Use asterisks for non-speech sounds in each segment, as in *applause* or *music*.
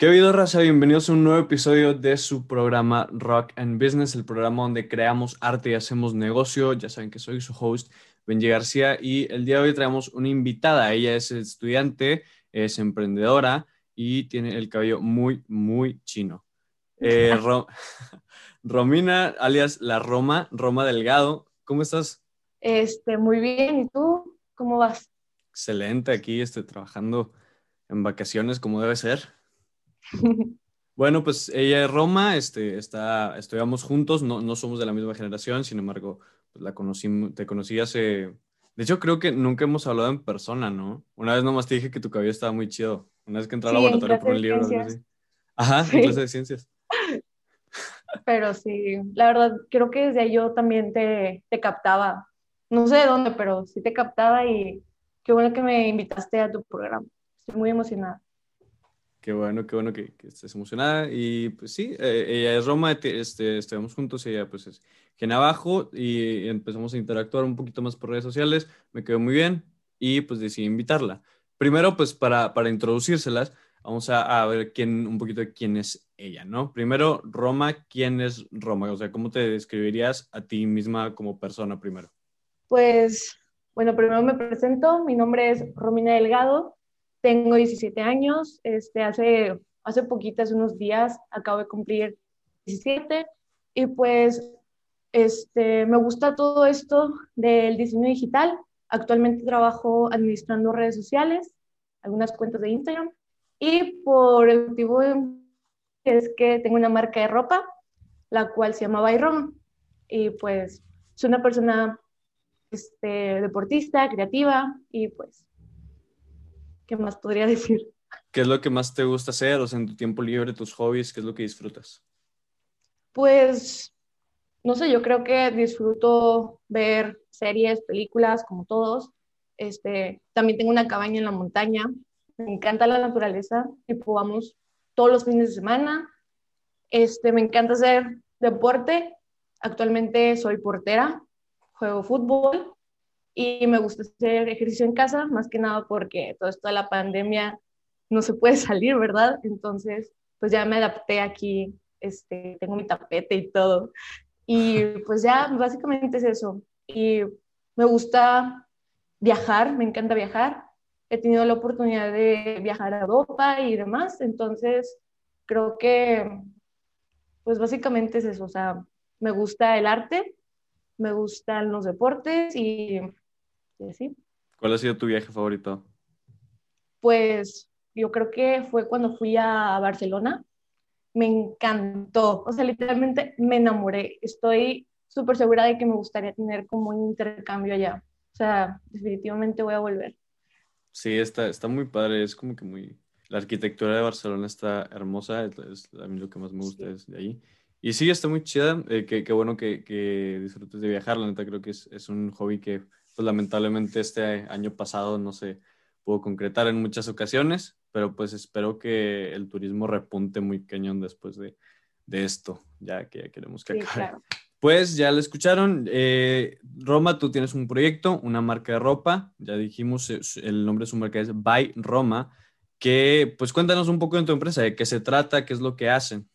¿Qué habido, raza? Bienvenidos a un nuevo episodio de su programa Rock and Business, el programa donde creamos arte y hacemos negocio. Ya saben que soy su host, Benji García, y el día de hoy traemos una invitada. Ella es estudiante, es emprendedora y tiene el cabello muy, muy chino. Eh, *laughs* Romina, alias La Roma, Roma Delgado. ¿Cómo estás? Este, muy bien. ¿Y tú? ¿Cómo vas? Excelente, aquí estoy trabajando en vacaciones como debe ser. Bueno, pues ella es Roma, este, está, estudiamos juntos, no, no somos de la misma generación, sin embargo, pues la conocí, te conocí hace... De hecho, creo que nunca hemos hablado en persona, ¿no? Una vez nomás te dije que tu cabello estaba muy chido. Una vez que entré al laboratorio por un libro. Así. Ajá, en clase de ciencias. Pero sí, la verdad, creo que desde ahí yo también te, te captaba. No sé de dónde, pero sí te captaba y qué bueno que me invitaste a tu programa. Estoy muy emocionada. Qué bueno, qué bueno que, estés emocionada. Y pues sí, eh, ella es Roma, este, estuvimos juntos, ella pues es gen abajo y empezamos a interactuar un poquito más por redes sociales, me quedó muy bien y pues decidí invitarla. Primero pues para, para introducírselas, vamos a, a, ver quién, un poquito de quién es ella, ¿no? Primero, Roma, ¿quién es Roma? O sea, ¿cómo te describirías a ti misma como persona primero? Pues, bueno, primero me presento, mi nombre es Romina Delgado, tengo 17 años, este, hace, hace poquitas, unos días, acabo de cumplir 17 y pues este, me gusta todo esto del diseño digital. Actualmente trabajo administrando redes sociales, algunas cuentas de Instagram y por el motivo es que tengo una marca de ropa, la cual se llama Byron y pues soy una persona este, deportista, creativa y pues ¿qué más podría decir? ¿Qué es lo que más te gusta hacer? O sea, en tu tiempo libre, tus hobbies, ¿qué es lo que disfrutas? Pues, no sé, yo creo que disfruto ver series, películas, como todos. Este, también tengo una cabaña en la montaña. Me encanta la naturaleza y vamos todos los fines de semana. Este, me encanta hacer deporte. Actualmente soy portera, juego fútbol y me gusta hacer ejercicio en casa, más que nada porque todo esto de la pandemia no se puede *laughs* salir, ¿verdad? Entonces, pues ya me adapté aquí, este, tengo mi tapete y todo. Y *laughs* pues ya, básicamente es eso. Y me gusta viajar, me encanta viajar. He tenido la oportunidad de viajar a Europa y demás, entonces creo que, pues básicamente es eso, o sea, me gusta el arte, me gustan los deportes y ¿Cuál ha sido tu viaje favorito? Pues yo creo que fue cuando fui a Barcelona. Me encantó, o sea, literalmente me enamoré. Estoy súper segura de que me gustaría tener como un intercambio allá. O sea, definitivamente voy a volver. Sí, está, está muy padre, es como que muy... La arquitectura de Barcelona está hermosa, es, a mí lo que más me gusta es de ahí. Y sí, está muy chida, eh, qué bueno que, que, disfrutes de viajar, la neta creo que es, es un hobby que pues lamentablemente este año pasado no se pudo concretar en muchas ocasiones, pero pues espero que el turismo repunte muy cañón después de, de esto, ya que ya queremos que acabe. Pues ya lo escucharon. Eh, Roma, tú tienes un proyecto, una marca de ropa. Ya dijimos, el nombre de su marca es By Roma. Que, pues cuéntanos un poco de tu empresa, de qué se trata, qué es lo que hacen.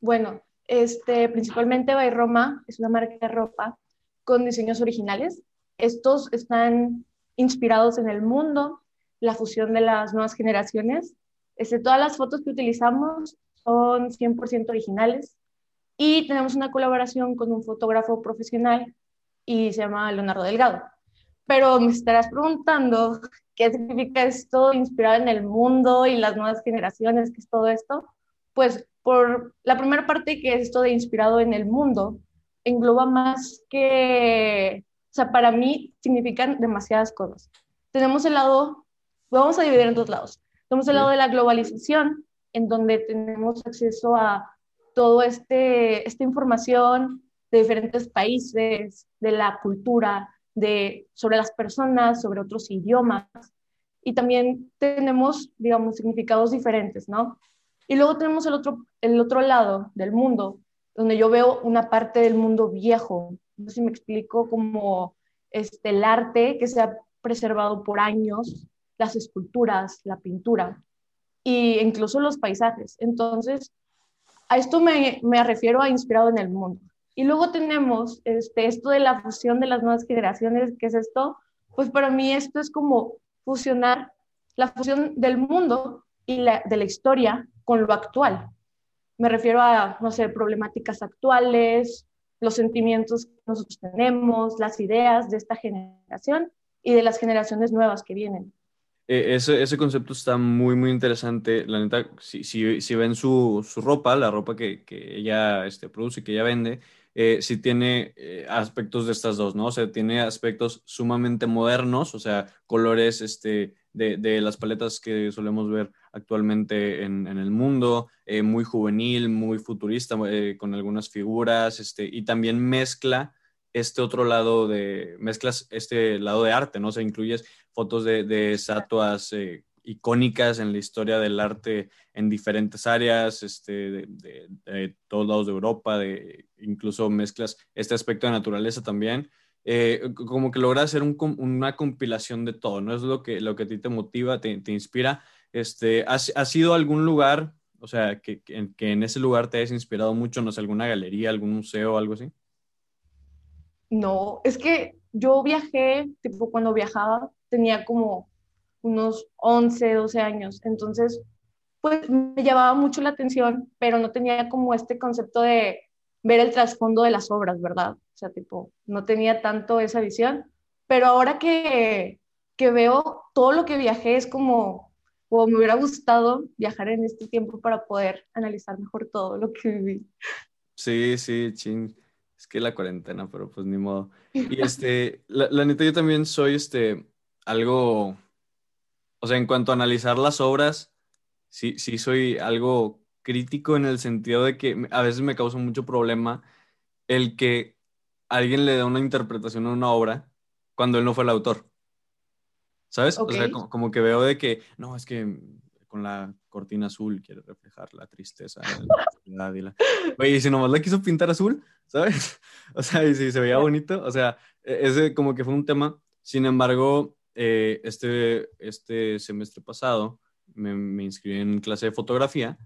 Bueno, este, principalmente By Roma es una marca de ropa con diseños originales. Estos están inspirados en el mundo, la fusión de las nuevas generaciones. Este, todas las fotos que utilizamos son 100% originales y tenemos una colaboración con un fotógrafo profesional y se llama Leonardo Delgado. Pero me estarás preguntando qué significa esto inspirado en el mundo y las nuevas generaciones, qué es todo esto. Pues por la primera parte que es esto de inspirado en el mundo, engloba más que sea, para mí significan demasiadas cosas. Tenemos el lado, vamos a dividir en dos lados. Tenemos el lado de la globalización, en donde tenemos acceso a toda este, esta información de diferentes países, de la cultura, de, sobre las personas, sobre otros idiomas. Y también tenemos, digamos, significados diferentes, ¿no? Y luego tenemos el otro, el otro lado del mundo, donde yo veo una parte del mundo viejo, no sé si me explico, como este, el arte que se ha preservado por años, las esculturas, la pintura. e incluso los paisajes. Entonces, a esto me, me refiero a inspirado en el mundo. Y luego tenemos este, esto de la fusión de las nuevas generaciones, ¿qué es esto? Pues para mí esto es como fusionar la fusión del mundo y la, de la historia con lo actual. Me refiero a, no sé, problemáticas actuales, los sentimientos que nosotros tenemos, las ideas de esta generación y de las generaciones nuevas que vienen. Eh, ese, ese, concepto está muy, muy interesante. La neta, si, si, si ven su, su, ropa, la ropa que, que ella este, produce, que ella vende, eh, sí tiene eh, aspectos de estas dos, ¿no? O sea, tiene aspectos sumamente modernos, o sea, colores este, de, de las paletas que solemos ver actualmente en, en el mundo, eh, muy juvenil, muy futurista, con algunas figuras, este, y también mezcla este otro lado de, mezclas este lado de arte, ¿no? O sea, incluyes fotos de, de estatuas eh, icónicas en la historia del arte en diferentes áreas, este, de, todos lados de Europa, de, incluso mezclas este aspecto de naturaleza también. Eh, como que logra hacer una compilación de todo, ¿no? Es lo que, lo que a ti te motiva, te, inspira. Este, ¿has, ¿Has ido algún lugar, o sea, que, que, que, en ese lugar te hayas inspirado mucho, no sé, alguna galería, algún museo, algo así? No, es que yo viajé, tipo cuando viajaba, tenía como unos 11, 12 años, entonces pues me llamaba mucho la atención, pero no tenía como este concepto de ver el trasfondo de las obras, ¿verdad? O sea, tipo, no tenía tanto esa visión, pero ahora que, que veo todo lo que viajé es como, o me hubiera gustado viajar en este tiempo para poder analizar mejor todo lo que viví. Sí, sí, ching es que la cuarentena, pero pues ni modo. Y este, la, neta, yo también soy este, algo, o sea, en cuanto a analizar las obras, sí, sí soy algo crítico en el sentido de que a veces me causa mucho problema el que alguien le dé una interpretación a una obra cuando él no fue el autor. ¿Sabes? Okay. O sea, como, como, que veo de que, no, es que con la cortina azul quiere reflejar la tristeza la y la... Oye, y si nomás la quiso pintar azul, ¿sabes? *laughs* O sea, y si se veía bonito, o sea, e, ese como que fue un tema. Sin embargo, eh, este, este semestre pasado me, me, inscribí en clase de fotografía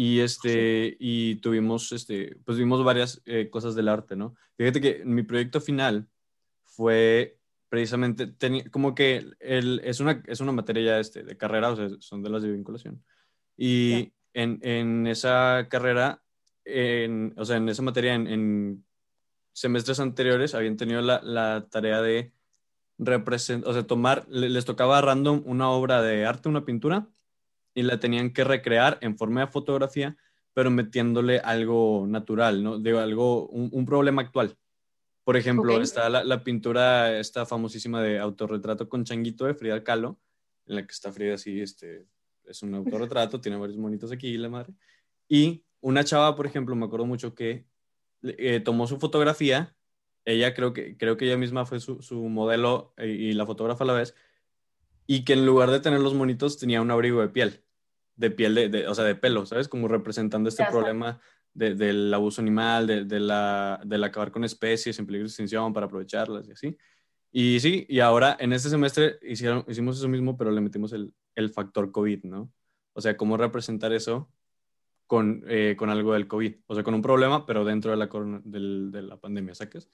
y, este, y tuvimos, este, pues vimos varias eh, cosas del arte, ¿no? Fíjate que mi proyecto final fue precisamente, como que el, es, una, es una materia ya este, de carrera, o sea, son de las de vinculación. Y yeah. en, en, esa carrera, en, o sea, en esa materia, en, en semestres anteriores, habían tenido la, la tarea de representar, o sea, tomar, les tocaba random una obra de arte, una pintura, y la tenían que recrear en forma de fotografía, pero metiéndole algo natural, ¿no? Digo, algo, un, un problema actual. Por ejemplo, okay. está la, la, pintura, esta famosísima de autorretrato con changuito de Frida Kahlo, en la que está Frida así, este, es un autorretrato, tiene varios monitos aquí, la madre. Y una chava, por ejemplo, me acuerdo mucho que eh, tomó su fotografía, ella creo que, creo que ella misma fue su, su modelo y, y, la fotógrafa a la vez, y que en lugar de tener los monitos tenía un abrigo de piel, de piel, de, de o sea, de pelo, ¿sabes? Como representando este ya problema de, del abuso animal, de, la, del acabar con especies en peligro de extinción para aprovecharlas y así. Y sí, y ahora en este semestre hicieron, hicimos eso mismo, pero le metimos el, el factor COVID, ¿no? O sea, cómo representar eso con, eh, con algo del COVID. O sea, con un problema, pero dentro de la, del, de la pandemia, ¿sabes?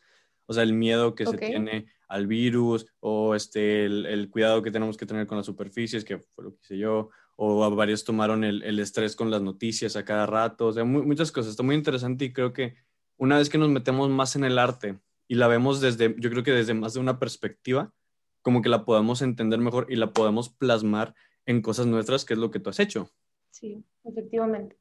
O sea, el miedo que okay. se tiene al virus o este, el, el, cuidado que tenemos que tener con las superficies, que fue lo que hice yo, o varios tomaron el, el, estrés con las noticias a cada rato, o sea, muy, muchas cosas. Está muy interesante y creo que una vez que nos metemos más en el arte y la vemos desde, yo creo que desde más de una perspectiva, como que la podemos entender mejor y la podemos plasmar en cosas nuestras, que es lo que tú has hecho. Sí, efectivamente.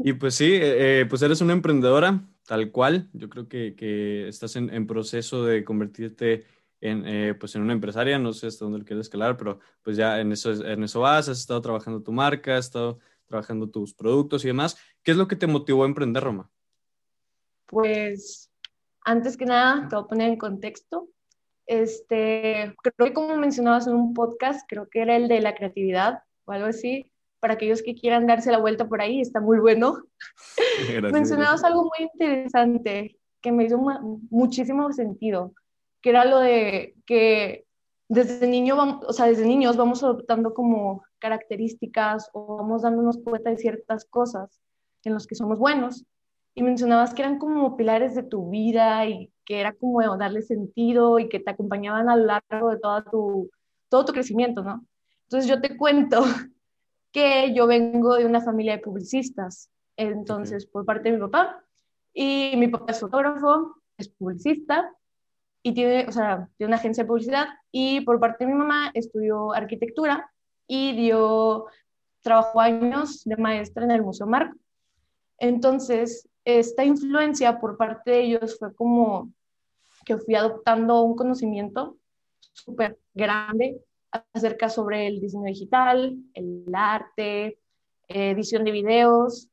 Y pues sí, eh, pues eres una emprendedora, tal cual. Yo creo que, que estás en, en, proceso de convertirte en, eh, pues en una empresaria, no sé hasta dónde lo quieres escalar, pero pues ya en eso, en eso vas, has estado trabajando tu marca, has estado trabajando tus productos y demás. ¿Qué es lo que te motivó a emprender, Roma? Pues, antes que nada, te voy a poner en contexto. Este, creo que como mencionabas en un podcast, creo que era el de la creatividad o algo así, para aquellos que quieran darse la vuelta por ahí, está muy bueno. *laughs* *laughs* Gracias, Mencionabas gracias. algo muy interesante que me hizo muchísimo sentido que era lo de que desde niño, vamos, o sea, desde niños vamos adoptando como características o vamos dándonos cuenta de ciertas cosas en los que somos buenos. Y mencionabas que eran como pilares de tu vida y que era como darle sentido y que te acompañaban a lo largo de toda tu, todo tu crecimiento, ¿no? Entonces yo te cuento *laughs* que yo vengo de una familia de publicistas, entonces por parte de mi papá, y mi papá es fotógrafo, es publicista, y tiene, o sea, tiene una agencia de publicidad, y por parte de mi mamá estudió arquitectura y dio, trabajó años de maestra en el Museo Marco. Entonces, esta influencia por parte de ellos fue como que fui adoptando un conocimiento súper grande acerca sobre el diseño digital, el arte, edición de videos,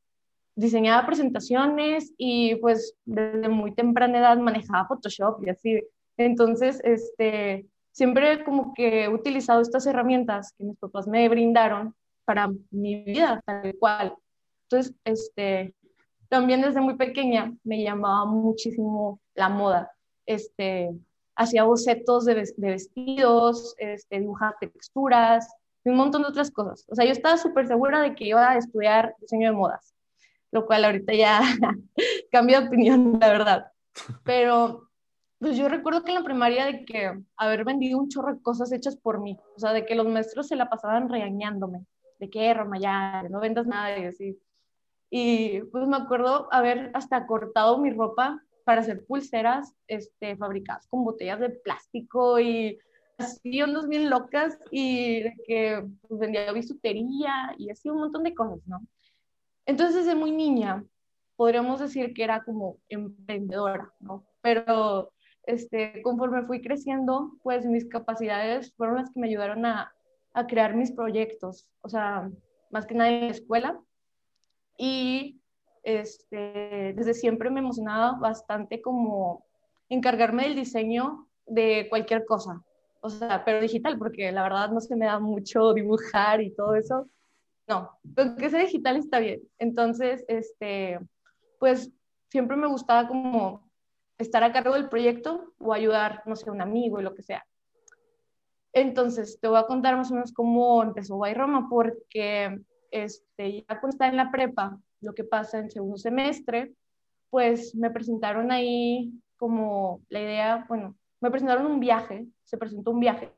diseñaba presentaciones y pues desde muy temprana edad manejaba Photoshop y así. Entonces, este, siempre como que he utilizado estas herramientas que mis papás me brindaron para mi vida tal cual. Entonces, este, también desde muy pequeña me llamaba muchísimo la moda. Este, hacía bocetos de, vestidos, este, dibujaba texturas y un montón de otras cosas. O sea, yo estaba súper segura de que iba a estudiar diseño de modas, lo cual ahorita ya *laughs* cambia de opinión, la verdad. Pero pues yo recuerdo que en la primaria de que haber vendido un chorro de cosas hechas por mí, o sea, de que los maestros se la pasaban regañándome, de que, Roma, ya, no vendas nada y así. Y pues me acuerdo haber hasta cortado mi ropa para hacer pulseras este, fabricadas con botellas de plástico y así unos bien locas y que pues, vendía bisutería y así un montón de cosas, ¿no? Entonces desde muy niña podríamos decir que era como emprendedora, ¿no? Pero este, conforme fui creciendo, pues mis capacidades fueron las que me ayudaron a, a crear mis proyectos, o sea, más que nada en la escuela. Y este, desde siempre me emocionaba bastante como encargarme del diseño de cualquier cosa, o sea, pero digital, porque la verdad no se me da mucho dibujar y todo eso. No, lo que sea digital está bien. Entonces, este, pues siempre me gustaba como estar a cargo del proyecto o ayudar, no sé, un amigo y lo que sea. Entonces, te voy a contar más o menos cómo empezó Guay Roma, porque este, ya cuando estaba en la prepa, lo que pasa en segundo semestre, pues me presentaron ahí como la idea, bueno, me presentaron un viaje, se presentó un viaje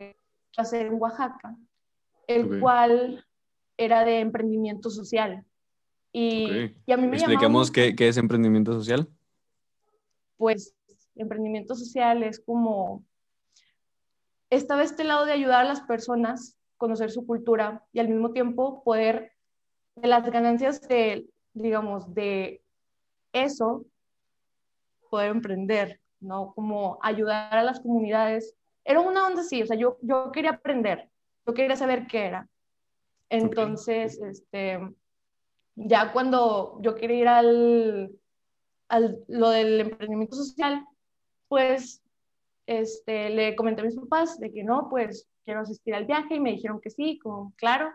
a hacer en Oaxaca, el cual era de emprendimiento social. Y, y a mí me Explicamos qué, qué es emprendimiento social. Pues emprendimiento social es como, estaba este lado de ayudar a las personas, conocer su cultura y al mismo tiempo poder, de las ganancias de digamos, de eso, poder emprender, ¿no? Como ayudar a las comunidades. Era una onda así, o sea, yo, yo quería aprender, yo quería saber qué era. Entonces, este, ya cuando yo quería ir al, al, lo del emprendimiento social, pues este, le comenté a mis papás de que no, pues quiero asistir al viaje y me dijeron que sí, como claro.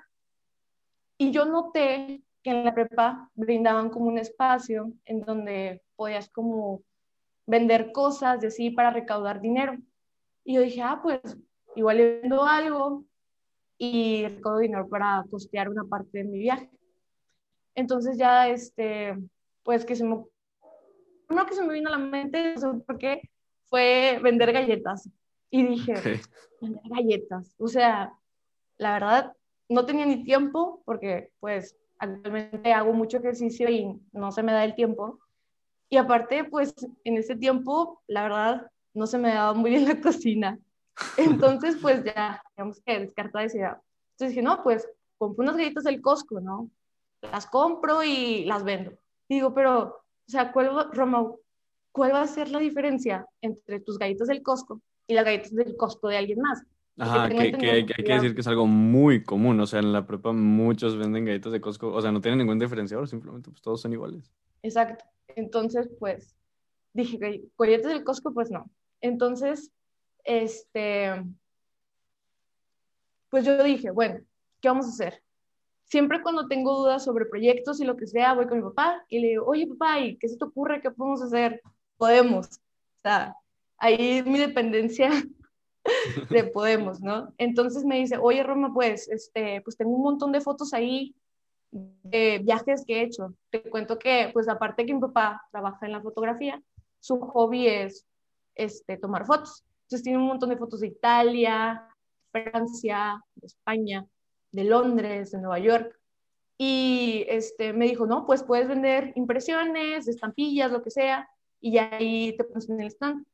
Y yo noté que en la prepa brindaban como un espacio en donde podías como vender cosas de sí para recaudar dinero. Y yo dije, ah, pues igual vendo algo y recaudo dinero para costear una parte de mi viaje. Entonces ya, este, pues que se me, uno que se me vino a la mente, no sé por qué, fue vender galletas. Y dije, vender galletas. O sea, la verdad, no tenía ni tiempo porque pues actualmente hago mucho ejercicio y no se me da el tiempo. Y aparte, pues en ese tiempo, la verdad, no se me daba muy bien la cocina. Entonces, *laughs* pues ya, digamos que descartar esa idea. Entonces dije, no, pues compro unas galletas del Costco, ¿no? Las compro y las vendo. digo, pero, o sea, ¿cuál va, ¿cuál va a ser la diferencia entre tus galletas del Costco y las galletas del Costco de alguien más? Ajá, que, que, hay, que decir que es algo muy común, o sea, en la prepa muchos venden galletas de Costco, o sea, no tienen ningún diferenciador, simplemente pues todos son iguales. Exacto, entonces pues dije, galletas del Costco pues no. Entonces, este, pues yo dije, bueno, ¿qué vamos a hacer? Siempre cuando tengo dudas sobre proyectos y lo que sea, voy con mi papá y le digo, oye papá, ¿y qué se te ocurre? ¿Qué podemos hacer? Podemos. O sea, ahí mi dependencia *laughs* de Podemos, ¿no? Entonces me dice, oye Roma, pues, este, pues tengo un montón de fotos ahí de viajes que he hecho. Te cuento que, pues aparte que mi papá trabaja en la fotografía, su hobby es este, tomar fotos. Entonces tiene un montón de fotos de Italia, Francia, España, de Londres, de Nueva York. Y este, me dijo, no, pues puedes vender impresiones, estampillas, lo que sea, y ahí te pones en el stand.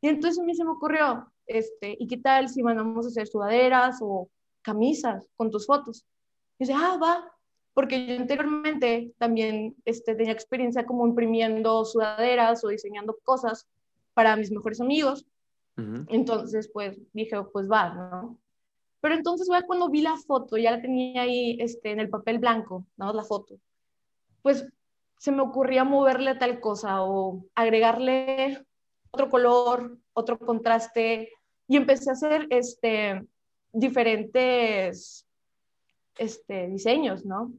Y entonces a mí se me ocurrió, este, ¿y qué tal si mandamos a hacer sudaderas o camisas con tus fotos? Y dice, ah, va, porque yo anteriormente también este, tenía experiencia como imprimiendo sudaderas o diseñando cosas para mis mejores amigos. Entonces, pues dije, pues va, ¿no? Pero entonces, cuando vi la foto, ya la tenía ahí este, en el papel blanco, ¿no? La foto. Pues se me ocurría moverle tal cosa o agregarle otro color, otro contraste, y empecé a hacer este, diferentes este, diseños, ¿no?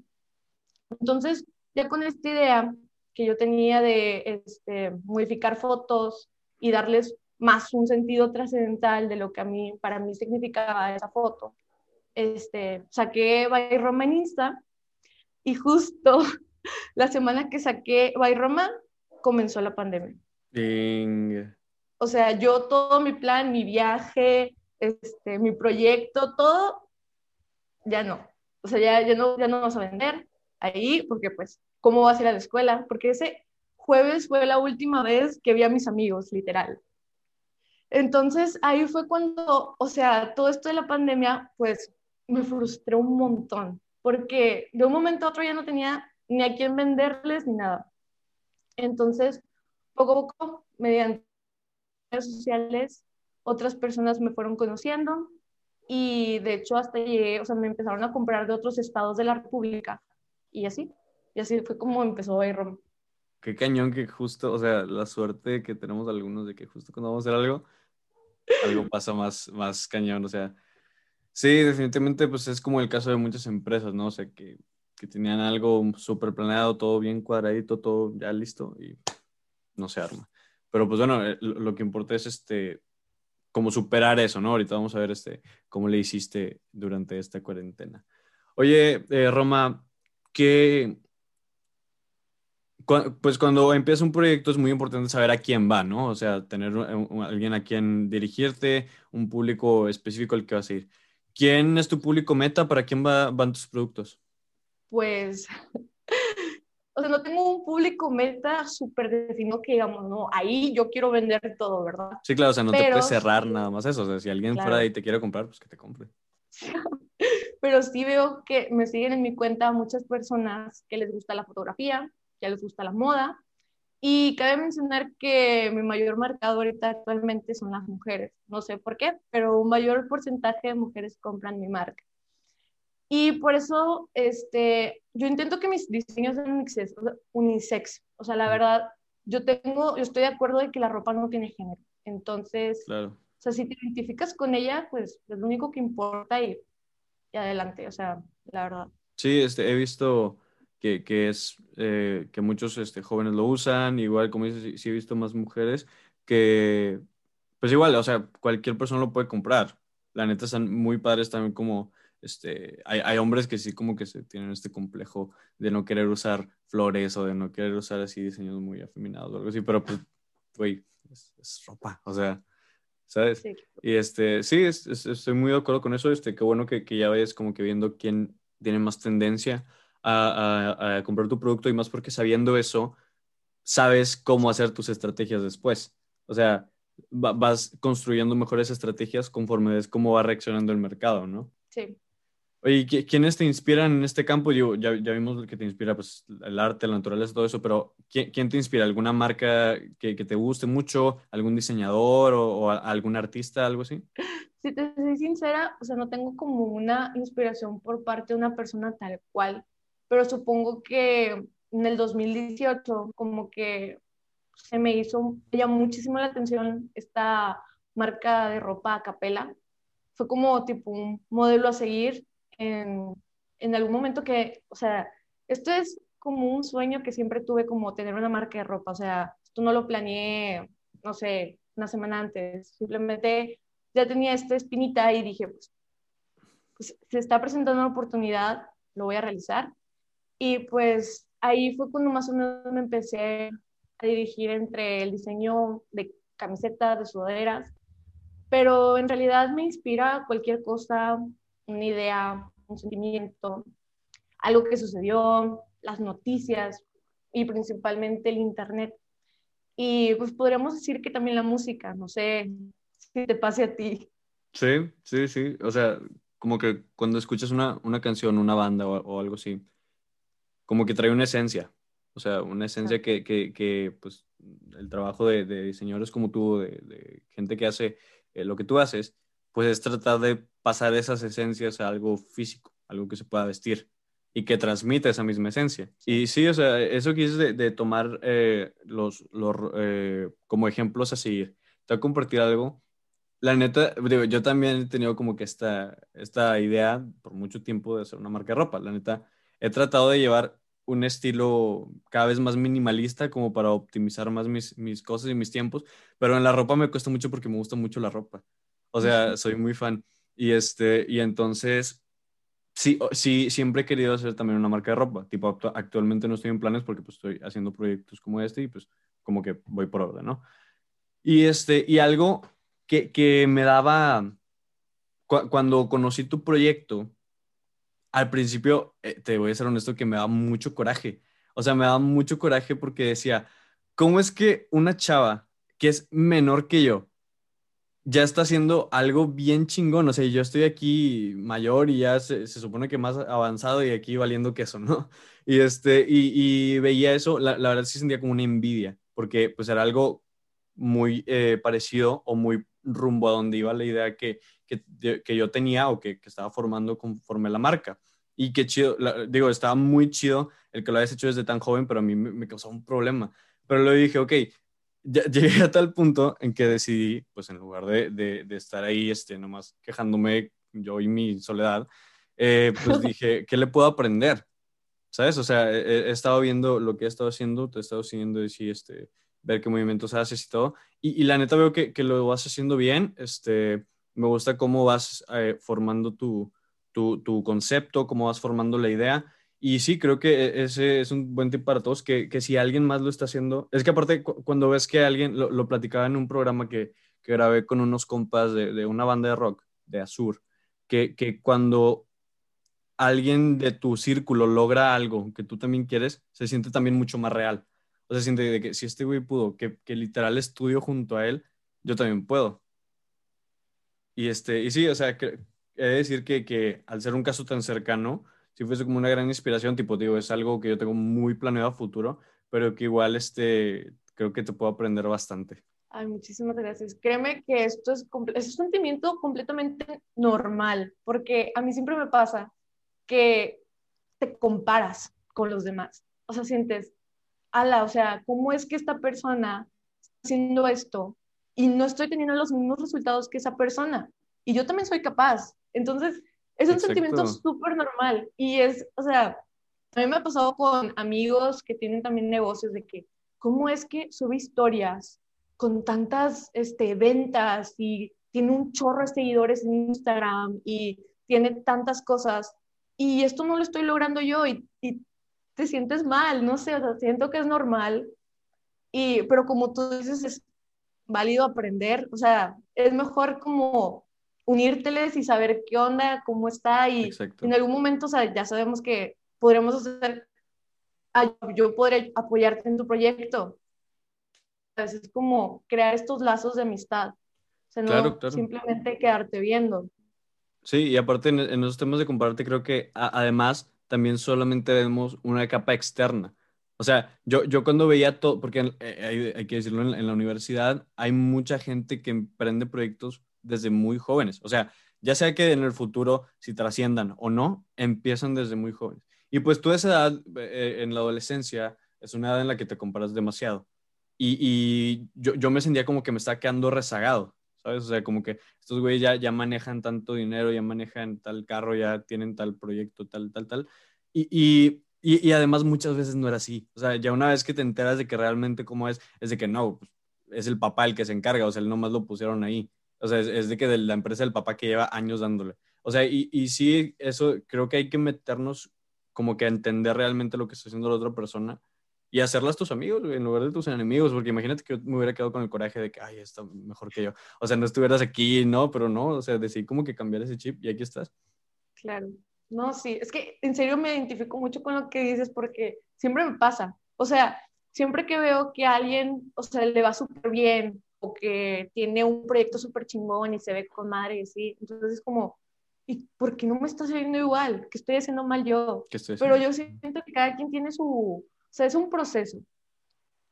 Entonces, ya con esta idea que yo tenía de este, modificar fotos y darles más un sentido trascendental de lo que a mí, para mí significaba esa foto, este, saqué By Roma en Insta y justo *laughs* la semana que saqué By Roma comenzó la pandemia. O sea, yo todo mi plan, mi viaje, este, mi proyecto, todo, ya no. O sea, ya, ya, no, ya no vamos a vender ahí, porque pues, ¿cómo vas a ir a la escuela? Porque ese jueves fue la última vez que vi a mis amigos, literal. Entonces, ahí fue cuando, o sea, todo esto de la pandemia, pues, me frustró un montón, porque de un momento a otro ya no tenía ni a quién venderles ni nada. Entonces, poco a poco, mediante redes sociales, otras personas me fueron conociendo y de hecho hasta llegué, o sea, me empezaron a comprar de otros estados de la República y así, y así fue como empezó Bayrom. Qué cañón que justo, o sea, la suerte que tenemos algunos de que justo cuando vamos a hacer algo, algo pasa más, más cañón, o sea, sí, definitivamente pues es como el caso de muchas empresas, ¿no? O sea, que, que tenían algo súper planeado, todo bien cuadradito, todo ya listo y no se arma. Pero pues bueno, eh, lo que importa es este, como superar eso, ¿no? Ahorita vamos a ver este, cómo le hiciste durante esta cuarentena. Oye, eh, Roma, ¿qué, pues cuando empieza un proyecto es muy importante saber a quién va, ¿no? O sea, tener alguien a quien dirigirte, un público específico al que vas a ir. ¿Quién es tu público meta? ¿Para quién van tus productos? Pues *laughs* o sea, no tengo un público meta súper definido que digamos, no, ahí yo quiero vender todo, ¿verdad? Sí, claro, o sea, no te puedes cerrar nada más eso, o sea, si alguien fuera ahí te quiere comprar, pues que te compre. *laughs* Pero sí veo que me siguen en mi cuenta muchas personas que les gusta la fotografía, que les gusta la moda, y cabe mencionar que mi mayor mercado ahorita actualmente son las mujeres. No sé por qué, pero un mayor porcentaje de mujeres compran mi marca. Y por eso este, yo intento que mis diseños sean unisex. O sea, la verdad, yo tengo, yo estoy de acuerdo de que la ropa no tiene género. Entonces, claro. o sea, si te identificas con ella, pues es lo único que importa y, y adelante. O sea, la verdad. Sí, este, he visto que, que es eh, que muchos este, jóvenes lo usan, igual como dices, sí he visto más mujeres que, pues igual, o sea, cualquier persona lo puede comprar. La neta están muy padres también como este, hay, hay, hombres que sí como que se tienen este complejo de no querer usar flores o de no querer usar así diseños muy afeminados o algo así, pero pues, güey, es, ropa, o sea, ¿sabes? Y este, sí, estoy muy de acuerdo con eso, este, qué bueno que, que ya vayas como que viendo quién tiene más tendencia a, a, a comprar tu producto y más porque sabiendo eso, sabes cómo hacer tus estrategias después. O sea, vas construyendo mejores estrategias conforme ves cómo va reaccionando el mercado, ¿no? Sí. Oye, ¿quiénes te inspiran en este campo? Yo, ya, ya vimos el que te inspira, pues el arte, la naturaleza, todo eso, pero ¿quién, te inspira? ¿Alguna marca que, que, te guste mucho? ¿Algún diseñador o, o, algún artista, algo así? Si te soy sincera, o sea, no tengo como una inspiración por parte de una persona tal cual, pero supongo que en el 2018 como que se me hizo, ya muchísimo la atención esta marca de ropa a capela. Fue como tipo un modelo a seguir en, en algún momento que, o sea, esto es como un sueño que siempre tuve como tener una marca de ropa, o sea, esto no lo planeé, no sé, una semana antes, simplemente ya tenía esta espinita y dije, pues, pues se está presentando una oportunidad, lo voy a realizar. Y pues ahí fue cuando más o menos me empecé a dirigir entre el diseño de camisetas, de sudaderas, pero en realidad me inspira cualquier cosa, una idea, un sentimiento, algo que sucedió, las noticias y principalmente el Internet. Y pues podríamos decir que también la música, no sé si te pase a ti. Sí, sí, sí. O sea, como que cuando escuchas una, una canción, una banda o, algo así, como que trae una esencia. O sea, una esencia que, que, que pues, el trabajo de, de, diseñadores como tú, de, de gente que hace eh, lo que tú haces, pues es tratar de pasar esas esencias a algo físico, algo que se pueda vestir y que transmita esa misma esencia. Y sí, o sea, eso que de, de tomar eh, los, los eh, como ejemplos a seguir. Te voy a compartir algo. La neta, digo, yo también he tenido como que esta, esta idea por mucho tiempo de hacer una marca de ropa. La neta, he tratado de llevar un estilo cada vez más minimalista como para optimizar más mis, mis cosas y mis tiempos, pero en la ropa me cuesta mucho porque me gusta mucho la ropa. O sea, soy muy fan. Y, este, y entonces Sí, sí, siempre he querido hacer también una marca de ropa. Tipo, actualmente no estoy en planes porque pues, estoy haciendo proyectos como este y pues como que voy por orden, ¿no? Y, este, y algo que, que me daba, cuando conocí tu proyecto, al principio, eh, te voy a ser honesto, que me daba mucho coraje. O sea, me daba mucho coraje porque decía, ¿cómo es que una chava que es menor que yo, ya está haciendo algo bien chingón. O sea, yo estoy aquí mayor y ya se, supone que más avanzado y aquí valiendo queso, ¿no? *laughs* Y, este, y, veía eso, la, verdad sí sentía como una envidia, porque pues era algo muy eh, parecido o muy rumbo a donde iba la idea que, que, yo tenía o que, estaba formando conforme la marca. Y qué chido, digo, estaba muy chido el que lo hayas hecho desde tan joven, pero a mí me, me causó un problema. Pero le dije, ok, *laughs* llegué a tal punto en que decidí, pues en lugar de, de, estar ahí, este, nomás quejándome yo y mi soledad, eh, pues *laughs* dije, ¿qué le puedo aprender? ¿Sabes? O sea, he, estado viendo lo que he estado haciendo, te he estado siguiendo y sí, este, ver qué movimientos haces y todo. Y, y la neta veo que, que, lo vas haciendo bien. Este, me gusta cómo vas eh, formando tu, tu, tu, concepto, cómo vas formando la idea. Y sí, creo que e, ese es un buen tip para todos, que, que si alguien más lo está haciendo, es que aparte cuando ves que alguien, lo, lo, platicaba en un programa que, que grabé con unos compas de, de, una banda de rock, de Azur, que, que cuando alguien de tu círculo logra algo que tú también quieres, se siente también mucho más real. O se siente de que si este güey pudo, que, que literal estudio junto a él, yo también puedo. Y, este, y sí, o sea, he de decir que, que al ser un caso tan cercano, si fuese como una gran inspiración, tipo, digo, es algo que yo tengo muy planeado a futuro, pero que igual este, creo que te puedo aprender bastante. Ay, muchísimas gracias. Créeme que esto es, es un sentimiento completamente normal, porque a mí siempre me pasa que te comparas con los demás. O sea, sientes, ala, o sea, ¿cómo es que esta persona está haciendo esto y no estoy teniendo los mismos resultados que esa persona? Y yo también soy capaz. Entonces, es un sentimiento súper normal y es, o sea, a mí me ha pasado con amigos que tienen también negocios de que, ¿cómo es que sube historias con tantas este, ventas y tiene un chorro de seguidores en Instagram y tiene tantas cosas y esto no lo estoy logrando yo y, y te sientes mal, no sé, o sea, siento que es normal, y, pero como tú dices, es válido aprender, o sea, es mejor como unírteles y saber qué onda, cómo está y en algún momento o sea, ya sabemos que podremos hacer, yo podré apoyarte en tu proyecto. Es como crear estos lazos de amistad. O sea, no simplemente quedarte viendo. Sí, y aparte en, esos temas de compararte creo que además también solamente vemos una capa externa. O sea, yo, yo cuando veía todo, porque eh, hay, que decirlo, en, la universidad hay mucha gente que emprende proyectos desde muy jóvenes. O sea, ya sea que en el futuro, si trasciendan o no, empiezan desde muy jóvenes. Y pues tú esa edad, eh, en la adolescencia, es una edad en la que te comparas demasiado. Y, y yo, yo, me sentía como que me estaba quedando rezagado, ¿sabes? O sea, como que estos güeyes ya, ya manejan tanto dinero, ya manejan tal carro, ya tienen tal proyecto, tal, tal, tal. Y, y, y, además muchas veces no era así. O sea, ya una vez que te enteras de que realmente cómo es, es de que no, pues, es el papá el que se encarga, o sea, él nomás lo pusieron ahí O sea, es, de que de la empresa del papá que lleva años dándole. O sea, y, y sí, eso creo que hay que meternos como que a entender realmente lo que está haciendo la otra persona y hacerlas tus amigos, en lugar de tus enemigos, porque imagínate que yo me hubiera quedado con el coraje de que, ay, está mejor que yo. O sea, no estuvieras aquí, no, pero no, o sea, decidí como que cambiar ese chip y aquí estás. Claro. No, sí, es que en serio me identifico mucho con lo que dices porque siempre me pasa. O sea, siempre que veo que a alguien, o sea, le va súper bien o que tiene un proyecto súper chingón y se ve con madre y así, entonces es como, ¿y por qué no me está saliendo igual? ¿Qué estoy haciendo mal yo? Pero yo siento que cada quien tiene su, o sea, es un proceso.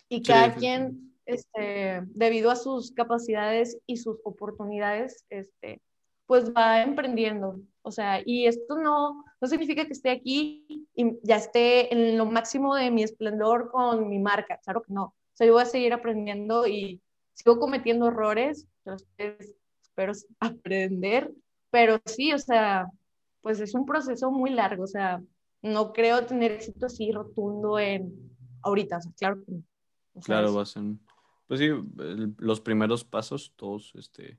Y cada quien, este, debido a sus capacidades y sus oportunidades, este, pues va emprendiendo. O sea, y esto no, no significa que esté aquí y ya esté en lo máximo de mi esplendor con mi marca. Claro que no. O sea, yo voy a seguir aprendiendo y sigo cometiendo errores. Entonces, espero *laughs* aprender. Pero sí, o sea, pues es un proceso muy largo. O sea, no creo tener éxito así rotundo en ahorita, o sea, claro que no. claro, va a ser, pues sí, los primeros pasos, todos, este,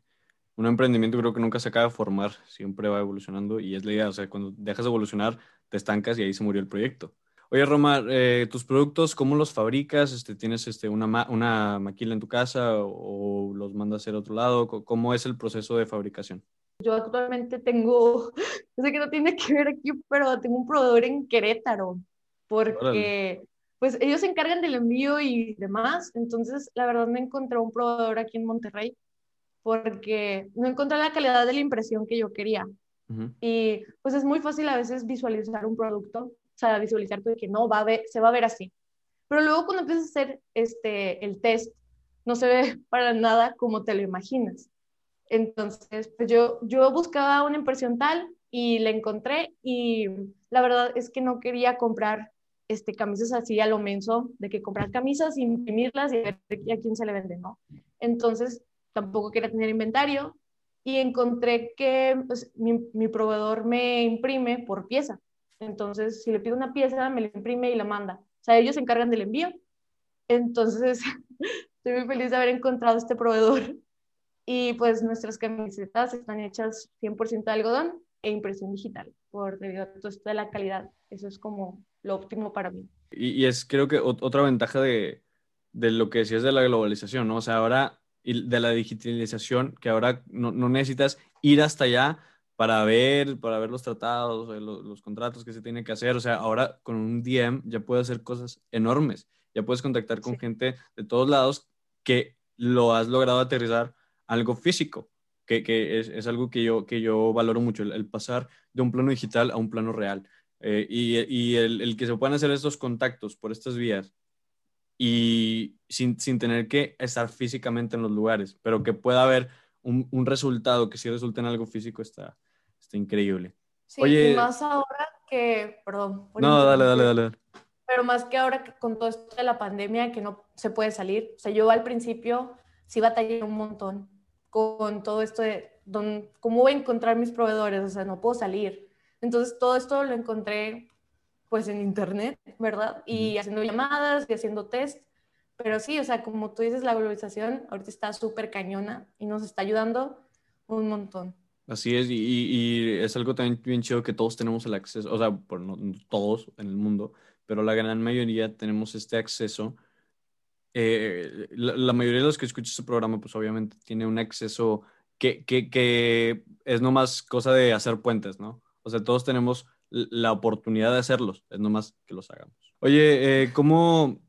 un emprendimiento creo que nunca se acaba de formar, siempre va evolucionando y es la idea, o sea, cuando dejas de evolucionar, te estancas y ahí se murió el proyecto. Oye, Roma, eh, tus productos, ¿cómo los fabricas? Este, ¿Tienes este, una, una maquila en tu casa o los mandas a hacer a otro lado? ¿Cómo es el proceso de fabricación? Yo actualmente tengo, *laughs* no sé que no tiene que ver aquí, pero tengo un proveedor en Querétaro, porque pues ellos se encargan del envío y demás, entonces la verdad me encontré un proveedor aquí en Monterrey, porque no encontré la calidad de la impresión que yo quería. Y pues es muy fácil a veces visualizar un producto, o sea, visualizar que no, va a ver, se va a ver así. Pero luego cuando empiezas a hacer este, el test, no se ve *laughs* para nada como te lo imaginas. Entonces, pues yo, yo buscaba una impresión tal y la encontré y la verdad es que no quería comprar este, camisas así a lo menso, de que comprar camisas, imprimirlas y ver a quién se le vende, ¿no? Entonces, tampoco quería tener inventario y encontré que pues, mi, mi, proveedor me imprime por pieza. Entonces, si le pido una pieza, me la imprime y la manda. O sea, ellos se encargan del envío. Entonces, *laughs* estoy muy feliz de haber encontrado este proveedor y pues nuestras camisetas están hechas 100% de algodón e impresión digital, por debido a todo esto de la calidad. Eso es como lo óptimo para mí. Y, es creo que otra ventaja de, de, lo que decías de la globalización, ¿no? O sea, ahora, y de la digitalización, que ahora no, no necesitas ir hasta allá para ver, para ver los tratados, los, los, contratos que se tienen que hacer. O sea, ahora con un DM ya puedes hacer cosas enormes. Ya puedes contactar con gente de todos lados que lo has logrado aterrizar algo físico, que, que es, es, algo que yo, que yo valoro mucho, el, pasar de un plano digital a un plano real. Eh, y, y el, el, que se puedan hacer estos contactos por estas vías y sin, sin, tener que estar físicamente en los lugares, pero que pueda haber un, un resultado que sí resulte en algo físico está, está increíble. Sí, Oye, más ahora que, perdón. No, dale, dale, dale. Pero más que ahora que con todo esto de la pandemia que no se puede salir. O sea, yo al principio sí batallé un montón con todo esto de don, cómo voy a encontrar mis proveedores, o sea, no puedo salir. Entonces, todo esto lo encontré pues en internet, ¿verdad? Y haciendo llamadas y haciendo test. Pero sí, o sea, como tú dices, la globalización ahorita está súper cañona y nos está ayudando un montón. Así es, y, y, es algo también bien chido que todos tenemos el acceso, o sea, por no todos en el mundo, pero la gran mayoría tenemos este acceso eh, la, mayoría de los que escuchan este programa, pues obviamente tiene un acceso que, que, que es nomás cosa de hacer puentes, ¿no? O sea, todos tenemos la oportunidad de hacerlos, es nomás que los hagamos. Oye, eh, ¿cómo,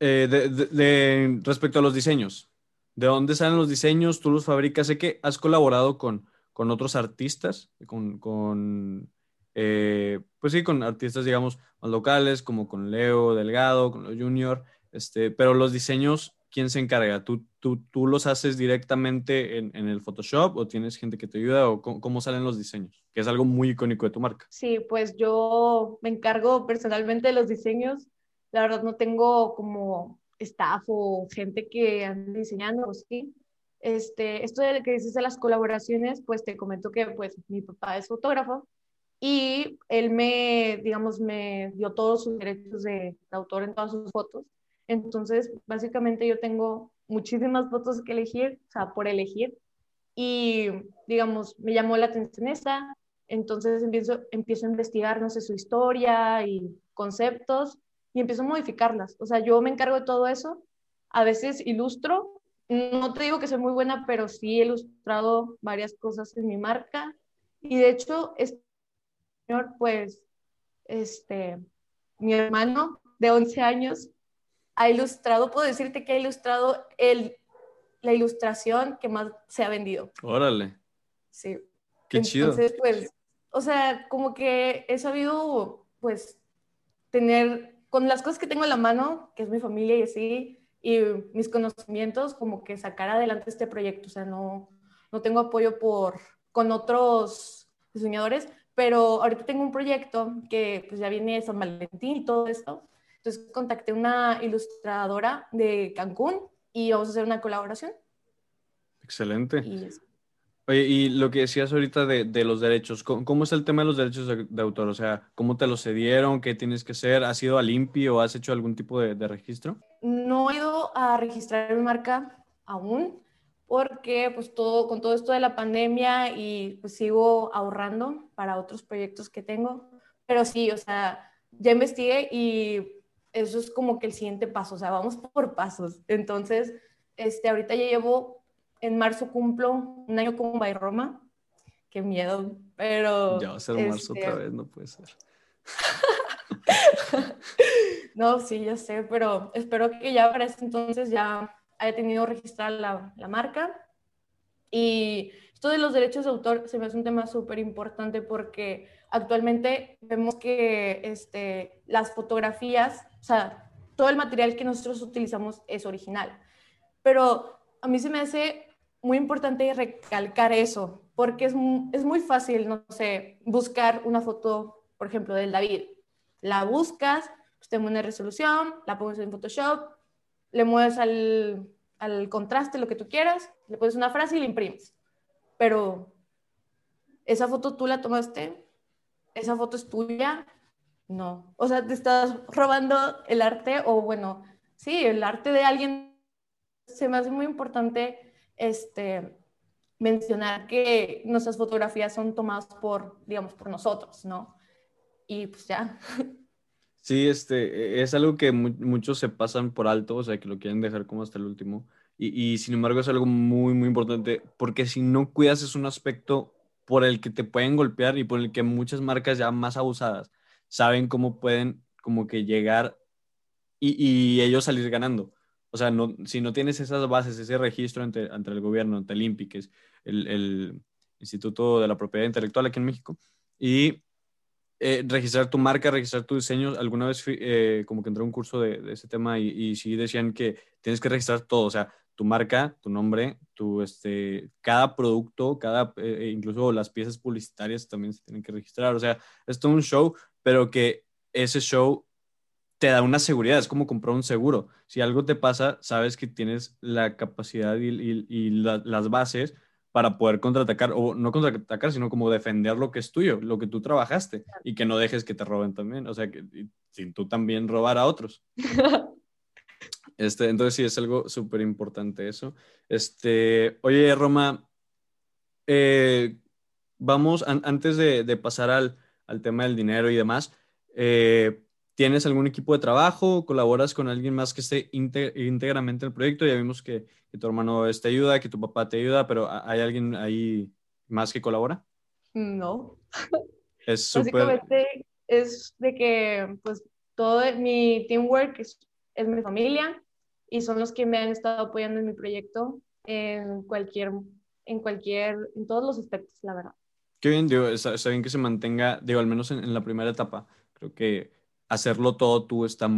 eh, de, respecto a los diseños, ¿de dónde salen los diseños? ¿Tú los fabricas? Sé que has colaborado con, con otros artistas, con, con pues sí, con artistas, digamos, más locales, como con Leo Delgado, con los Junior. Este, pero los diseños, ¿quién se encarga? ¿Tú, tú, tú los haces directamente en, en, el Photoshop o tienes gente que te ayuda o cómo, salen los diseños? Que es algo muy icónico de tu marca. Sí, pues yo me encargo personalmente de los diseños. La verdad no tengo como staff o gente que ande diseñando, o sí. Este, esto de que dices de las colaboraciones, pues te comento que pues mi papá es fotógrafo y él me, digamos, me dio todos sus derechos de autor en todas sus fotos. Entonces, básicamente yo tengo muchísimas fotos que elegir, o sea, por elegir. y, digamos, me llamó la atención esta, entonces empiezo, empiezo a investigar, no sé, su historia y conceptos y empiezo a modificarlas. O sea, yo me encargo de todo eso. A veces ilustro. No te digo que soy muy buena, pero sí he ilustrado varias cosas en mi marca. Y de hecho, este señor, pues, este, mi hermano de 11 años ha ilustrado, puedo decirte que ha ilustrado el, la ilustración que más se ha vendido. Órale. Sí. Qué chido. Entonces, pues, o sea, como que he sabido, pues, tener, con las cosas que tengo en la mano, que es mi familia y así, y mis conocimientos, como que sacar adelante este proyecto. O sea, no, no tengo apoyo por, con otros diseñadores, pero ahorita tengo un proyecto que pues ya viene San Valentín y todo esto. Entonces contacté una ilustradora de Cancún y vamos a hacer una colaboración. Excelente. Oye, y lo que decías ahorita de, de los derechos, ¿cómo, es el tema de los derechos de, autor? O sea, ¿cómo te los cedieron? ¿Qué tienes que hacer? ¿Has ido al INPI o has hecho algún tipo de, de registro? No he ido a registrar mi marca aún, porque pues todo, con todo esto de la pandemia y pues sigo ahorrando para otros proyectos que tengo, pero sí, o sea, ya investigué y eso es como que el siguiente paso, o sea, vamos *laughs* por pasos. Entonces, este, ahorita ya llevo en marzo cumplo un año con By Roma. Qué miedo, pero... Ya va a ser marzo otra este, vez, no puede ser. *laughs* no, sí, ya sé, pero espero que ya para ese entonces ya haya tenido registrada la, la marca. Y esto de los derechos de autor se me hace un tema súper importante porque actualmente vemos que este, las fotografías, o sea, todo el material que nosotros utilizamos es original. Pero a mí se me hace muy importante recalcar eso, porque es, muy fácil, no sé, buscar una foto, por ejemplo, del David. La buscas, pues te una resolución, la pones en Photoshop, le mueves al, al contraste lo que tú quieras, le pones una frase y la imprimes. Pero esa foto tú la tomaste, esa foto es tuya, no. O sea, te estás robando el arte o bueno, sí, el arte de alguien. Se me hace muy importante este, mencionar que nuestras fotografías son tomadas por, digamos, por nosotros, ¿no? Y pues ya. *laughs* Sí, este, es algo que muchos se pasan por alto, o sea, que lo quieren dejar como hasta el último. Y, y, sin embargo es algo muy, muy importante, porque si no cuidas es un aspecto por el que te pueden golpear y por el que muchas marcas ya más abusadas saben cómo pueden como que llegar y, ellos salir ganando. O sea, no, si no tienes esas bases, ese registro ante, el gobierno, ante el que es el, Instituto de la Propiedad Intelectual aquí en México, y eh, registrar tu marca, registrar tu diseño. Alguna vez eh, como que entré a un curso de, ese tema y, y, sí decían que tienes que registrar todo, o sea, tu marca, tu nombre, tu, este, cada producto, cada, eh, incluso las piezas publicitarias también se tienen que registrar. O sea, es todo un show, pero que ese show te da una seguridad, es como comprar un seguro. Si algo te pasa, sabes que tienes la capacidad y, las bases para poder contraatacar, o no contraatacar, sino como defender lo que es tuyo, lo que tú trabajaste, y que no dejes que te roben también, o sea, que sin tú también robar a otros. *laughs* Este, entonces sí, es algo súper importante eso. Este, oye, Roma, eh, vamos, antes de, pasar al, al, tema del dinero y demás, eh, ¿Tienes algún equipo de trabajo? ¿Colaboras con alguien más que esté íntegramente en el proyecto? Ya vimos que, tu hermano te ayuda, que tu papá te ayuda, pero ¿hay alguien ahí más que colabora? No. *laughs* Es súper... Básicamente es de que pues todo mi teamwork es, es mi familia y son los que me han estado apoyando en mi proyecto en cualquier, en cualquier, en todos los aspectos, la verdad. Qué bien, digo, está, bien que se mantenga, digo, al menos en la primera etapa. Creo que hacerlo todo tú está,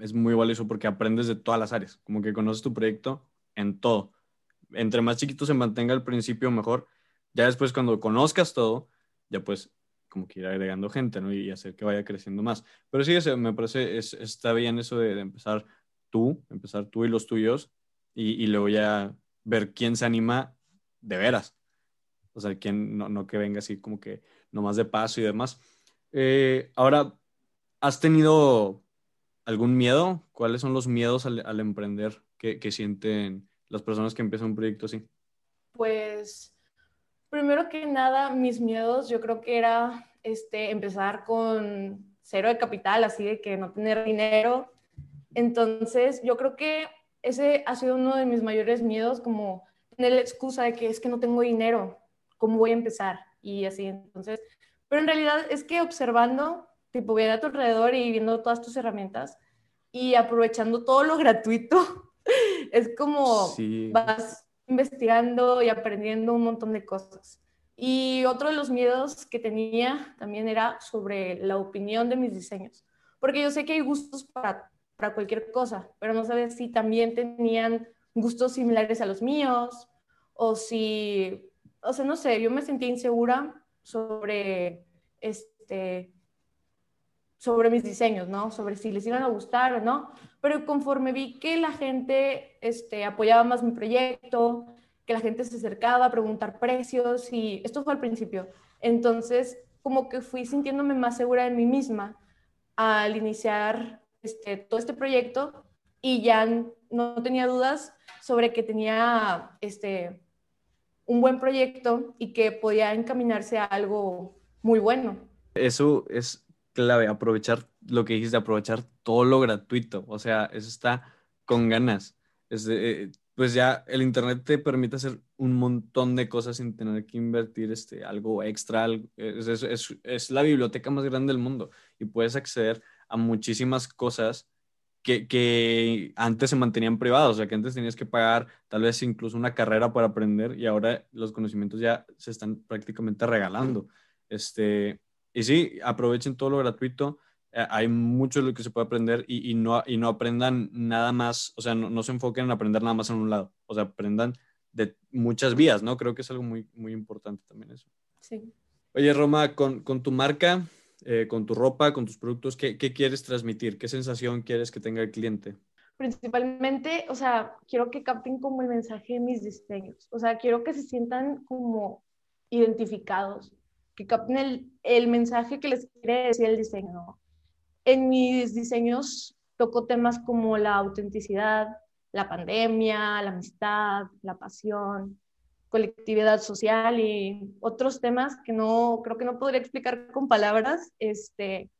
es muy valioso porque aprendes de todas las áreas, como que conoces tu proyecto en todo. Entre más chiquito se mantenga al principio, mejor. Ya después, cuando conozcas todo, ya pues como que ir agregando gente, ¿no? Y hacer que vaya creciendo más. Pero sí, me parece, es, está bien eso de, empezar tú, empezar tú y los tuyos, y, y, luego ya ver quién se anima de veras. O sea, quién, no, no que venga así como que nomás de paso y demás. Eh, ahora, ¿Has tenido algún miedo? ¿Cuáles son los miedos al, emprender que, sienten las personas que empiezan un proyecto así? Pues primero que nada, mis miedos, yo creo que era este, empezar con cero de capital, así de que no tener dinero. Entonces, yo creo que ese ha sido uno de mis mayores miedos, como tener la excusa de que es que no tengo dinero, ¿cómo voy a empezar? Y así, entonces, pero en realidad es que observando, tipo, viendo a tu alrededor y viendo todas tus herramientas y aprovechando todo lo gratuito, *laughs* es como vas investigando y aprendiendo un montón de cosas. Y otro de los miedos que tenía también era sobre la opinión de mis diseños, porque yo sé que hay gustos para, para cualquier cosa, pero no sabía si también tenían gustos similares a los míos o si, o sea, no sé, yo me sentía insegura sobre, este, sobre mis diseños, ¿no? Sobre si les iban a gustar o no, pero conforme vi que la gente este, apoyaba más mi proyecto, que la gente se acercaba a preguntar precios y esto fue al principio. Entonces, como que fui sintiéndome más segura de mí misma al iniciar este, todo este proyecto y ya no tenía dudas sobre que tenía este, un buen proyecto y que podía encaminarse a algo muy bueno. Eso es clave, aprovechar lo que dijiste, aprovechar todo lo gratuito, o sea, eso está con ganas. Eh, pues ya el Internet te permite hacer un montón de cosas sin tener que invertir este, algo extra. Es, es, es, la biblioteca más grande del mundo y puedes acceder a muchísimas cosas que, que, antes se mantenían privadas, o sea, que antes tenías que pagar tal vez incluso una carrera para aprender y ahora los conocimientos ya se están prácticamente regalando. Este, y sí, aprovechen todo lo gratuito. Eh, hay mucho de lo que se puede aprender y, y, no, y no aprendan nada más, o sea, no, no, se enfoquen en aprender nada más en un lado, o sea, aprendan de muchas vías, ¿no? Creo que es algo muy, muy importante también eso. Sí. Oye, Roma, con, con tu marca, eh, con tu ropa, con tus productos, ¿qué, ¿qué, quieres transmitir? ¿Qué sensación quieres que tenga el cliente? Principalmente, o sea, quiero que capten como el mensaje de mis diseños, o sea, quiero que se sientan como identificados, que capten el, el mensaje que les quiere decir el diseño, en mis diseños toco temas como la autenticidad, la pandemia, la amistad, la pasión, colectividad social y otros temas que no creo que no podría explicar con palabras, este,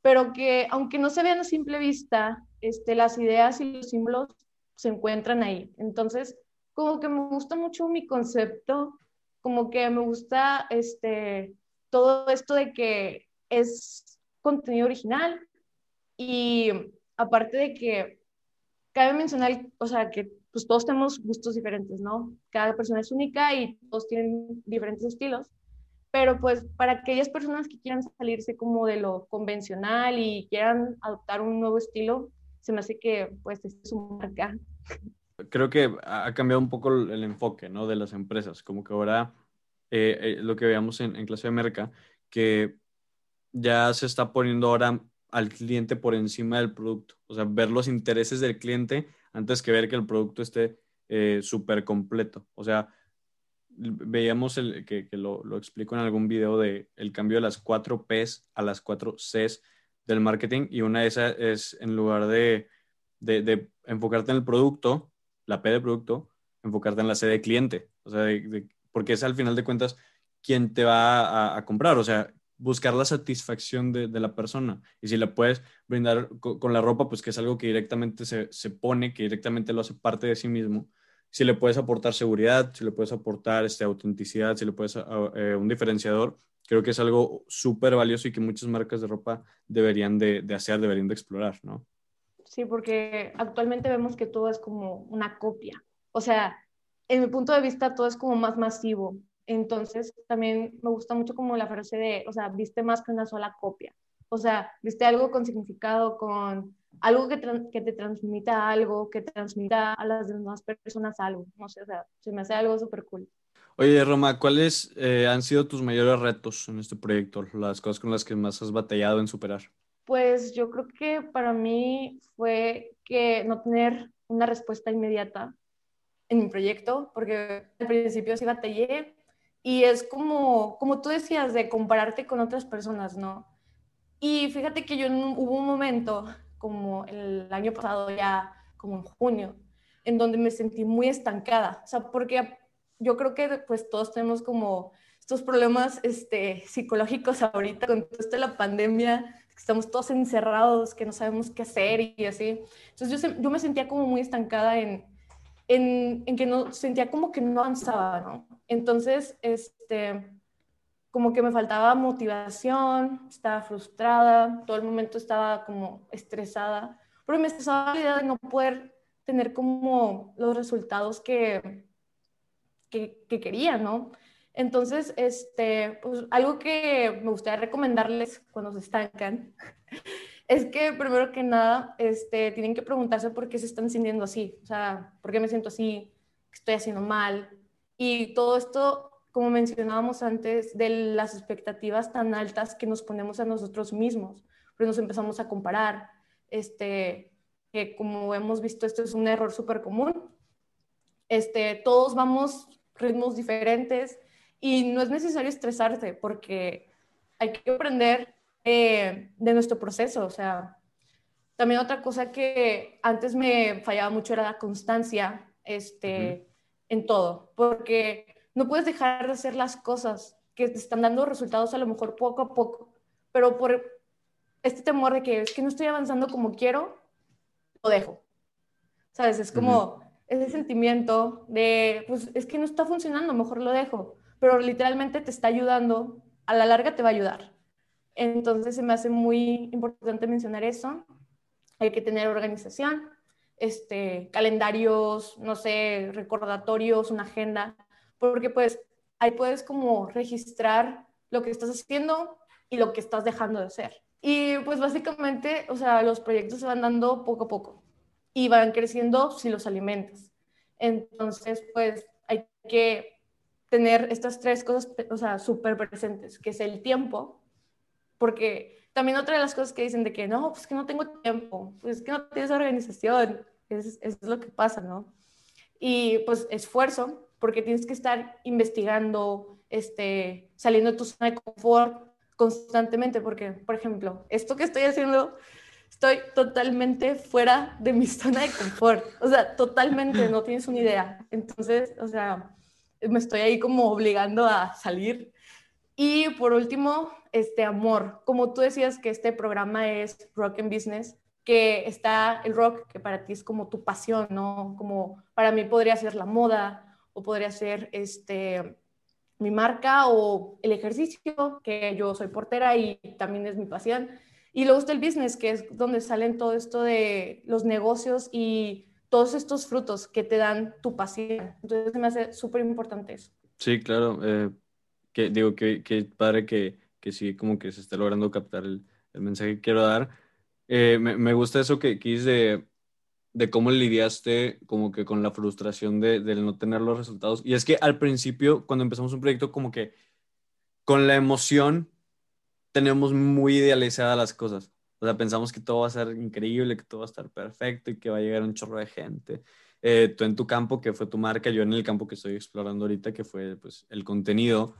pero que aunque no se vean a simple vista, este, las ideas y los símbolos se encuentran ahí. Entonces, como que me gusta mucho mi concepto, como que me gusta este, todo esto de que es contenido original, y aparte de que cabe mencionar, o sea, que pues todos tenemos gustos diferentes, ¿no? Cada persona es única y todos tienen diferentes estilos, pero pues para aquellas personas que quieran salirse como de lo convencional y quieran adoptar un nuevo estilo, se me hace que pues es su marca. Creo que ha cambiado un poco el enfoque, ¿no? De las empresas, como que ahora eh, eh, lo que veamos en, en clase de América, que ya se está poniendo ahora al cliente por encima del producto. O sea, ver los intereses del cliente antes que ver que el producto esté eh, súper completo. O sea, veíamos el, que, lo, lo, explico en algún video de el cambio de las cuatro Ps a las cuatro Cs del marketing y una de esas es en lugar de, de, enfocarte en el producto, la P de producto, enfocarte en la C de cliente. O sea, porque es al final de cuentas quien te va a comprar. O sea, buscar la satisfacción de, la persona. Y si la puedes brindar con, la ropa, pues que es algo que directamente se, pone, que directamente lo hace parte de sí mismo. Si le puedes aportar seguridad, si le puedes aportar este, autenticidad, si le puedes eh, un diferenciador, creo que es algo súper valioso y que muchas marcas de ropa deberían de, de hacer, deberían de explorar, ¿no? Sí, porque actualmente vemos que todo es como una copia. O sea, en mi punto de vista, todo es como más masivo. Entonces, también me gusta mucho como la frase de, o sea, viste más que una sola copia. O sea, viste algo con significado, con algo que, que te transmita algo, que transmita a las demás personas algo. No sé, o sea, se me hace algo súper cool. Oye, Roma, ¿cuáles eh, han sido tus mayores retos en este proyecto? Las cosas con las que más has batallado en superar. Pues yo creo que para mí fue que no tener una respuesta inmediata en mi proyecto, porque al principio sí batallé, y es como, como tú decías, de compararte con otras personas, ¿no? Y fíjate que yo hubo un momento, como el año pasado, ya como en junio, en donde me sentí muy estancada. O sea, porque yo creo que pues todos tenemos como estos problemas este, psicológicos ahorita con toda esta la pandemia, que estamos todos encerrados, que no sabemos qué hacer y así. Entonces yo, yo me sentía como muy estancada en, en, en, que no, sentía como que no avanzaba, ¿no? Entonces, este, como que me faltaba motivación, estaba frustrada, todo el momento estaba como estresada, pero me estresaba la idea de no poder tener como los resultados que, que, que quería, ¿no? Entonces, este, pues, algo que me gustaría recomendarles cuando se estancan es que primero que nada este, tienen que preguntarse por qué se están sintiendo así, o sea, por qué me siento así, qué estoy haciendo mal. Y todo esto, como mencionábamos antes, de las expectativas tan altas que nos ponemos a nosotros mismos, pero nos empezamos a comparar, este, que como hemos visto, esto es un error súper común. Este, todos vamos ritmos diferentes, y no es necesario estresarte porque hay que aprender eh, de nuestro proceso. O sea, también otra cosa que antes me fallaba mucho era la constancia este, en todo, porque no puedes dejar de hacer las cosas que te están dando resultados a lo mejor poco a poco, pero por este temor de que es que no estoy avanzando como quiero, lo dejo. ¿Sabes? Es como ese sentimiento de, pues es que no está funcionando, mejor lo dejo pero literalmente te está ayudando, a la larga te va a ayudar. Entonces se me hace muy importante mencionar eso. Hay que tener organización, este, calendarios, no sé, recordatorios, una agenda, porque pues ahí puedes como registrar lo que estás haciendo y lo que estás dejando de hacer. Y pues básicamente, o sea, los proyectos se van dando poco a poco y van creciendo si los alimentas. Entonces, pues hay que tener estas tres cosas, o sea, súper presentes, que es el tiempo, porque también otra de las cosas que dicen de que no, pues que no tengo tiempo, pues que no tienes organización, es, es lo que pasa, ¿no? Y pues esfuerzo, porque tienes que estar investigando, este, saliendo de tu zona de confort constantemente, porque, por ejemplo, esto que estoy haciendo, estoy totalmente fuera de mi *laughs* zona de confort, o sea, totalmente, no tienes una idea. Entonces, o sea, me estoy ahí como obligando a salir. Y por último, este amor. Como tú decías que este programa es Rock and Business, que está el rock, que para ti es como tu pasión, ¿no? Como para mí podría ser la moda o podría ser este mi marca o el ejercicio, que yo soy portera y también es mi pasión. Y luego está el business, que es donde salen todo esto de los negocios y todos estos frutos que te dan tu pasión. Entonces me hace súper importante eso. Sí, claro. Eh, que, digo que, que padre que, que sí, como que se está logrando captar el, el mensaje que quiero dar. Eh, me, me, gusta eso que, que de, de, cómo lidiaste como que con la frustración de, de no tener los resultados. Y es que al principio, cuando empezamos un proyecto, como que con la emoción tenemos muy idealizadas las cosas. O sea, pensamos que todo va a ser increíble, que todo va a estar perfecto y que va a llegar un chorro de gente. Eh, tú en tu campo, que fue tu marca, yo en el campo que estoy explorando ahorita, que fue pues, el contenido,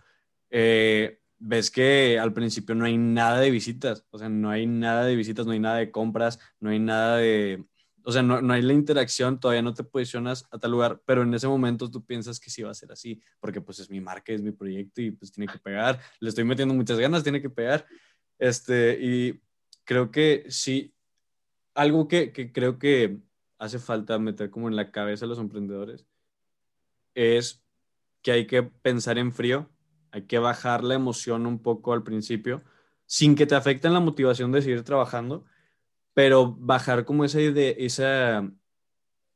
eh, ves que al principio no hay nada de visitas, o sea, no hay nada de visitas, no hay nada de compras, no hay nada de, o sea, no, no, hay la interacción, todavía no te posicionas a tal lugar, pero en ese momento tú piensas que sí va a ser así, porque pues es mi marca, es mi proyecto y pues tiene que pegar, le estoy metiendo muchas ganas, tiene que pegar, este, y creo que sí, algo que, que, creo que hace falta meter como en la cabeza a los emprendedores es que hay que pensar en frío, hay que bajar la emoción un poco al principio, sin que te afecte la motivación de seguir trabajando, pero bajar como esa idea, esa,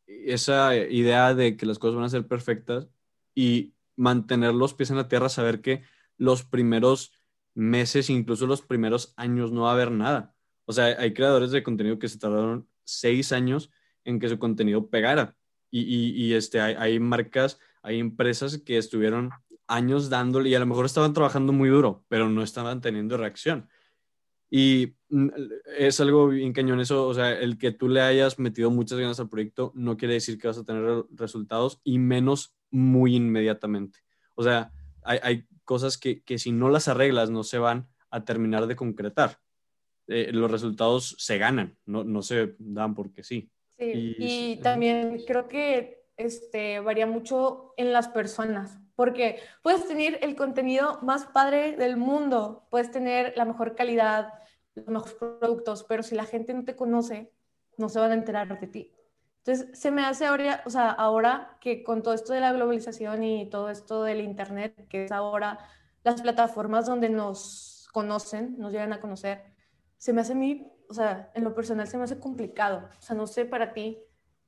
esa idea de que las cosas van a ser perfectas y mantener los pies en la tierra, saber que los primeros meses, incluso los primeros años, no va a haber nada. O sea, hay creadores de contenido que se tardaron seis años en que su contenido pegara. Y, y, este, hay, marcas, hay empresas que estuvieron años dándole y a lo mejor estaban trabajando muy duro, pero no estaban teniendo reacción. Y mm, es algo bien cañón eso, o sea, el que tú le hayas metido muchas ganas al proyecto no quiere decir que vas a tener resultados y menos muy inmediatamente. O sea, hay, hay cosas que, que si no las arreglas no se van a terminar de concretar. Eh, los resultados se ganan, no, no se dan porque sí. Sí, y, también creo que este, varía mucho en las personas, porque puedes tener el contenido más padre del mundo, puedes tener la mejor calidad, los mejores productos, pero si la gente no te conoce, no se van a enterar de ti. Entonces, se me hace ahora, o sea, ahora que con todo esto de la globalización y todo esto del Internet, que es ahora las plataformas donde nos conocen, nos llegan a conocer, se me hace a mí, o sea, en lo personal se me hace complicado. O sea, no sé para ti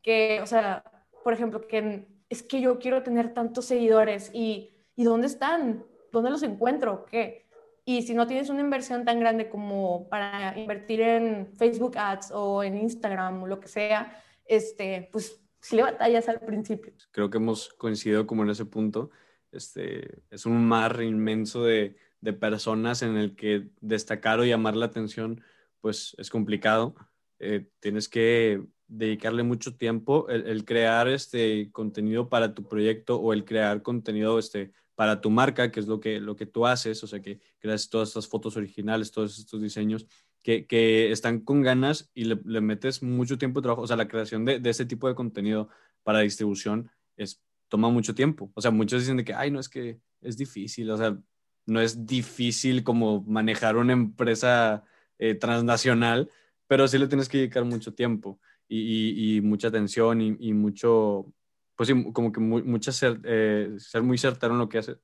que, o sea, por ejemplo, que es que yo quiero tener tantos seguidores y, y ¿dónde están? ¿Dónde los encuentro? ¿Qué? Y si no tienes una inversión tan grande como para invertir en Facebook Ads o en Instagram o lo que sea, este, pues si le batallas al principio. Creo que hemos coincidido como en ese punto. Este, es un mar inmenso de, de personas en el que destacar o llamar la atención pues es complicado. Eh, tienes que dedicarle mucho tiempo el, crear este contenido para tu proyecto o el crear contenido este, para tu marca, que es lo que, lo que tú haces, o sea, que creas todas estas fotos originales, todos estos diseños que, que están con ganas y le, metes mucho tiempo de trabajo, o sea, la creación de, de este tipo de contenido para distribución es, toma mucho tiempo, o sea, muchos dicen que, ay, no, es que es difícil, o sea, no es difícil como manejar una empresa eh, transnacional, pero sí le tienes que dedicar mucho tiempo y, mucha atención y, mucho, pues como que mucha ser, eh, ser muy certero en lo que haces.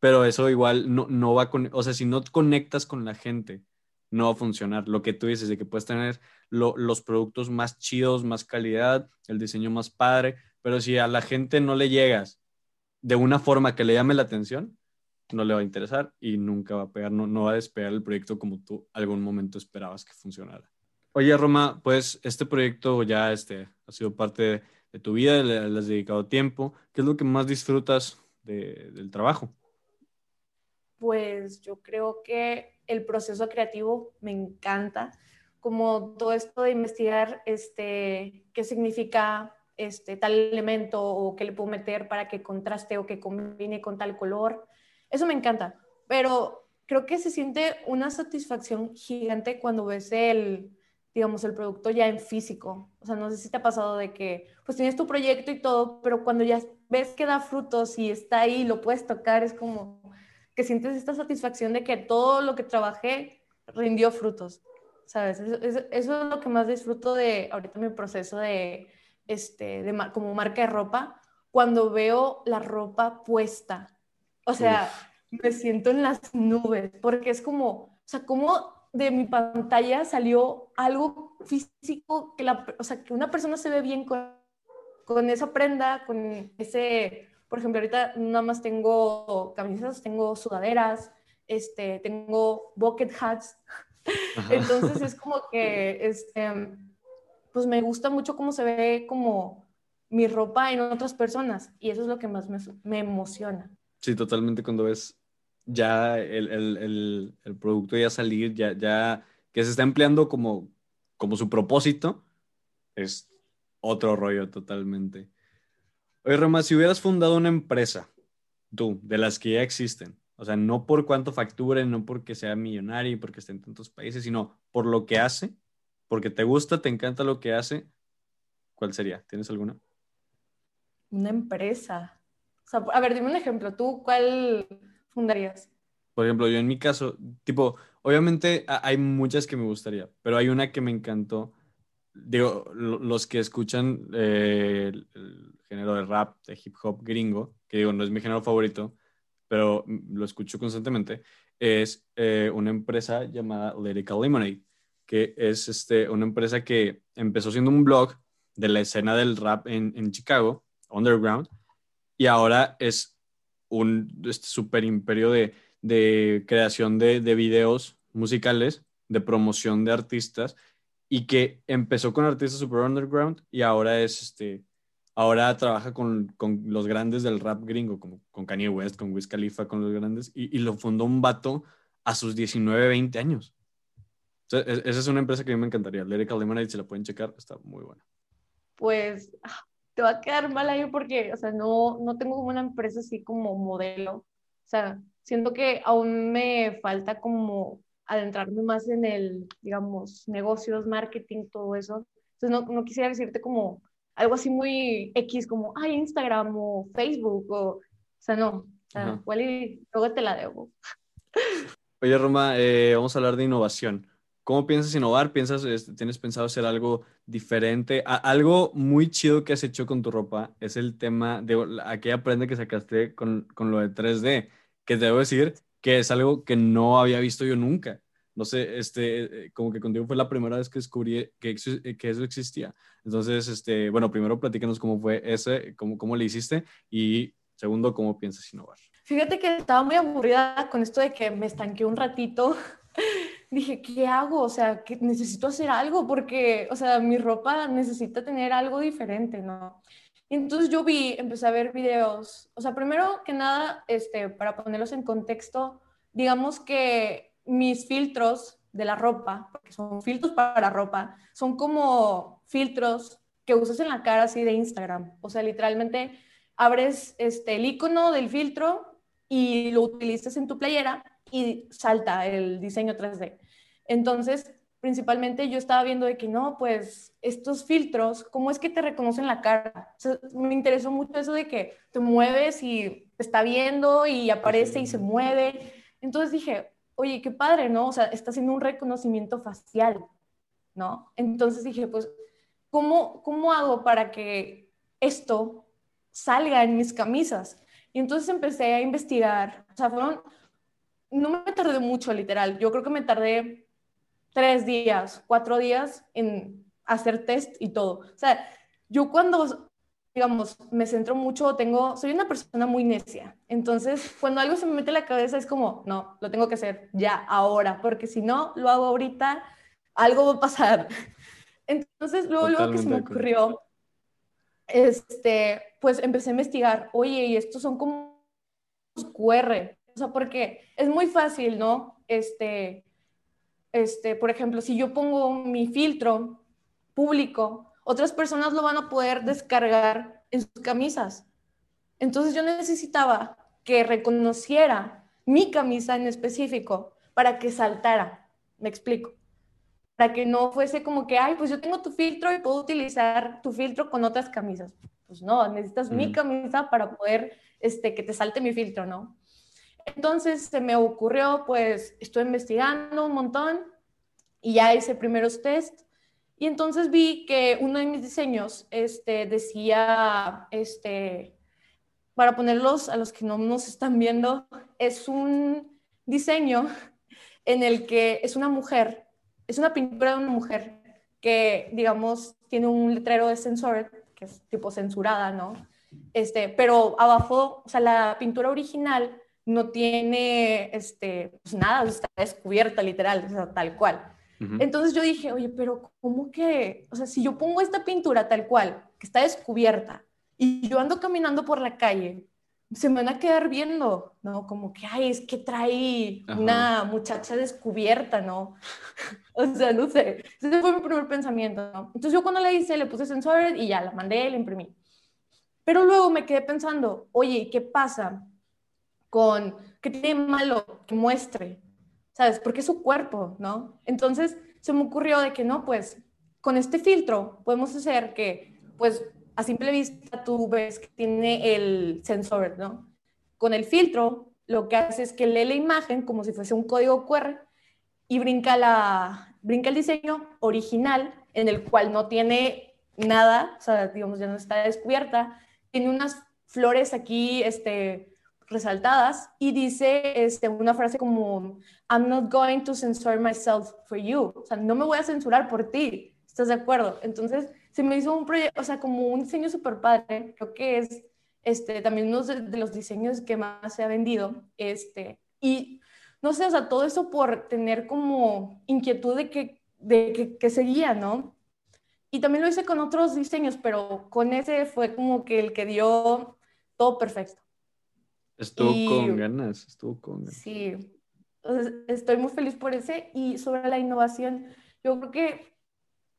Pero eso igual no, no va con, o sea, si no conectas con la gente, no va a funcionar. Lo que tú dices de que puedes tener los productos más chidos, más calidad, el diseño más padre, pero si a la gente no le llegas de una forma que le llame la atención, no le va a interesar y nunca va a pegar, no, no va a despegar el proyecto como tú algún momento esperabas que funcionara. Oye, Roma, pues este proyecto ya este, ha sido parte de, tu vida, le, has dedicado tiempo. ¿Qué es lo que más disfrutas del trabajo? Pues yo creo que el proceso creativo me encanta, como todo esto de investigar este, qué significa este, tal elemento o qué le puedo meter para que contraste o que combine con tal color. Eso me encanta, pero creo que se siente una satisfacción gigante cuando ves el, digamos, el producto ya en físico. O sea, no sé si te ha pasado de que, pues tienes tu proyecto y todo, pero cuando ya ves que da frutos y está ahí, lo puedes tocar, es como que sientes esta satisfacción de que todo lo que trabajé rindió frutos, ¿sabes? Eso, es lo que más disfruto de ahorita mi proceso de, este, de, como marca de ropa, cuando veo la ropa puesta. O sea, me siento en las nubes, porque es como, o sea, como de mi pantalla salió algo físico que, la, o sea, que una persona se ve bien con, con esa prenda, con ese, por ejemplo, ahorita nada más tengo camisetas, tengo sudaderas, este, tengo bucket hats. *laughs* Entonces es como que, este, pues me gusta mucho cómo se ve como mi ropa en otras personas y eso es lo que más me, me emociona. Sí, totalmente cuando ves ya el, el, el, producto ya salir, ya, ya que se está empleando como, como su propósito, es otro rollo totalmente. Oye, Roma, si hubieras fundado una empresa, tú, de las que ya existen, o sea, no por cuánto facturen, no porque sea millonario y porque esté en tantos países, sino por lo que hace, porque te gusta, te encanta lo que hace, ¿cuál sería? ¿Tienes alguna? Una empresa. O sea, a ver, dime un ejemplo. ¿Tú cuál fundarías? Por ejemplo, yo en mi caso, tipo, obviamente hay muchas que me gustaría, pero hay una que me encantó. Digo, los que escuchan eh, el, género de rap, de hip hop gringo, que digo, no es mi género favorito, pero lo escucho constantemente, es eh, una empresa llamada Lyrical Lemonade, que es este, una empresa que empezó siendo un blog de la escena del rap en, en Chicago, underground, y ahora es un este, super imperio de, de creación de, de, videos musicales, de promoción de artistas, y que empezó con artistas super underground y ahora es este, ahora trabaja con, con los grandes del rap gringo, como con Kanye West, con Wiz Khalifa, con los grandes, y, y lo fundó un vato a sus 19, 20 años. O esa es una empresa que a mí me encantaría. Lyrical Lemonade, si la pueden checar, está muy buena. Pues ah, te va a quedar mal ahí porque, o sea, no, no tengo como una empresa así como modelo. O sea, siento que aún me falta como adentrarme más en el, digamos, negocios, marketing, todo eso. Entonces, no, no quisiera decirte como algo así muy X como, ay, Instagram o Facebook, o, o sea, no, o sea, igual y luego te la debo. Oye, Roma, eh, vamos a hablar de innovación. ¿Cómo piensas innovar? ¿Piensas, este, tienes pensado hacer algo diferente? algo muy chido que has hecho con tu ropa es el tema de aquella prenda que sacaste con, con lo de 3D, que te debo decir que es algo que no había visto yo nunca. No sé, este, como que contigo fue la primera vez que descubrí que, que eso existía. Entonces, este, bueno, primero platícanos cómo fue ese, cómo, cómo le hiciste y segundo, cómo piensas innovar. Fíjate que estaba muy aburrida con esto de que me estanqué un ratito. *laughs* Dije, ¿qué hago? O sea, que necesito hacer algo porque, o sea, mi ropa necesita tener algo diferente, ¿no? Y entonces yo vi, empecé a ver videos. O sea, primero que nada, este, para ponerlos en contexto, digamos que mis filtros de la ropa, porque son filtros para ropa, son como filtros que usas en la cara así de Instagram. O sea, literalmente abres este, el icono del filtro y lo utilizas en tu playera y salta el diseño 3D. Entonces, principalmente yo estaba viendo de que no, pues estos filtros, ¿cómo es que te reconocen la cara? me interesó mucho eso de que te mueves y te está viendo y aparece y se mueve. Entonces dije, oye, qué padre, ¿no? O sea, está haciendo un reconocimiento facial, ¿no? Entonces dije, pues, ¿cómo, cómo hago para que esto salga en mis camisas? Y entonces empecé a investigar, o sea, fueron, no me tardé mucho, literal, yo creo que me tardé tres días, cuatro días en hacer test y todo. O sea, yo cuando, digamos, me centro mucho, tengo, soy una persona muy necia. Entonces, cuando algo se me mete en la cabeza es como, no, lo tengo que hacer ya, ahora, porque si no, lo hago ahorita, algo va a pasar. *laughs* Entonces, luego, luego que se me ocurrió, este, pues empecé a investigar, oye, y estos son como QR, o sea, porque es muy fácil, ¿no? Este, este, por ejemplo, si yo pongo mi filtro público, otras personas lo van a poder descargar en sus camisas. Entonces yo necesitaba que reconociera mi camisa en específico para que saltara. Me explico para que no fuese como que, ay, pues yo tengo tu filtro y puedo utilizar tu filtro con otras camisas. Pues no, necesitas mi camisa para poder este, que te salte mi filtro, ¿no? Entonces se me ocurrió, pues estoy investigando un montón y ya hice primeros test y entonces vi que uno de mis diseños este, decía, este, para ponerlos a los que no nos están viendo, es un diseño en el que es una mujer es una pintura de una mujer que, digamos, tiene un letrero de censor, que es tipo censurada, ¿no? Este, pero abajo, o sea, la pintura original no tiene este, pues nada, está descubierta literal, o sea, tal cual. Entonces yo dije, oye, pero ¿cómo que, o sea, si yo pongo esta pintura tal cual, que está descubierta, y yo ando caminando por la calle se me van a quedar viendo, ¿no? Como que, ay, es que trae una muchacha descubierta, ¿no? *laughs* o sea, no sé. Ese fue mi primer pensamiento, ¿no? Entonces yo cuando le hice, le puse sensor y ya, la mandé, la imprimí. Pero luego me quedé pensando, oye, ¿qué pasa con, qué tiene malo que muestre? ¿Sabes? Porque es su cuerpo, ¿no? Entonces se me ocurrió de que no, pues con este filtro podemos hacer que, pues, a simple vista tú ves que tiene el sensor, ¿no? Con el filtro lo que hace es que lee la imagen como si fuese un código QR y brinca, la, brinca el diseño original en el cual no tiene nada, o sea, digamos, ya no está descubierta, tiene unas flores aquí este, resaltadas y dice este, una frase como, I'm not going to censor myself for you, o sea, no me voy a censurar por ti, ¿estás de acuerdo? Entonces, se me hizo un proyecto, o sea, como un diseño súper padre, creo que es este, también uno de, los diseños que más se ha vendido, este, y no sé, o sea, todo eso por tener como inquietud de que, de que, seguía, ¿no? Y también lo hice con otros diseños, pero con ese fue como que el que dio todo perfecto. Estuvo con ganas, estuvo con ganas. Sí, estoy muy feliz por ese. Y sobre la innovación, yo creo que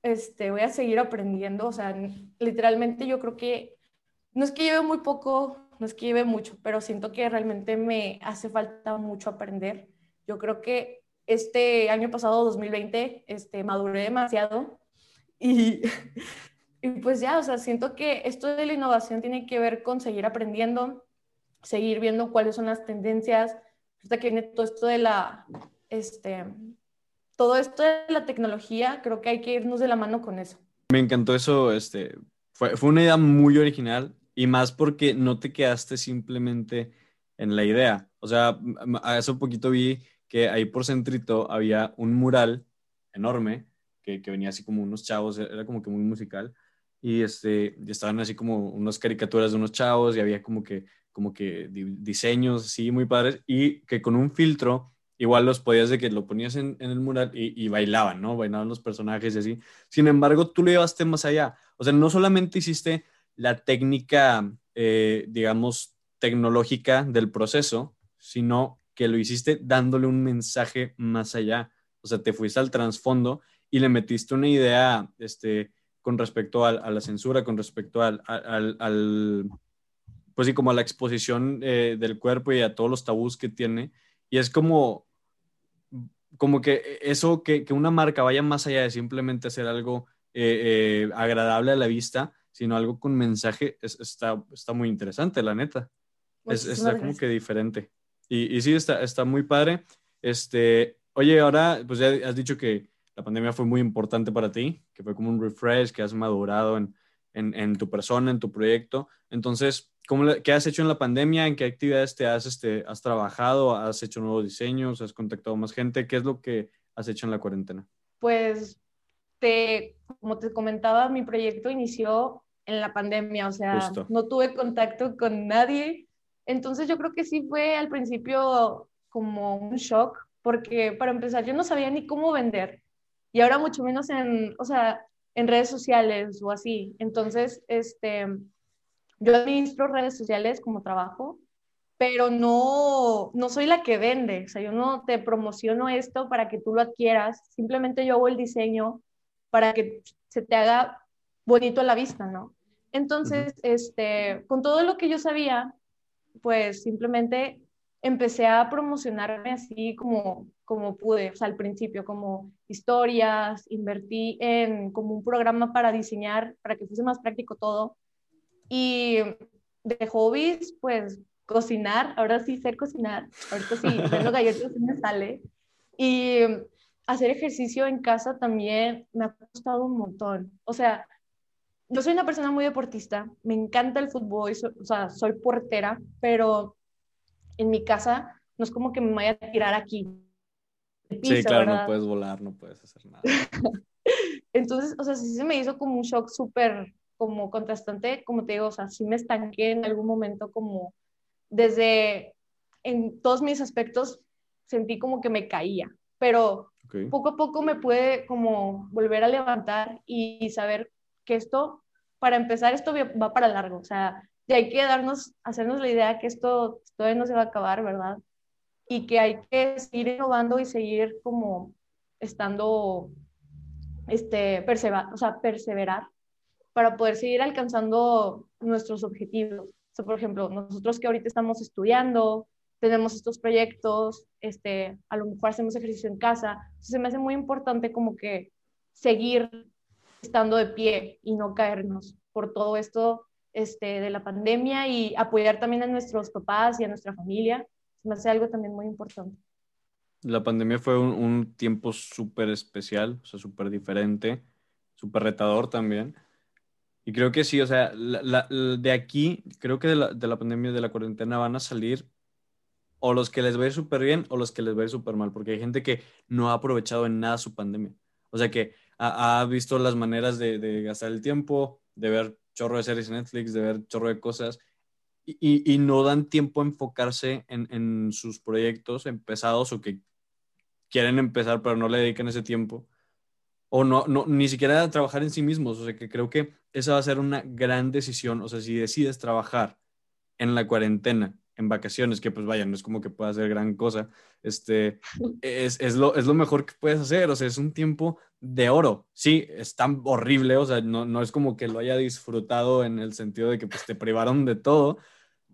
este, voy a seguir aprendiendo. O sea, literalmente yo creo que no es que lleve muy poco, no es que lleve mucho, pero siento que realmente me hace falta mucho aprender. Yo creo que este año pasado, 2020, este, maduré demasiado y *laughs* y pues ya, o sea, siento que esto de la innovación tiene que ver con seguir aprendiendo, seguir viendo cuáles son las tendencias, hasta que viene todo esto de la, este, todo esto de la tecnología, creo que hay que irnos de la mano con eso. Me encantó eso, este, fue, fue una idea muy original y más porque no te quedaste simplemente en la idea. O sea, hace un poquito vi que ahí por Centrito había un mural enorme que, que, venía así como unos chavos, era como que muy musical, y, este, y estaban así como unas caricaturas de unos chavos y había como que, como que diseños así muy padres y que con un filtro igual los podías de que lo ponías en, el mural y, bailaban, ¿no? Bailaban los personajes y así. Sin embargo, tú lo llevaste más allá. O sea, no solamente hiciste la técnica, eh, digamos, tecnológica del proceso, sino que lo hiciste dándole un mensaje más allá. O sea, te fuiste al trasfondo y le metiste una idea este, con respecto a, la censura, con respecto al, al, pues sí, como a la exposición eh, del cuerpo y a todos los tabús que tiene. Y es como, como que eso, que, que una marca vaya más allá de simplemente hacer algo eh, agradable a la vista, sino algo con mensaje, está, está muy interesante, la neta. Es, está como que diferente. Y, y, sí, está, está muy padre. Este, oye, ahora, pues ya has dicho que la pandemia fue muy importante para ti, que fue como un refresh, que has madurado en, en, en tu persona, en tu proyecto. Entonces, ¿cómo, ¿qué has hecho en la pandemia? ¿En qué actividades te has, este, has trabajado? ¿Has hecho nuevos diseños? ¿Has contactado más gente? ¿Qué es lo que has hecho en la cuarentena? Pues, te, como te comentaba, mi proyecto inició en la pandemia, o sea, no tuve contacto con nadie. Entonces yo creo que sí fue al principio como un shock, porque para empezar yo no sabía ni cómo vender y ahora mucho menos en, o sea, en redes sociales o así. Entonces, este, yo administro redes sociales como trabajo, pero no, no soy la que vende, o sea, yo no te promociono esto para que tú lo adquieras, simplemente yo hago el diseño para que se te haga bonito a la vista, ¿no? Entonces, este, con todo lo que yo sabía, pues simplemente empecé a promocionarme así como, como pude, o sea, al principio, como historias, invertí en como un programa para diseñar, para que fuese más práctico todo. Y de hobbies, pues cocinar, ahora sí sé cocinar, ahorita sí, *laughs* vendo galletas y me sale. Y hacer ejercicio en casa también me ha costado un montón. O sea, yo soy una persona muy deportista, me encanta el fútbol, o sea, soy portera, pero en mi casa no es como que me vaya a tirar aquí. sí, claro, no puedes volar, no puedes hacer nada. *laughs* Entonces, o sea, sí se me hizo como un shock súper como contrastante, como te digo, o sea, sí me estanqué en algún momento como desde, en todos mis aspectos, sentí como que me caía, pero poco a poco me pude como volver a levantar y saber que esto para empezar, esto va para largo, o sea, y hay que darnos, hacernos la idea que esto todavía no se va a acabar, ¿verdad? Y que hay que seguir innovando y seguir como estando, este, perseverar, o sea, perseverar para poder seguir alcanzando nuestros objetivos. O sea, por ejemplo, nosotros que ahorita estamos estudiando, tenemos estos proyectos, este, a lo mejor hacemos ejercicio en casa, se me hace muy importante como que seguir estando de pie y no caernos por todo esto este, de la pandemia y apoyar también a nuestros papás y a nuestra familia. Me hace algo también muy importante. La pandemia fue un, tiempo súper especial, o sea, súper diferente, súper retador también. Y creo que sí, o sea, de aquí, creo que de la, de la pandemia, de la cuarentena van a salir o los que les va a ir súper bien o los que les va a ir súper mal, porque hay gente que no ha aprovechado en nada su pandemia. O sea, que ha, visto las maneras de, gastar el tiempo, de ver chorro de series en Netflix, de ver chorro de cosas, y, no dan tiempo a enfocarse en, sus proyectos empezados o que quieren empezar pero no le dedican ese tiempo. O no, no, ni siquiera trabajar en sí mismos. O sea, que creo que esa va a ser una gran decisión. O sea, si decides trabajar en la cuarentena en vacaciones, que pues vaya, no es como que pueda hacer gran cosa, este, es, es, lo, es lo mejor que puedes hacer, o sea, es un tiempo de oro. Sí, es tan horrible, o sea, no, no es como que lo haya disfrutado en el sentido de que pues te privaron de todo,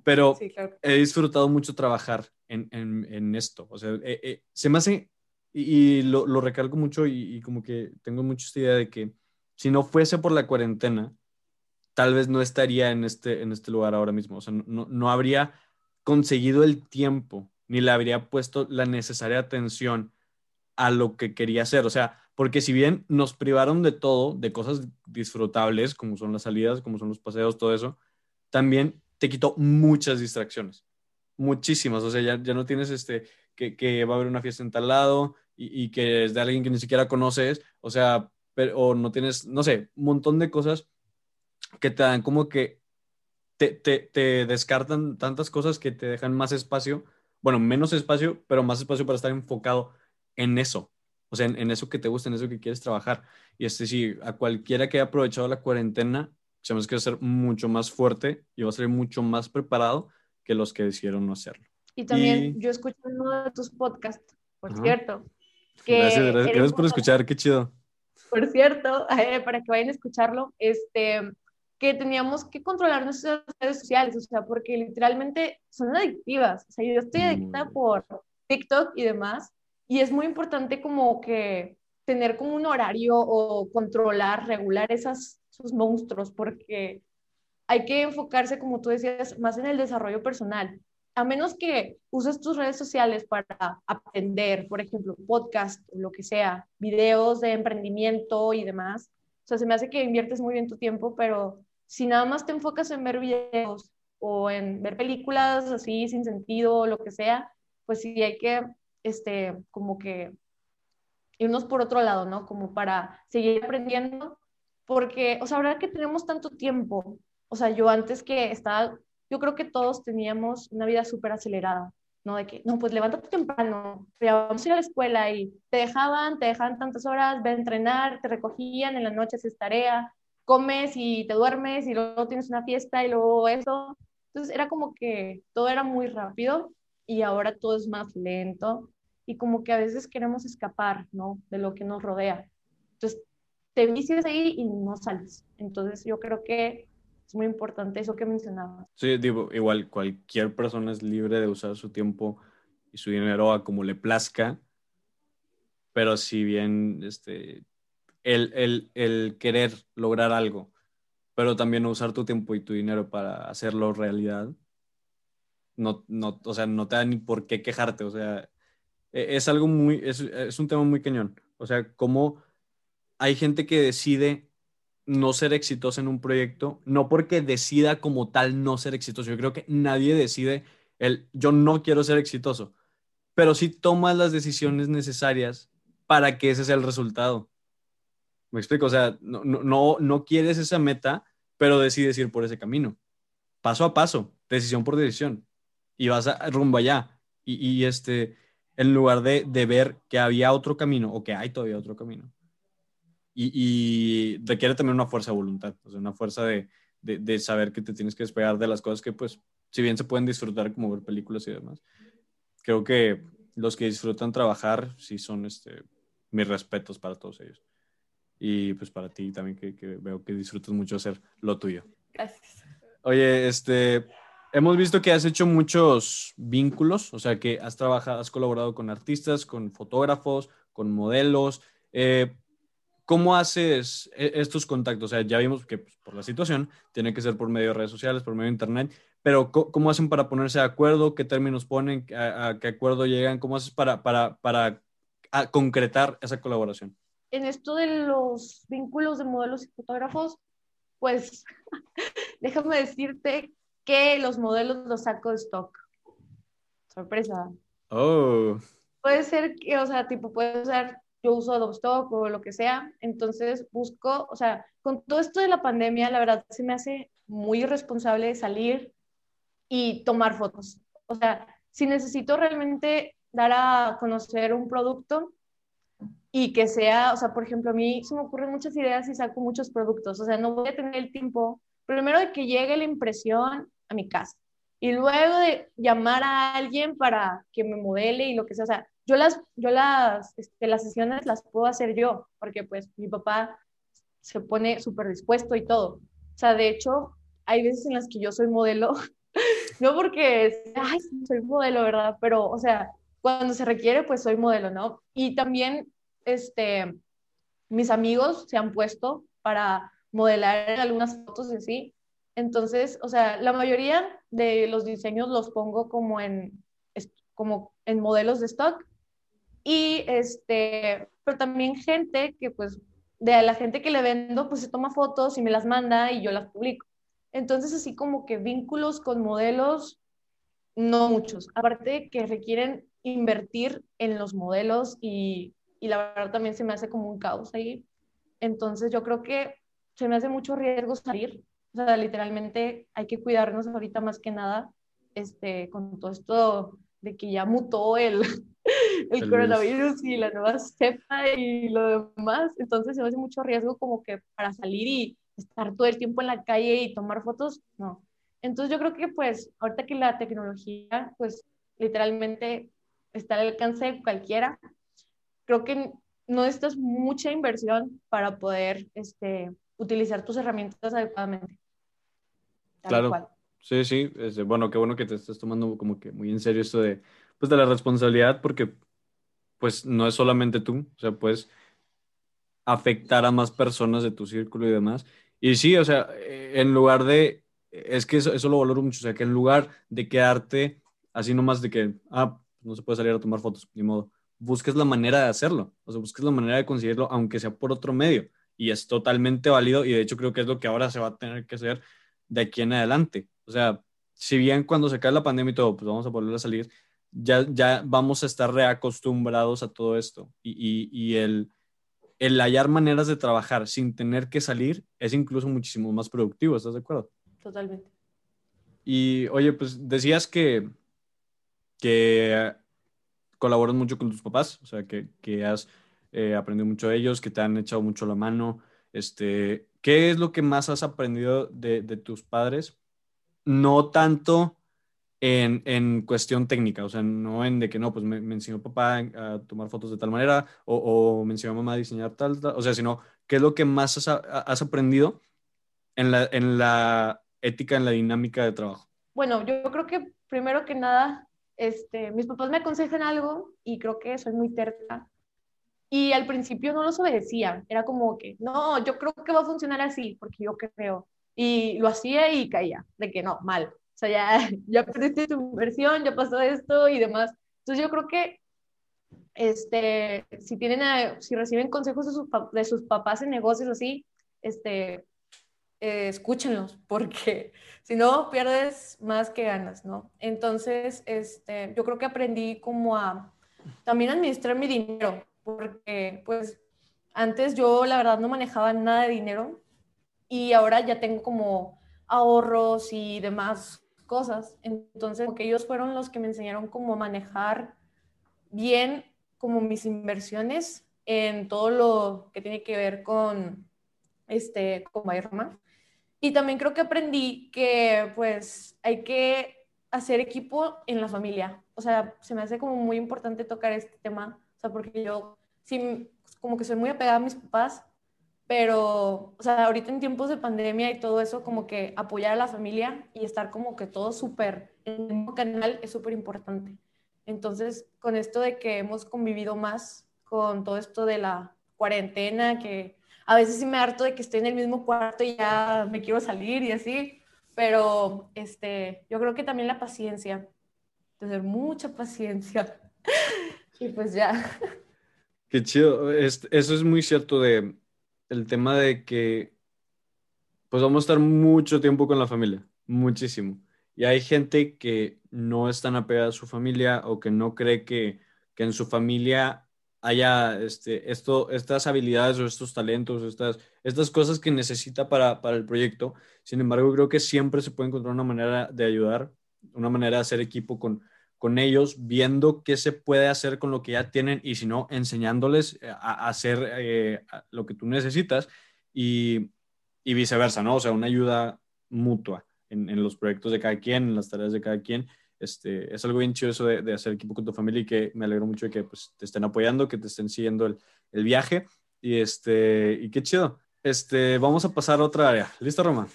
pero he disfrutado mucho trabajar en, en, en esto, o sea, eh, eh, se me hace, y, lo, lo, recalco mucho y, como que tengo mucha idea de que si no fuese por la cuarentena, tal vez no estaría en este, en este lugar ahora mismo. O sea, no, no habría conseguido el tiempo ni le habría puesto la necesaria atención a lo que quería hacer. O sea, porque si bien nos privaron de todo, de cosas disfrutables, como son las salidas, como son los paseos, todo eso, también te quitó muchas distracciones, muchísimas. O sea, ya, ya no tienes este, que, va a haber una fiesta en tal lado y, que es de alguien que ni siquiera conoces, o sea, o no tienes, no sé, un montón de cosas que te dan como que te, te, descartan tantas cosas que te dejan más espacio, bueno, menos espacio, pero más espacio para estar enfocado en eso, o sea, en, eso que te gusta, en eso que quieres trabajar. Y este sí, a cualquiera que haya aprovechado la cuarentena, sabemos que va a ser mucho más fuerte y va a ser mucho más preparado que los que decidieron no hacerlo. Y también yo escuché uno de tus podcasts, por cierto. gracias, gracias, gracias por escuchar, qué chido. Por cierto, *laughs* eh, para que vayan a escucharlo, este, que teníamos que controlar nuestras redes sociales, o sea, porque literalmente son adictivas. O sea, yo estoy adicta por TikTok y demás, y es muy importante como que tener como un horario o controlar, regular esas, esos monstruos, porque hay que enfocarse, como tú decías, más en el desarrollo personal. A menos que uses tus redes sociales para aprender, por ejemplo, podcast o lo que sea, videos de emprendimiento y demás. O sea, se me hace que inviertes muy bien tu tiempo, pero si nada más te enfocas en ver videos o en ver películas así sin sentido o lo que sea, pues sí hay que este, como que irnos por otro lado, ¿no? Como para seguir aprendiendo, porque, o sea, ahora que tenemos tanto tiempo, o sea, yo antes que estaba, yo creo que todos teníamos una vida súper acelerada, ¿no? De que, no, pues levántate temprano, vamos a ir a la escuela y te dejaban, te dejaban tantas horas, ve a entrenar, te recogían, en la noche haces tarea, comes y te duermes y luego tienes una fiesta y luego eso. Entonces era como que todo era muy rápido y ahora todo es más lento y como que a veces queremos escapar, ¿no? De lo que nos rodea. Entonces, te vicias ahí y no sales. Entonces, yo creo que es muy importante eso que mencionabas. Sí, digo, igual cualquier persona es libre de usar su tiempo y su dinero a como le plazca, pero si bien este, el, el, el querer lograr algo, pero también usar tu tiempo y tu dinero para hacerlo realidad, no, no, o sea, no te da ni por qué quejarte, o sea, e, es algo muy, es, es un tema muy cañón, o sea, cómo hay gente que decide no ser exitosa en un proyecto, no porque decida como tal no ser exitoso, yo creo que nadie decide el yo no quiero ser exitoso, pero sí tomas las decisiones necesarias para que ese sea el resultado. Me explico, o sea, no, no, no quieres esa meta, pero decides ir por ese camino, paso a paso, decisión por decisión y vas rumbo allá. Y, y, este, en lugar de, de, ver que había otro camino o que hay todavía otro camino. Y, y requiere también una fuerza de voluntad, o sea, una fuerza de, de, de, saber que te tienes que despegar de las cosas que, pues, si bien se pueden disfrutar como ver películas y demás, creo que los que disfrutan trabajar sí son este, mis respetos para todos ellos. Y pues para ti también, que, que veo que disfrutas mucho hacer lo tuyo. Gracias. Oye, este, Hemos visto que has hecho muchos vínculos, o sea, que has trabajado, has colaborado con artistas, con fotógrafos, con modelos. Eh, ¿Cómo haces e, estos contactos? O sea, ya vimos que pues, por la situación tiene que ser por medio de redes sociales, por medio de internet, pero ¿cómo hacen para ponerse de acuerdo? ¿Qué términos ponen? ¿A, qué acuerdo llegan? ¿Cómo haces para, para, para concretar esa colaboración? En esto de los vínculos de modelos y fotógrafos, pues *laughs* déjame decirte que los modelos los saco de stock. Sorpresa. Oh. Puede ser que, o sea, tipo, puede ser, yo uso Adobe Stock o lo que sea, entonces busco, o sea, con todo esto de la pandemia, la verdad se me hace muy irresponsable salir y tomar fotos. O sea, si necesito realmente dar a conocer un producto y que sea, o sea, por ejemplo, a mí se me ocurren muchas ideas y saco muchos productos, o sea, no voy a tener el tiempo, primero de que llegue la impresión a mi casa. Y luego de llamar a alguien para que me modele y lo que sea, o sea, yo las, yo las, este, las sesiones las puedo hacer yo, porque pues mi papá se pone súper dispuesto y todo. O sea, de hecho, hay veces en las que yo soy modelo, *laughs* no porque, ay, soy modelo, ¿verdad? Pero, o sea, cuando se requiere, pues soy modelo, ¿no? Y también, este, mis amigos se han puesto para modelar algunas fotos y así. Entonces, o sea, la mayoría de los diseños los pongo como en, como en modelos de stock y este, pero también gente que pues de la gente que le vendo pues se toma fotos y me las manda y yo las publico. Entonces, así como que vínculos con modelos, no muchos. Aparte que requieren invertir en los modelos y, y la verdad también se me hace como un caos ahí. Entonces, yo creo que se me hace mucho riesgo salir. O sea, literalmente hay que cuidarnos ahorita más que nada este, con todo esto de que ya mutó el, *laughs* el, coronavirus y la nueva cepa y lo demás. Entonces se me hace mucho riesgo como que para salir y estar todo el tiempo en la calle y tomar fotos, no. Entonces yo creo que pues ahorita que la tecnología pues literalmente está al alcance de cualquiera, creo que no necesitas mucha inversión para poder este, utilizar tus herramientas adecuadamente. claro. Sí, sí. Este, bueno, qué bueno que te estés tomando como que muy en serio esto de, pues, de la responsabilidad, porque pues no es solamente tú, o sea, puedes afectar a más personas de tu círculo y demás. Y sí, o sea, eh, en lugar de, es que eso, eso lo valoro mucho, o sea, que en lugar de quedarte así nomás de que, ah, no se puede salir a tomar fotos, ni modo, busques la manera de hacerlo, o sea, busques la manera de conseguirlo, aunque sea por otro medio, y es totalmente válido, y de hecho creo que es lo que ahora se va a tener que hacer de aquí en adelante. O sea, si bien cuando se cae la pandemia y todo, pues vamos a volver a salir, ya, ya vamos a estar reacostumbrados a todo esto. Y, y, el, el hallar maneras de trabajar sin tener que salir es incluso muchísimo más productivo, ¿estás de acuerdo? Totalmente. Y oye, pues decías que, que colaboras mucho con tus papás, o sea, que, que has eh, aprendido mucho de ellos, que te han echado mucho la mano. Este, ¿Qué es lo que más has aprendido de, de tus padres? No tanto en, en, cuestión técnica, o sea, no en de que no, pues me, enseñó papá a tomar fotos de tal manera o, o, me enseñó mamá a diseñar tal, tal, o sea, sino qué es lo que más has, has aprendido en la, en la ética, en la dinámica de trabajo. Bueno, yo creo que primero que nada, este, mis papás me aconsejan algo y creo que soy muy terca. Y al principio no los obedecía, era como que, no, yo creo que va a funcionar así, porque yo creo. Y lo hacía y caía, de que no, mal. Sea, ya, *laughs* ya perdiste tu inversión, ya pasó esto y demás. Entonces yo creo que este, si, tienen si reciben consejos de sus, de sus papás en negocios así, este, eh, escúchenlos, *laughs* porque si no, pierdes más que ganas, ¿no? Entonces, este, yo creo que aprendí como a también administrar mi dinero, porque pues antes yo la verdad no manejaba nada de dinero y ahora ya tengo como ahorros y demás cosas. Entonces, porque ellos fueron los que me enseñaron cómo manejar bien como mis inversiones en todo lo que tiene que ver con este con Bayroma. Y también creo que aprendí que pues hay que hacer equipo en la familia. O sea, se me hace como muy importante tocar este tema, o sea, porque yo sí, como que soy muy apegada a mis papás, pero, o sea, ahorita en tiempos de pandemia y todo eso, como que apoyar a la familia y estar como que todo súper en el mismo canal es súper importante. Entonces, con esto de que hemos convivido más con todo esto de la cuarentena, que a veces sí me harto de que estoy en el mismo cuarto y ya me quiero salir y así, pero este, yo creo que también la paciencia, tener mucha paciencia. *laughs* y pues ya. Qué chido. eso es muy cierto de el tema de que pues vamos a estar mucho tiempo con la familia, muchísimo. Y hay gente que no es tan apegada a su familia o que no cree que, que en su familia haya este, esto, estas habilidades o estos talentos, estas, estas cosas que necesita para, para el proyecto. Sin embargo, creo que siempre se puede encontrar una manera de ayudar, una manera de hacer equipo con, con ellos, viendo qué se puede hacer con lo que ya tienen y si no, enseñándoles eh, a, hacer eh, lo que tú necesitas y, y, viceversa, ¿no? O sea, una ayuda mutua en, en, los proyectos de cada quien, en las tareas de cada quien. Este, es algo bien chido eso de, de, hacer equipo con tu familia y que me alegro mucho de que pues, te estén apoyando, que te estén siguiendo el, el viaje y, este, y qué chido. Este, vamos a pasar a otra área. ¿Listo, Roma?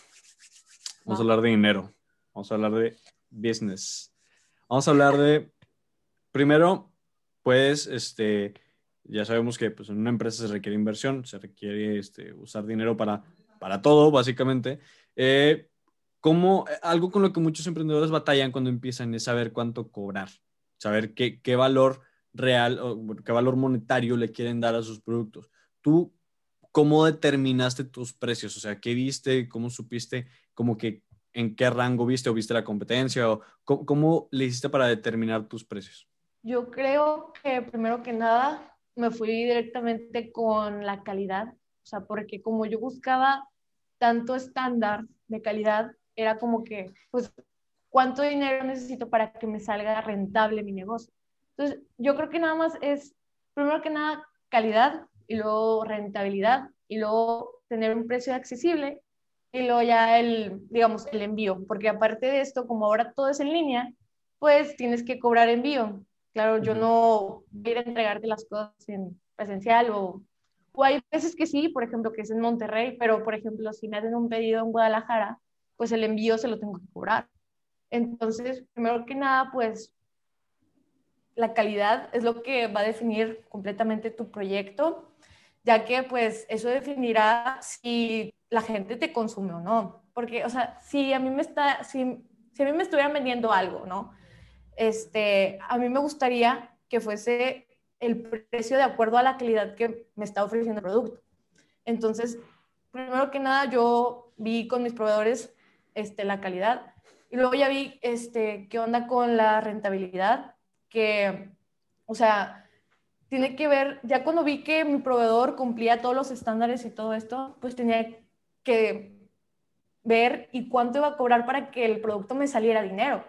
Vamos a hablar de dinero. Vamos a hablar de business. Vamos a hablar de, primero, pues, este, ya sabemos que pues, en una empresa se requiere inversión, se requiere este, usar dinero para, para todo, básicamente. Eh, como algo con lo que muchos emprendedores batallan cuando empiezan es saber cuánto cobrar, saber qué, qué valor real o qué valor monetario le quieren dar a sus productos. ¿Tú cómo determinaste tus precios? O sea, ¿qué viste? ¿Cómo supiste? Como que en qué rango viste o viste la competencia? O cómo, le hiciste para determinar tus precios? Yo creo que primero que nada me fui directamente con la calidad, o sea, porque como yo buscaba tanto estándar de calidad, era como que, pues, ¿cuánto dinero necesito para que me salga rentable mi negocio? Entonces, yo creo que nada más es, primero que nada, calidad y luego rentabilidad y luego tener un precio accesible y luego ya el, digamos, el envío, porque aparte de esto, como ahora todo es en línea, pues tienes que cobrar envío. Claro, yo no voy a entregarte las cosas en presencial o, o hay veces que sí, por ejemplo, que es en Monterrey, pero por ejemplo, si me hacen un pedido en Guadalajara, pues el envío se lo tengo que cobrar. Entonces, primero que nada, pues la calidad es lo que va a definir completamente tu proyecto, ya que pues eso definirá si la gente te consume o no. Porque, o sea, si a mí me está, si, si a mí me estuvieran vendiendo algo, ¿no? Este, a mí me gustaría que fuese el precio de acuerdo a la calidad que me está ofreciendo el producto. Entonces, primero que nada, yo vi con mis proveedores este, la calidad y luego ya vi este, qué onda con la rentabilidad, que, o sea, tiene que ver, ya cuando vi que mi proveedor cumplía todos los estándares y todo esto, pues tenía que ver y cuánto iba a cobrar para que el producto me saliera dinero.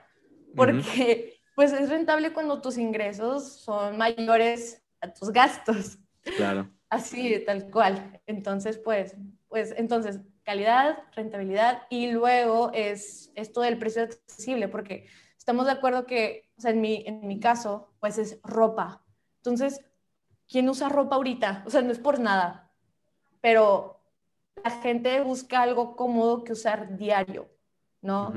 Porque *laughs* pues es rentable cuando tus ingresos son mayores a tus gastos. Claro. Así, tal cual. Entonces, pues, pues, entonces, calidad, rentabilidad y luego es esto del precio accesible, porque estamos de acuerdo que, o sea, en mi, en mi caso, pues es ropa. Entonces, ¿quién usa ropa ahorita? O sea, no es por nada, pero la gente busca algo cómodo que usar diario, ¿no?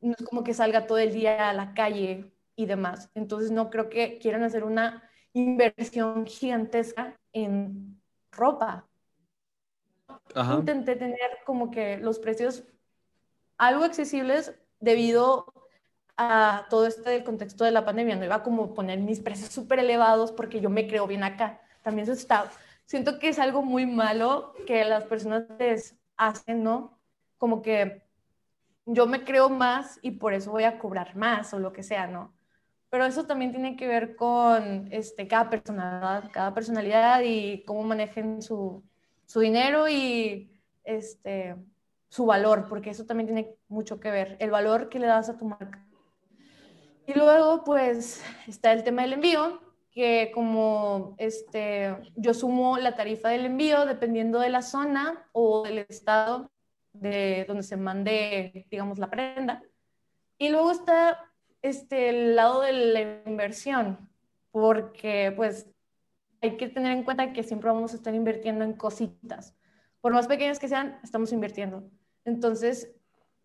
No es como que salga todo el día a la calle y demás. Entonces, no creo que quieran hacer una inversión gigantesca en ropa. Intenté tener como que los precios algo accesibles debido a todo este contexto de la pandemia. No iba como a poner mis precios súper elevados porque yo me creo bien acá. También eso está, siento que es algo muy malo que las personas hacen, ¿no? Como que yo me creo más y por eso voy a cobrar más o lo que sea, ¿no? Pero eso también tiene que ver con este, cada personalidad, cada personalidad y cómo manejen su, su dinero y este, su valor, porque eso también tiene mucho que ver, el valor que le das a tu marca. Y luego, pues, está el tema del envío, que como este, yo sumo la tarifa del envío dependiendo de la zona o del estado de donde se mande, digamos, la prenda. Y luego está este, el lado de la inversión, porque pues hay que tener en cuenta que siempre vamos a estar invirtiendo en cositas. Por más pequeñas que sean, estamos invirtiendo. Entonces,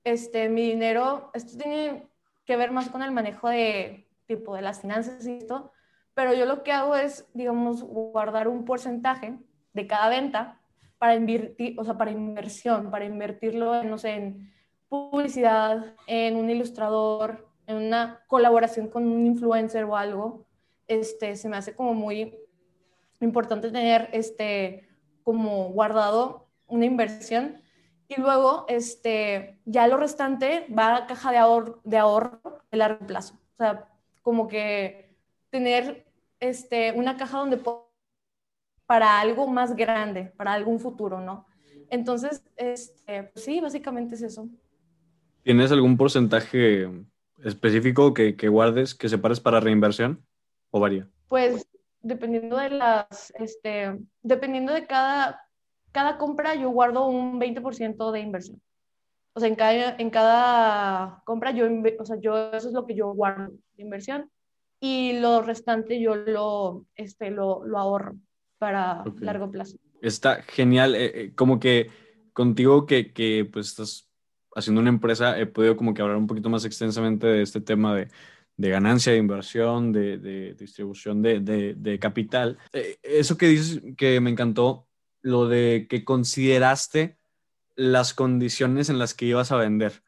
este, mi dinero, esto tiene que ver más con el manejo de tipo de las finanzas y esto, pero yo lo que hago es, digamos, guardar un porcentaje de cada venta para invertir, o sea, para inversión, para invertirlo en, no sé, en publicidad, en un ilustrador, en una colaboración con un influencer o algo, este, se me hace como muy importante tener este, como guardado una inversión y luego este, ya lo restante va a caja de ahorro, de ahorro de largo plazo. O sea, como que tener este, una caja donde para algo más grande, para algún futuro, ¿no? Entonces, este, pues sí, básicamente es eso. ¿Tienes algún porcentaje específico que, que guardes, que separes para reinversión o varía? Pues dependiendo de las, este, dependiendo de cada, cada compra, yo guardo un 20% de inversión. O sea, en cada, en cada compra, yo, o sea, yo, eso es lo que yo guardo de inversión y lo restante yo lo, este, lo, lo ahorro para largo plazo. Está genial, eh, eh, como que contigo que, que pues estás haciendo una empresa, he podido como que hablar un poquito más extensamente de este tema de, de ganancia, de inversión, de, de distribución de, de capital. Eh, eso que dices que me encantó, lo de que consideraste las condiciones en las que ibas a vender.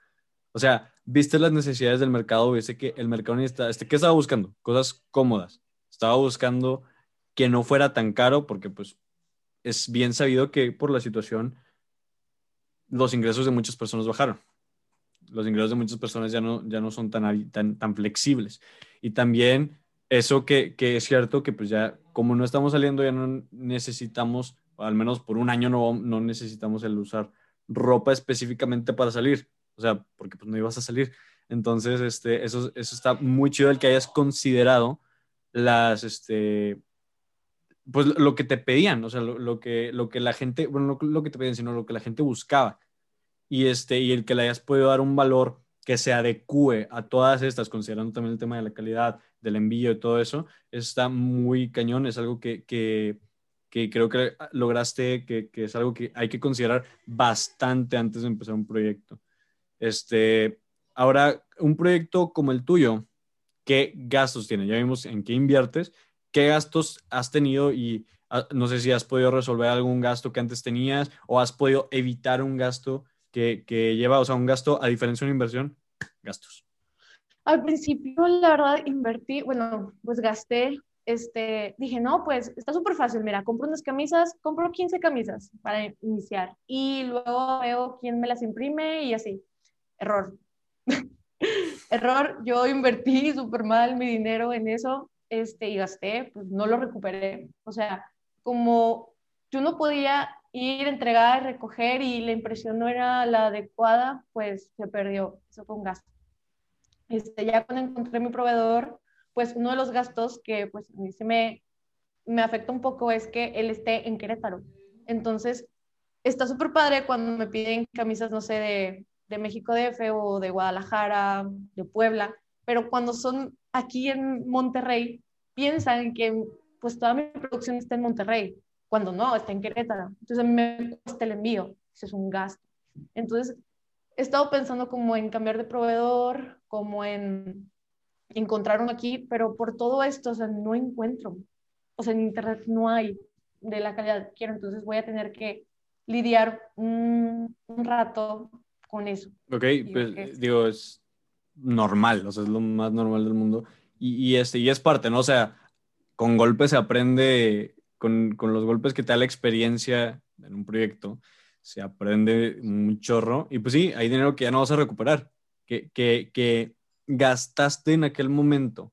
O sea, viste las necesidades del mercado, viste que el mercado necesitaba, este, ¿qué estaba buscando? Cosas cómodas. Estaba buscando que no fuera tan caro porque pues es bien sabido que por la situación los ingresos de muchas personas bajaron. Los ingresos de muchas personas ya no, ya no son tan, tan, tan flexibles. Y también eso que, que, es cierto que pues ya como no estamos saliendo ya no necesitamos, al menos por un año no, no necesitamos el usar ropa específicamente para salir. O sea, porque pues no ibas a salir. Entonces, este, eso, eso está muy chido el que hayas considerado las, este, pues lo que te pedían, o sea, lo, que, lo que la gente, bueno, no lo que te pedían, sino lo que la gente buscaba. Y, este, y el que le hayas podido dar un valor que se adecue a todas estas, considerando también el tema de la calidad, del envío y todo eso, está muy cañón, es algo que, que, que creo que lograste, que, que, es algo que hay que considerar bastante antes de empezar un proyecto. Este, ahora, un proyecto como el tuyo, ¿qué gastos tiene? Ya vimos en qué inviertes, ¿qué gastos has tenido y ah, no sé si has podido resolver algún gasto que antes tenías o has podido evitar un gasto que, que lleva, o sea, un gasto a diferencia de una inversión, gastos. Al principio, la verdad, invertí, bueno, pues gasté, este, dije, no, pues está súper fácil, mira, compro unas camisas, compro 15 camisas para iniciar y luego veo quién me las imprime y así. Error. *laughs* Error, yo invertí súper mal mi dinero en eso este, y gasté, pues no lo recuperé. O sea, como yo no podía ir, entregar, recoger y la impresión no era la adecuada, pues se perdió. Eso fue un gasto. Este, ya cuando encontré mi proveedor, pues uno de los gastos que pues a mí se me, me afecta un poco es que él esté en Querétaro. Entonces, está súper padre cuando me piden camisas, no sé, de, de México DF o de Guadalajara, de Puebla, pero cuando son aquí en Monterrey, piensan que pues toda mi producción está en Monterrey, cuando no, está en Querétaro. Entonces me cuesta el envío, eso es un gasto. Entonces, he estado pensando como en cambiar de proveedor, como en encontrar uno aquí, pero por todo esto, o sea, no encuentro. O sea, en internet no hay de la calidad que quiero, entonces voy a tener que lidiar un rato con eso. Ok, pues digo, es normal, o sea, es lo más normal del mundo. Y, y, este, y es parte, ¿no? O sea, con golpes se aprende, con, con, los golpes que te da la experiencia en un proyecto, se aprende un chorro. Y pues sí, hay dinero que ya no vas a recuperar, que, que, que gastaste en aquel momento,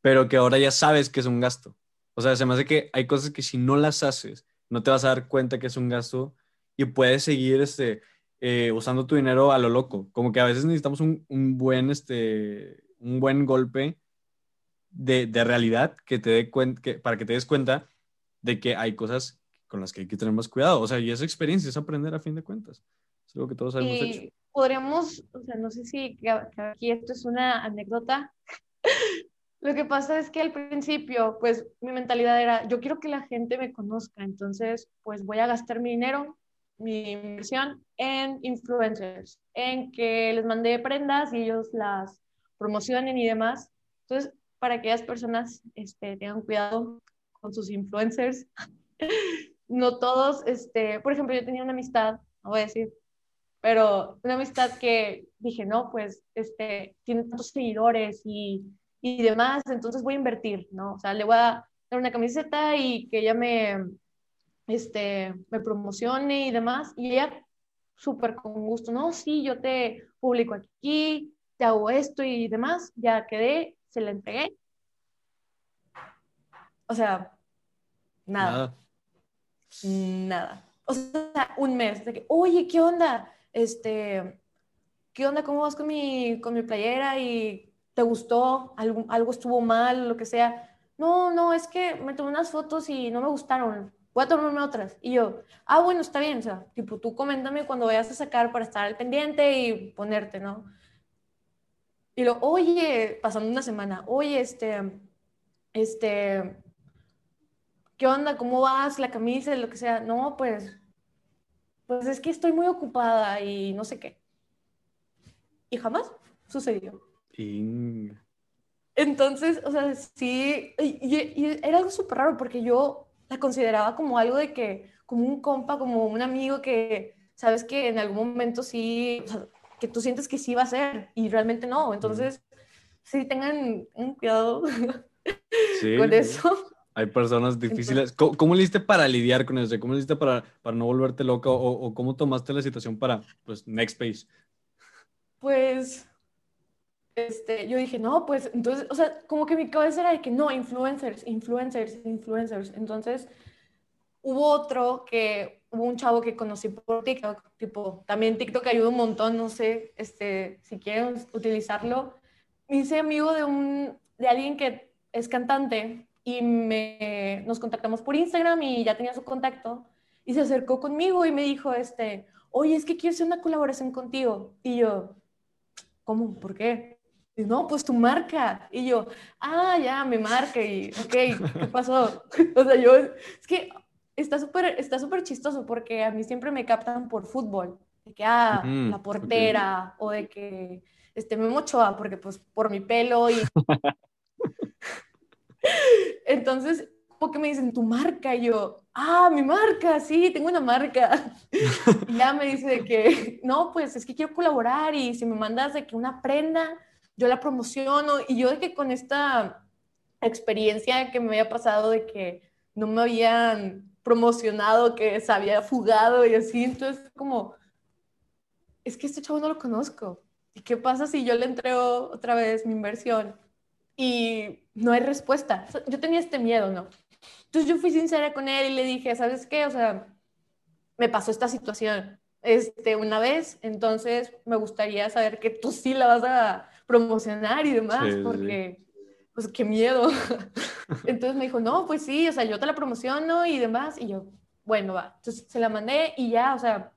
pero que ahora ya sabes que es un gasto. O sea, se me hace que hay cosas que si no las haces, no te vas a dar cuenta que es un gasto y puedes seguir este, eh, usando tu dinero a lo loco. Como que a veces necesitamos un, un buen, este, un buen golpe de, de realidad que te dé cuenta, que, para que te des cuenta de que hay cosas con las que hay que tener más cuidado. O sea, y esa experiencia es aprender a fin de cuentas. Es algo que todos hemos y hecho. Podríamos, o sea, no sé si aquí esto es una anécdota. *laughs* Lo que pasa es que al principio, pues mi mentalidad era, yo quiero que la gente me conozca, entonces, pues voy a gastar mi dinero mi inversión en influencers, en que les mandé prendas y ellos las promocionen y demás. Entonces, para que aquellas personas este, tengan cuidado con sus influencers, *laughs* no todos, este, por ejemplo, yo tenía una amistad, no voy a decir, pero una amistad que dije, no, pues, este, tiene tantos seguidores y, y demás, entonces voy a invertir, ¿no? O sea, le voy a dar una camiseta y que ella me, este, me promocione y demás. Y ella súper con gusto, no, sí, yo te publico aquí, te hago esto y demás. Ya quedé, se la entregué. O sea, nada. Nada. O sea, un mes de que, oye, ¿qué onda? Este, ¿qué onda? ¿Cómo vas con mi, con mi playera? ¿Y te gustó? ¿Algo, algo estuvo mal? Lo que sea. No, no, es que me tomé unas fotos y no me gustaron voy a tomarme otras. Y yo, ah, bueno, está bien, o sea, tipo, tú coméntame cuando vayas a sacar para estar al pendiente y ponerte, ¿no? Y lo, oye, pasando una semana, oye, este, este, ¿qué onda? ¿Cómo vas? La camisa, lo que sea. No, pues, pues es que estoy muy ocupada y no sé qué. Y jamás sucedió. Entonces, o sea, sí, y era algo súper raro porque yo la consideraba como algo de que, como un compa, como un amigo que sabes que en algún momento sí, que tú sientes que sí va a ser y realmente no. Entonces, sí, tengan un cuidado *laughs* con eso. Hay personas difíciles. ¿Cómo, le hiciste para lidiar con eso? ¿Cómo le hiciste para, para no volverte loca? O, ¿O, cómo tomaste la situación para, pues, Next Space? Pues, este, yo dije, no, pues, entonces, o sea, como que mi cabeza era de que no, influencers, influencers, influencers. Entonces, hubo otro que, hubo un chavo que conocí por TikTok, tipo, también TikTok ayuda un montón, no sé, este, si quieren utilizarlo. Me hice amigo de un, de alguien que es cantante y me, nos contactamos por Instagram y ya tenía su contacto y se acercó conmigo y me dijo, este, oye, es que quiero hacer una colaboración contigo. Y yo, ¿cómo? ¿Por qué? Y no, pues tu marca. Y yo, ah, ya, mi marca. Y, ok, ¿qué pasó? *laughs* o sea, yo, es que está súper está súper chistoso porque a mí siempre me captan por fútbol. De que, ah, la portera, o de que, este, me mochoa, porque pues por mi pelo y... *laughs* Entonces, porque me dicen tu marca, y yo, ah, mi marca, sí, tengo una marca. *laughs* y ya me dice de que, no, pues es que quiero colaborar y si me mandas de que una prenda, yo la promociono. Y yo de que con esta experiencia que me había pasado de que no me habían promocionado, que se había fugado y así, entonces como, es que este chavo no lo conozco. ¿Y qué pasa si yo le entrego otra vez mi inversión y no hay respuesta? Yo tenía este miedo, ¿no? Entonces yo fui sincera con él y le dije, ¿sabes qué? O sea, me pasó esta situación este, una vez, entonces me gustaría saber que tú sí la vas a promocionar y demás, porque, pues, qué miedo. *laughs* entonces me dijo, no, pues sí, o sea, yo te la promociono y demás, y yo, bueno, va. Entonces se la mandé y ya, o sea,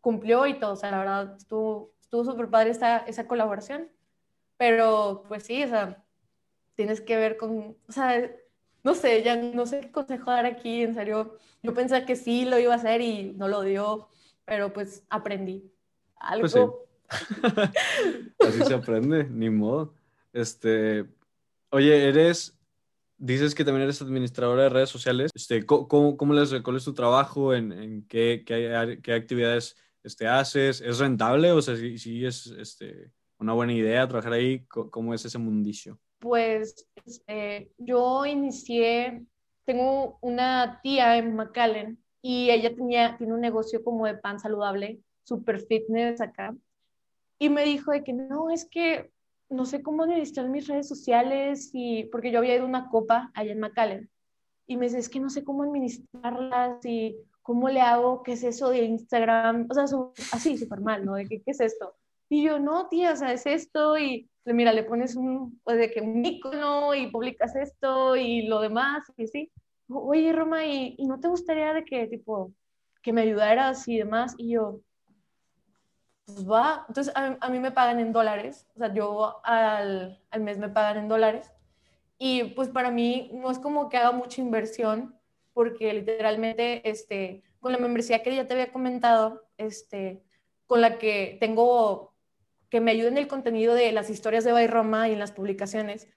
cumplió y todo, o sea, la verdad, estuvo estuvo súper padre esa, esa colaboración, pero pues sí, o sea, tienes que ver con, o sea, no sé, ya no sé qué consejo dar aquí, en serio. Yo pensé que sí lo iba a hacer y no lo dio, pero pues aprendí algo. Pues *laughs* Así se aprende, ni modo. Este, oye, eres, dices que también eres administradora de redes sociales. Este, ¿cómo, cómo les, ¿Cuál es tu trabajo? ¿En, en qué, qué, qué, actividades este, haces? ¿Es rentable? O sea, si, si es este, una buena idea trabajar ahí, ¿cómo es ese mundicio? pues este, yo inicié, tengo una tía en McAllen y ella tenía, tiene un negocio como de pan saludable, super fitness acá, y me dijo de que no, es que no sé cómo administrar mis redes sociales, y, porque yo había ido a una copa allá en McAllen, y me dice, es que no sé cómo administrarlas y cómo le hago, qué es eso de Instagram, o sea, así, súper mal, ¿no? De que, ¿qué es esto? Y yo, no, tía, o sea, es esto, y mira, le pones un, pues de que un icono y publicas esto y lo demás y así. Oye, Roma, ¿y, no te gustaría de que, tipo, que me ayudaras y demás? Y yo, pues va. Entonces, a, mí me pagan en dólares. O sea, yo al, al, mes me pagan en dólares. Y pues para mí no es como que haga mucha inversión, porque literalmente, este, con la membresía que ya te había comentado, este, con la que tengo que me ayuden en el contenido de las historias de Bay Roma y en las publicaciones.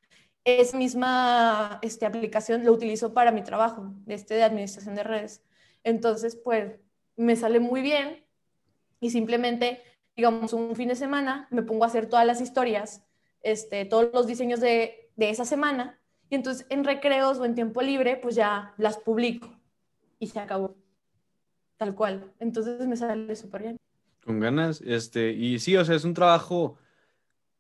Esa misma este, aplicación lo utilizo para mi trabajo, este, de administración de redes. Entonces, pues, me sale muy bien y simplemente, digamos, un fin de semana me pongo a hacer todas las historias, este, todos los diseños de, de esa semana y entonces en recreos o en tiempo libre, pues ya las publico y se acabó. Tal cual. Entonces me sale súper bien. Con ganas, este, y sí, o sea, es un trabajo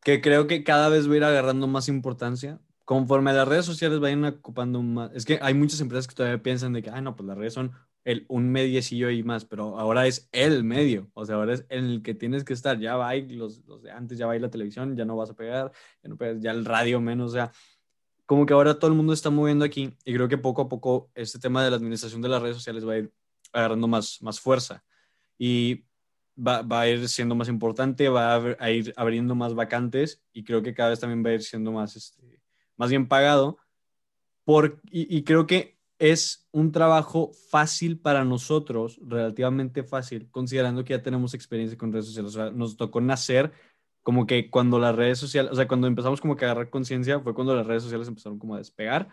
que creo que cada vez va a ir agarrando más importancia. Conforme las redes sociales vayan ocupando más, es que hay muchas empresas que todavía piensan de que, ay, no, pues las redes son el, un mediecillo y más, pero ahora es el medio, o sea, ahora es en el que tienes que estar, ya va los, los de antes, ya va la televisión, ya no vas a pegar, ya no pegas, ya el radio menos, o sea, como que ahora todo el mundo está moviendo aquí y creo que poco a poco este tema de la administración de las redes sociales va a ir agarrando más, más fuerza. Y va, va, a ir siendo más importante, va a, ir abriendo más vacantes y creo que cada vez también va a ir siendo más, este, más bien pagado. Por, y, creo que es un trabajo fácil para nosotros, relativamente fácil, considerando que ya tenemos experiencia con redes sociales. O sea, nos tocó nacer como que cuando las redes sociales, o sea, cuando empezamos como que a agarrar conciencia, fue cuando las redes sociales empezaron como a despegar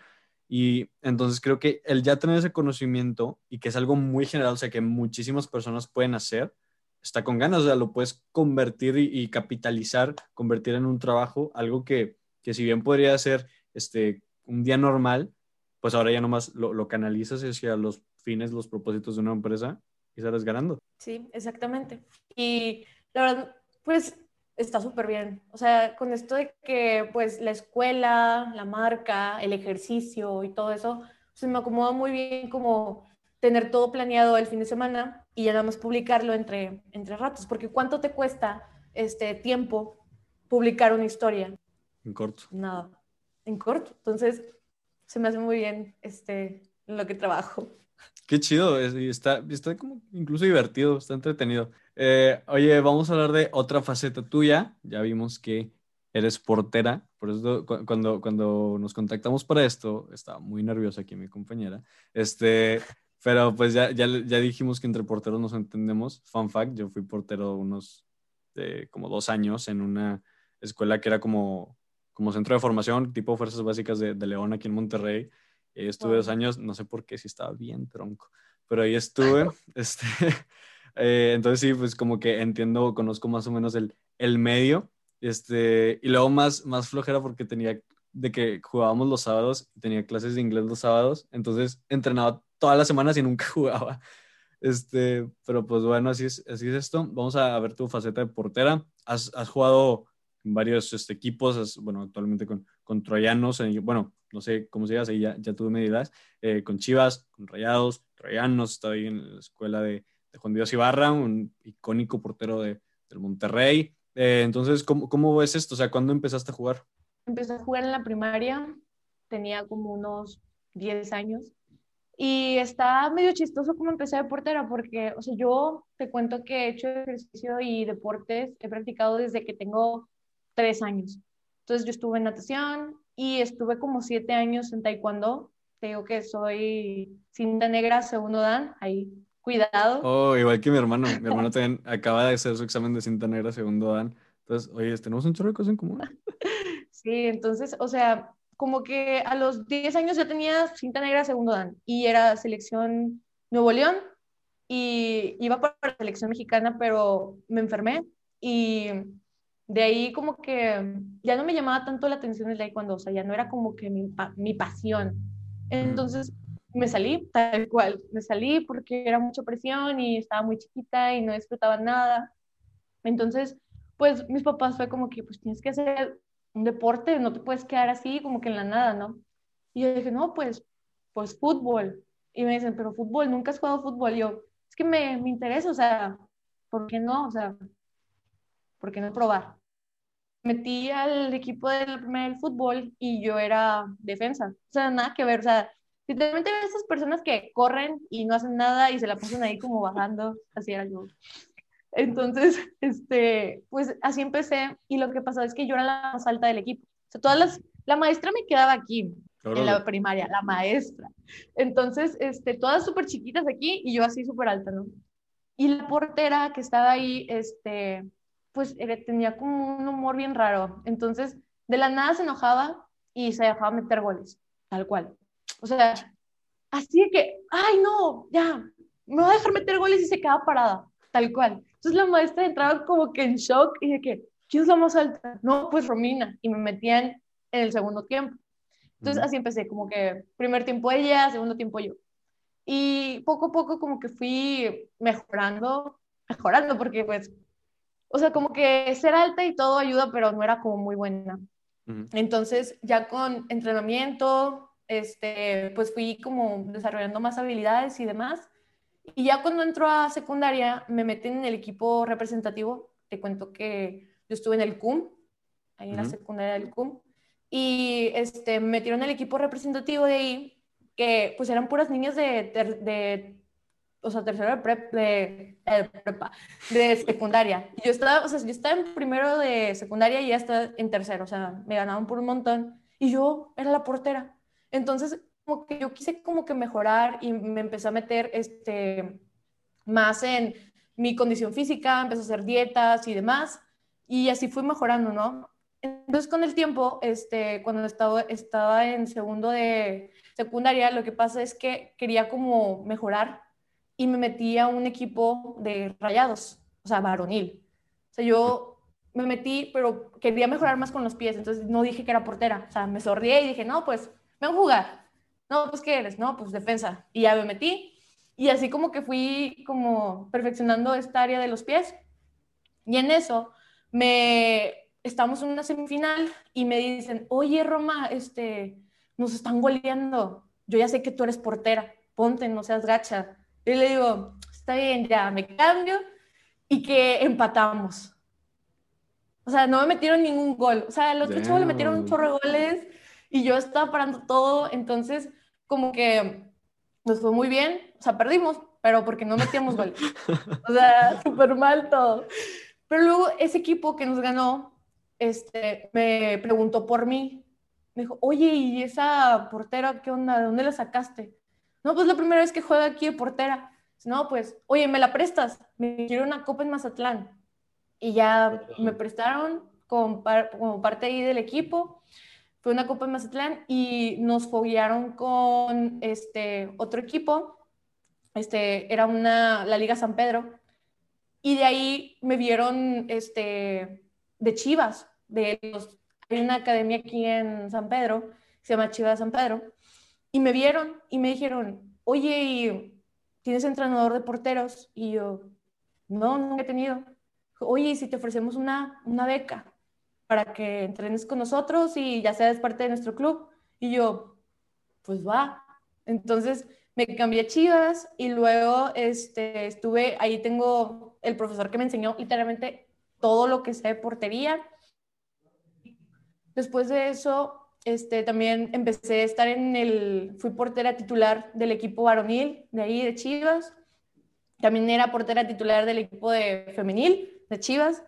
Y entonces creo que el ya tener ese conocimiento y que es algo muy general, o sea, que muchísimas personas pueden hacer, está con ganas, o sea, lo puedes convertir y, capitalizar, convertir en un trabajo, algo que, que, si bien podría ser este, un día normal, pues ahora ya nomás lo, lo canalizas hacia los fines, los propósitos de una empresa y sales ganando. Sí, exactamente. Y la verdad, pues está súper bien. O sea, con esto de que pues la escuela, la marca, el ejercicio y todo eso, se me acomoda muy bien como tener todo planeado el fin de semana y ya nada más publicarlo entre, entre ratos, porque ¿cuánto te cuesta este tiempo publicar una historia? En corto. Nada, en corto. Entonces, se me hace muy bien este, en lo que trabajo. Qué chido, está, está como incluso divertido, está entretenido. Eh, oye, vamos a hablar de otra faceta tuya. Ya vimos que eres portera, por eso cuando, cuando nos contactamos para esto, estaba muy nerviosa aquí mi compañera, este, pero pues ya, ya, ya dijimos que entre porteros nos entendemos. Fun fact, yo fui portero unos de como dos años en una escuela que era como, como centro de formación, tipo Fuerzas Básicas de, de León aquí en Monterrey. Ahí estuve dos años, no sé por qué, si estaba bien tronco, pero ahí estuve. *laughs* *laughs* este, eh, entonces sí, pues como que entiendo, conozco más o menos el, el medio. Este, y luego más, más flojera porque tenía de que jugábamos los sábados y tenía clases de inglés los sábados, entonces entrenaba todas las semanas y nunca *laughs* jugaba. Este, pero pues bueno, así es, así es esto. Vamos a ver tu faceta de portera. Has, has jugado varios este, equipos, bueno, actualmente con, con Troyanos, bueno, no sé cómo se llama, ahí ya, ya tuve medidas, eh, con Chivas, con Rayados, Troyanos, estaba ahí en la escuela de, de Juan Dios Ibarra, un icónico portero de, del Monterrey. Eh, entonces, ¿cómo, ¿cómo ves esto? O sea, ¿cuándo empezaste a jugar? Empecé a jugar en la primaria, tenía como unos 10 años. Y está medio chistoso como empecé de portera, porque, o sea, yo te cuento que he hecho ejercicio y deportes, he practicado desde que tengo tres años. Entonces yo estuve en natación y estuve como siete años en taekwondo. Te digo que soy cinta negra segundo dan, ahí, cuidado. Oh, igual que mi hermano. Mi hermano también *laughs* acaba de hacer su examen de cinta negra segundo dan. Entonces, oye, tenemos un chorro de cosas en común. *laughs* Sí, entonces, o sea, como que a los 10 años ya tenía cinta negra segundo dan y era selección Nuevo León y iba para la selección mexicana, pero me enfermé y de ahí como que ya no me llamaba tanto la atención el taekwondo, o sea, ya no era como que mi, mi pasión. Entonces me salí tal cual, me salí porque era mucha presión y estaba muy chiquita y no disfrutaba nada. Entonces, pues mis papás fue como que pues tienes que hacer un deporte, no te puedes quedar así como que en la nada, ¿no? Y yo dije, no, pues, pues fútbol. Y me dicen, pero fútbol, nunca has jugado fútbol. Y yo, es que me, me interesa, o sea, ¿por qué no? O sea, ¿por qué no probar? Metí al equipo del primer fútbol y yo era defensa. O sea, nada que ver, o sea, literalmente esas personas que corren y no hacen nada y se la pasan ahí como bajando, así era yo. Entonces, *laughs* este, pues así empecé y lo que pasó es que yo era la más alta del equipo. O sea, todas las, la maestra me quedaba aquí, en la primaria, la maestra. Entonces, este, todas súper chiquitas aquí y yo así súper alta, ¿no? Y la portera que estaba ahí, este, pues tenía como un humor bien raro. Entonces, de la nada se enojaba y se dejaba meter goles, tal cual. O sea, así que, ay, no, ya, me va a dejar meter goles y se quedaba parada, tal cual. Entonces la maestra entraba como que en shock y de que, ¿quién es la más alta? No, pues Romina. Y me metían en el segundo tiempo. Entonces así empecé, como que primer tiempo ella, segundo tiempo yo. Y poco a poco como que fui mejorando, mejorando, porque pues, o sea, como que ser alta y todo ayuda, pero no era como muy buena. Entonces ya con entrenamiento, este, pues fui como desarrollando más habilidades y demás. Y ya cuando entró a secundaria, me metí en el equipo representativo. Te cuento que yo estuve en el CUM, ahí en la secundaria del CUM, y este, me metieron en el equipo representativo de ahí, que pues eran puras niñas de, de o sea, tercero de, prep, de, prepa, de secundaria. Yo estaba, o sea, yo estaba en primero de secundaria y ya estaba en tercero, o sea, me ganaban por un montón. Y yo era la portera. Entonces, como que yo quise como que mejorar y me empecé a meter este, más en mi condición física, empecé a hacer dietas y demás, y así fui mejorando, ¿no? Entonces, con el tiempo, este, cuando estaba, estaba en segundo de secundaria, lo que pasa es que quería como mejorar y me metí a un equipo de rayados, o sea, varonil. O sea, yo me metí, pero quería mejorar más con los pies, entonces no dije que era portera. O sea, me sonrié y dije, no, pues, ven a jugar. No, pues, ¿qué eres? No, pues, defensa. Y ya me metí. Y así como que fui como perfeccionando esta área de los pies. Y en eso me estamos en una semifinal y me dicen, oye Roma, este, nos están goleando, yo ya sé que tú eres portera, ponte, no seas gacha. Y le digo, está bien, ya me cambio y que empatamos. O sea, no me metieron ningún gol. O sea, los otro chavos le metieron un chorro de goles y yo estaba parando todo. Entonces, como que nos fue muy bien. O sea, perdimos, pero porque no metíamos gol. O sea, *laughs* súper mal todo. Pero luego ese equipo que nos ganó este, me preguntó por mí. Me dijo, oye, ¿y esa portera qué onda? ¿De dónde la sacaste? No, pues la primera vez que juega aquí de portera. No, pues, oye, ¿me la prestas? Me quiero una copa en Mazatlán. Y ya me prestaron como, como parte ahí del equipo. Fue una copa en Mazatlán y nos foguearon con este otro equipo. Este, era una, la Liga San Pedro. Y de ahí me vieron este, de Chivas, de los, hay una academia aquí en San Pedro, se llama Chivas San Pedro, y me vieron y me dijeron, oye, ¿tienes entrenador de porteros? Y yo, no, no he tenido. Oye, si te ofrecemos una, una beca para que entrenes con nosotros y ya seas parte de nuestro club. Y yo, pues va. Entonces me cambié a Chivas y luego este, estuve, ahí tengo el profesor que me enseñó literalmente todo lo que sé de portería. Después de eso, este, también empecé a estar en el, fui portera titular del equipo varonil de ahí, de Chivas. También era portera titular del equipo de femenil de Chivas.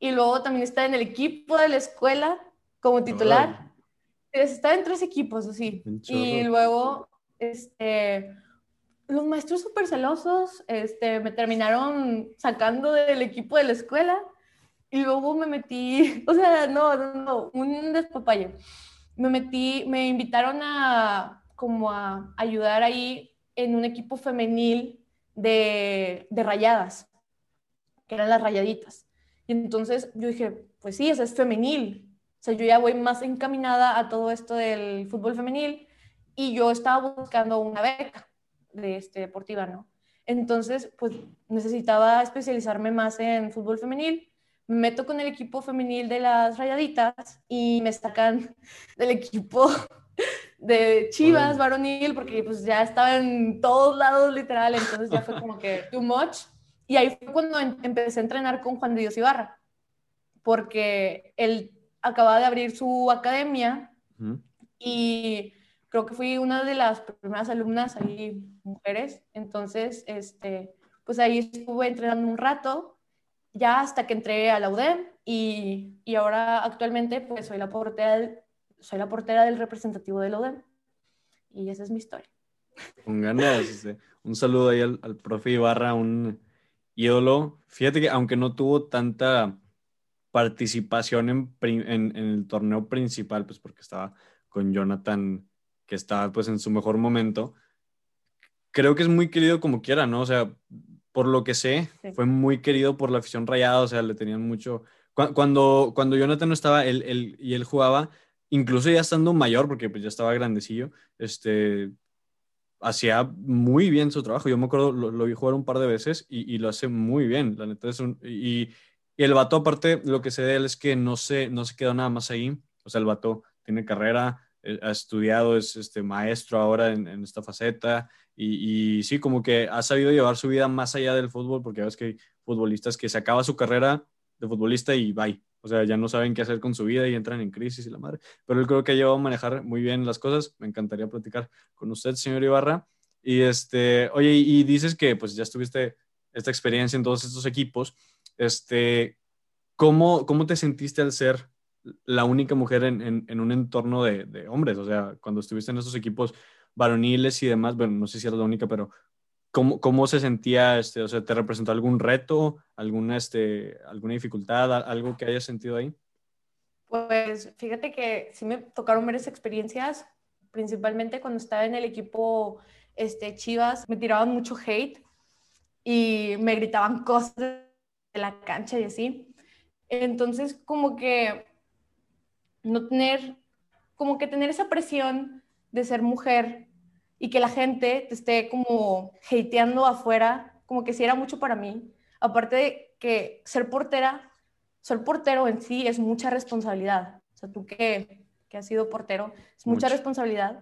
Y luego también estaba en el equipo de la escuela como titular. Estaba en tres equipos, así. Y luego, este, los maestros súper celosos este, me terminaron sacando del equipo de la escuela y luego me metí, *laughs* o sea, no, no, no, un despapalle. Me metí, me invitaron a como a ayudar ahí en un equipo femenil de, de rayadas, que eran las rayaditas. Y entonces yo dije, pues sí, eso es femenil. O sea, yo ya voy más encaminada a todo esto del fútbol femenil y yo estaba buscando una beca de este, deportiva, ¿no? Entonces, pues necesitaba especializarme más en fútbol femenil me meto con el equipo femenil de las Rayaditas y me sacan *laughs* del equipo *laughs* de Chivas varonil porque pues ya estaba en todos lados literal, entonces ya fue como que too much. Y ahí fue cuando em, empecé a entrenar con Juan de Dios Ibarra, porque él acababa de abrir su academia y creo que fui una de las primeras alumnas ahí, mujeres, entonces, este, pues ahí estuve entrenando un rato ya hasta que entré a la UDEM y, y ahora actualmente pues soy la portera del, soy la portera del representativo de la UDEM y esa es mi historia. Con ganas, este, un saludo ahí al, al, profe Ibarra, un ídolo. Fíjate que aunque no tuvo tanta participación en, en, en, el torneo principal, pues porque estaba con Jonathan, que estaba pues en su mejor momento, creo que es muy querido como quiera, ¿no? O sea, por lo que sé, fue muy querido por la afición rayada, o sea, le tenían mucho... Cuando, cuando Jonathan no estaba él, él, y él jugaba, incluso ya estando mayor, porque pues ya estaba grandecillo, este, hacía muy bien su trabajo. Yo me acuerdo, lo, vi jugar un par de veces y, y, lo hace muy bien, la neta es un... Y, y, el vato, aparte, lo que sé de él es que no se, no se quedó nada más ahí, o sea, el vato tiene carrera, eh, ha estudiado, es este maestro ahora en, en esta faceta, y, sí, como que ha sabido llevar su vida más allá del fútbol, porque ves que hay futbolistas que se acaba su carrera de futbolista y bye. O sea, ya no saben qué hacer con su vida y entran en crisis y la madre. Pero él creo que ha llevado a manejar muy bien las cosas. Me encantaría platicar con usted, señor Ibarra. Y este, oye, y dices que pues ya estuviste esta experiencia en todos estos equipos. Este, ¿cómo, cómo te sentiste al ser la única mujer en, en, un entorno de, de, hombres? O sea, cuando estuviste en esos equipos, varoniles y demás, bueno, no sé si era la única, pero ¿cómo, cómo se sentía, este, o sea, te representó algún reto, alguna, este, alguna dificultad, algo que hayas sentido ahí? Pues fíjate que sí me tocaron varias experiencias, principalmente cuando estaba en el equipo este, Chivas, me tiraban mucho hate y me gritaban cosas de la cancha y así. Entonces, como que no tener, como que tener esa presión de ser mujer y que la gente te esté como hateando afuera, como que sí era mucho para mí. Aparte de que ser portera ser portero en sí es mucha responsabilidad. O sea, tú que, que has sido portero, es mucha responsabilidad.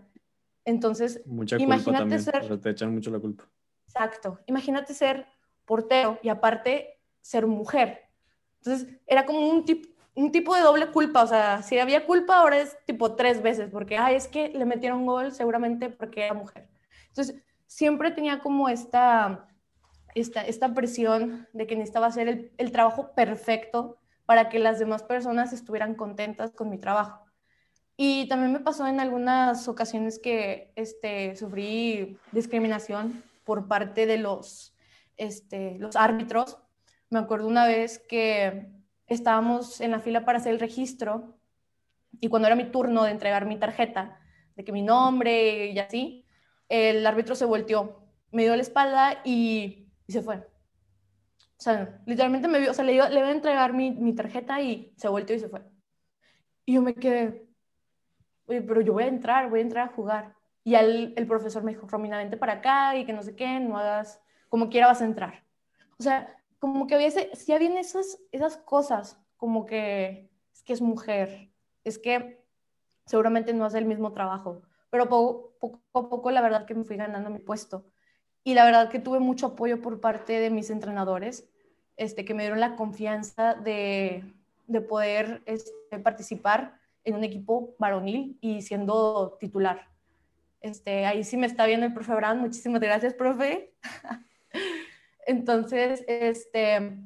Entonces, mucha culpa imagínate ser... O sea, te echan mucho la culpa. Exacto. Imagínate ser portero y aparte ser mujer. Entonces, era como un, tip, un tipo de doble culpa. O sea, si había culpa, ahora es tipo tres veces, porque, ay, es que le metieron gol seguramente porque era mujer. Entonces, siempre tenía como esta, esta, esta presión de que necesitaba hacer el, el trabajo perfecto para que las demás personas estuvieran contentas con mi trabajo. Y también me pasó en algunas ocasiones que este, sufrí discriminación por parte de los, este, los árbitros. Me acuerdo una vez que estábamos en la fila para hacer el registro y cuando era mi turno de entregar mi tarjeta, de que mi nombre y así, el árbitro se volteó, me dio la espalda y, se fue. O sea, literalmente me vio, o sea, le, le iba a entregar mi, mi, tarjeta y se volteó y se fue. Y yo me quedé, oye, pero yo voy a entrar, voy a entrar a jugar. Y el, el profesor me dijo, Romina, vente para acá y que no sé qué, no hagas, como quiera vas a entrar. O sea, como que había, sí habían esas, esas cosas, como que es que es mujer, es que seguramente no hace el mismo trabajo, pero poco, poco a poco la verdad que me fui ganando mi puesto y la verdad que tuve mucho apoyo por parte de mis entrenadores, este, que me dieron la confianza de, de poder este, participar en un equipo varonil y siendo titular. Este, ahí sí me está viendo el profe Brand, muchísimas gracias, profe. *laughs* Entonces, este,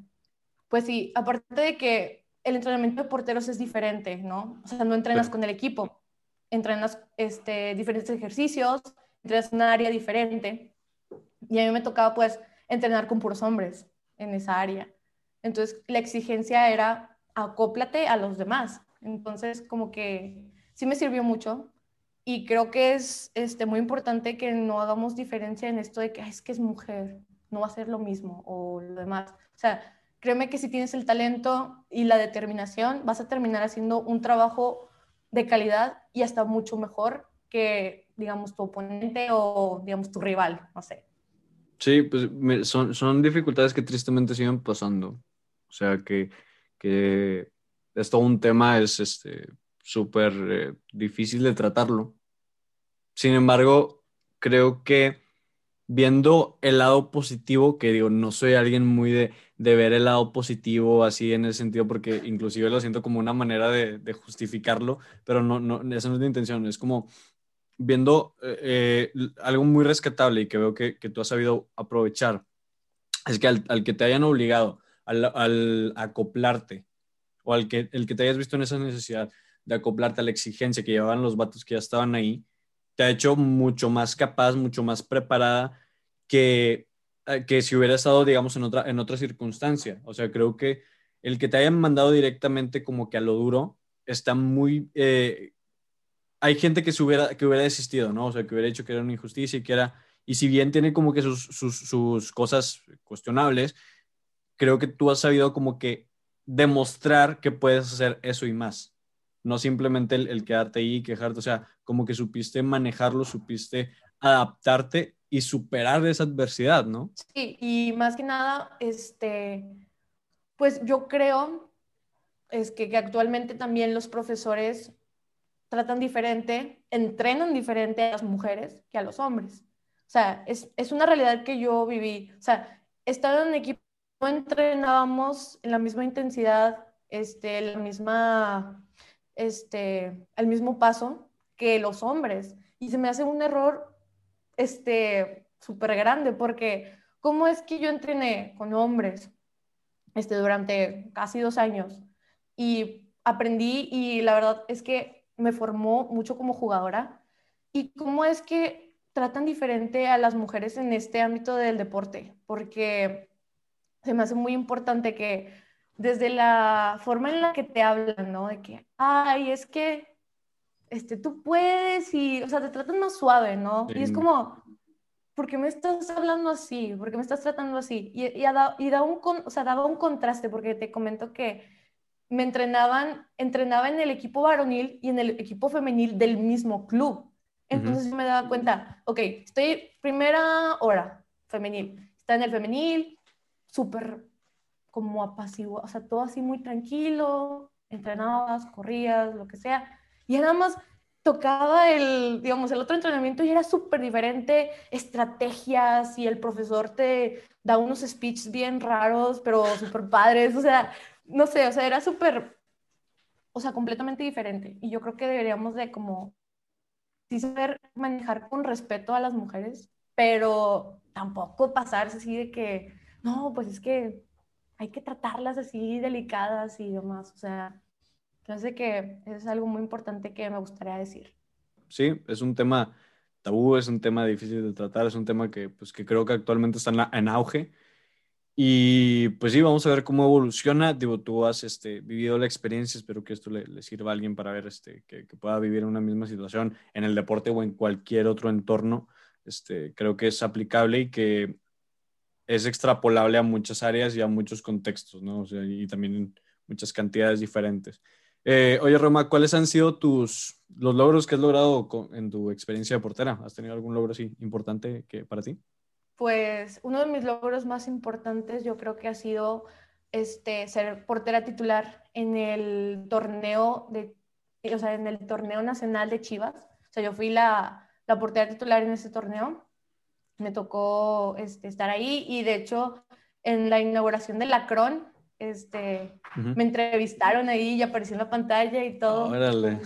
pues sí, aparte de que el entrenamiento de porteros es diferente, ¿no? O sea, no entrenas con el equipo, entrenas este, diferentes ejercicios, entrenas en un área diferente. Y a mí me tocaba pues entrenar con puros hombres en esa área. Entonces la exigencia era acóplate a los demás. Entonces como que sí me sirvió mucho y creo que es este, muy importante que no hagamos diferencia en esto de que es que es mujer, no va a ser lo mismo o lo demás. O sea, créeme que si tienes el talento y la determinación, vas a terminar haciendo un trabajo de calidad y hasta mucho mejor que, digamos, tu oponente o, digamos, tu rival, no sé. Sí, pues son, son dificultades que tristemente siguen pasando. O sea, que, que es un tema, es este, súper eh, difícil de tratarlo. Sin embargo, creo que viendo el lado positivo, que digo, no soy alguien muy de, de ver el lado positivo así en ese sentido, porque inclusive lo siento como una manera de, de justificarlo, pero no, no, esa no es la intención, es como viendo eh, eh, algo muy rescatable y que veo que, que, tú has sabido aprovechar, es que al, al que te hayan obligado al, al, acoplarte o al que, el que te hayas visto en esa necesidad de acoplarte a la exigencia que llevaban los vatos que ya estaban ahí, te ha hecho mucho más capaz, mucho más preparada que, eh, que si hubiera estado, digamos, en otra, en otra circunstancia. O sea, creo que el que te hayan mandado directamente como que a lo duro está muy hay gente que, se hubiera, que hubiera desistido, ¿no? O sea, que hubiera dicho que era una injusticia y que era, y si bien tiene como que sus, sus, sus cosas cuestionables, creo que tú has sabido como que demostrar que puedes hacer eso y más. No simplemente el, el quedarte ahí y quejarte, o sea, como que supiste manejarlo, supiste adaptarte y superar esa adversidad, ¿no? Sí, y más que nada, este, pues yo creo es que, que actualmente también los profesores tratan diferente, entrenan diferente a las mujeres que a los hombres. O sea, es, es una realidad que yo viví. O sea, estando en equipo, no entrenábamos en la misma intensidad, este, la misma, este, el mismo paso que los hombres. Y se me hace un error este, súper grande, porque ¿cómo es que yo entrené con hombres este, durante casi dos años? Y aprendí y la verdad es que me formó mucho como jugadora. ¿Y cómo es que tratan diferente a las mujeres en este ámbito del deporte? Porque se me hace muy importante que desde la forma en la que te hablan, ¿no? De que, ay, es que este, tú puedes y, o sea, te tratan más suave, ¿no? Y es como, ¿por qué me estás hablando así? ¿Por qué me estás tratando así? Y, y, y da un, o sea, daba un contraste porque te comento que me entrenaban, entrenaba en el equipo varonil y en el equipo femenil del mismo club. Entonces yo me daba cuenta, ok, estoy primera hora femenil, está en el femenil, súper como apaciguo, o sea, todo así muy tranquilo, entrenabas, corrías, lo que sea, y nada más tocaba el, digamos, el otro entrenamiento y era súper diferente, estrategias y el profesor te da unos speeches bien raros, pero súper padres, o sea, no sé, o sea, era súper, o sea, completamente diferente. Y yo creo que deberíamos de como, sí saber manejar con respeto a las mujeres, pero tampoco pasarse así de que, no, pues es que hay que tratarlas así delicadas y demás, o sea, entonces que es algo muy importante que me gustaría decir. Sí, es un tema tabú, es un tema difícil de tratar, es un tema que, pues, que creo que actualmente está en, auge. Y pues sí, vamos a ver cómo evoluciona. Digo, tú has este, vivido la experiencia, espero que esto le, sirva a alguien para ver este, que, que, pueda vivir una misma situación en el deporte o en cualquier otro entorno. Este, creo que es aplicable y que es extrapolable a muchas áreas y a muchos contextos, ¿no? O sea, y también en muchas cantidades diferentes. Eh, oye, Roma, ¿cuáles han sido tus los logros que has logrado en tu experiencia de portera? ¿Has tenido algún logro así importante que, para ti? Pues uno de mis logros más importantes yo creo que ha sido este, ser portera titular en el torneo de, o sea, en el torneo nacional de Chivas. O sea, yo fui la, la portera titular en ese torneo. Me tocó este, estar ahí y de hecho en la inauguración de la Cron este, me entrevistaron ahí y apareció en la pantalla y todo. Órale.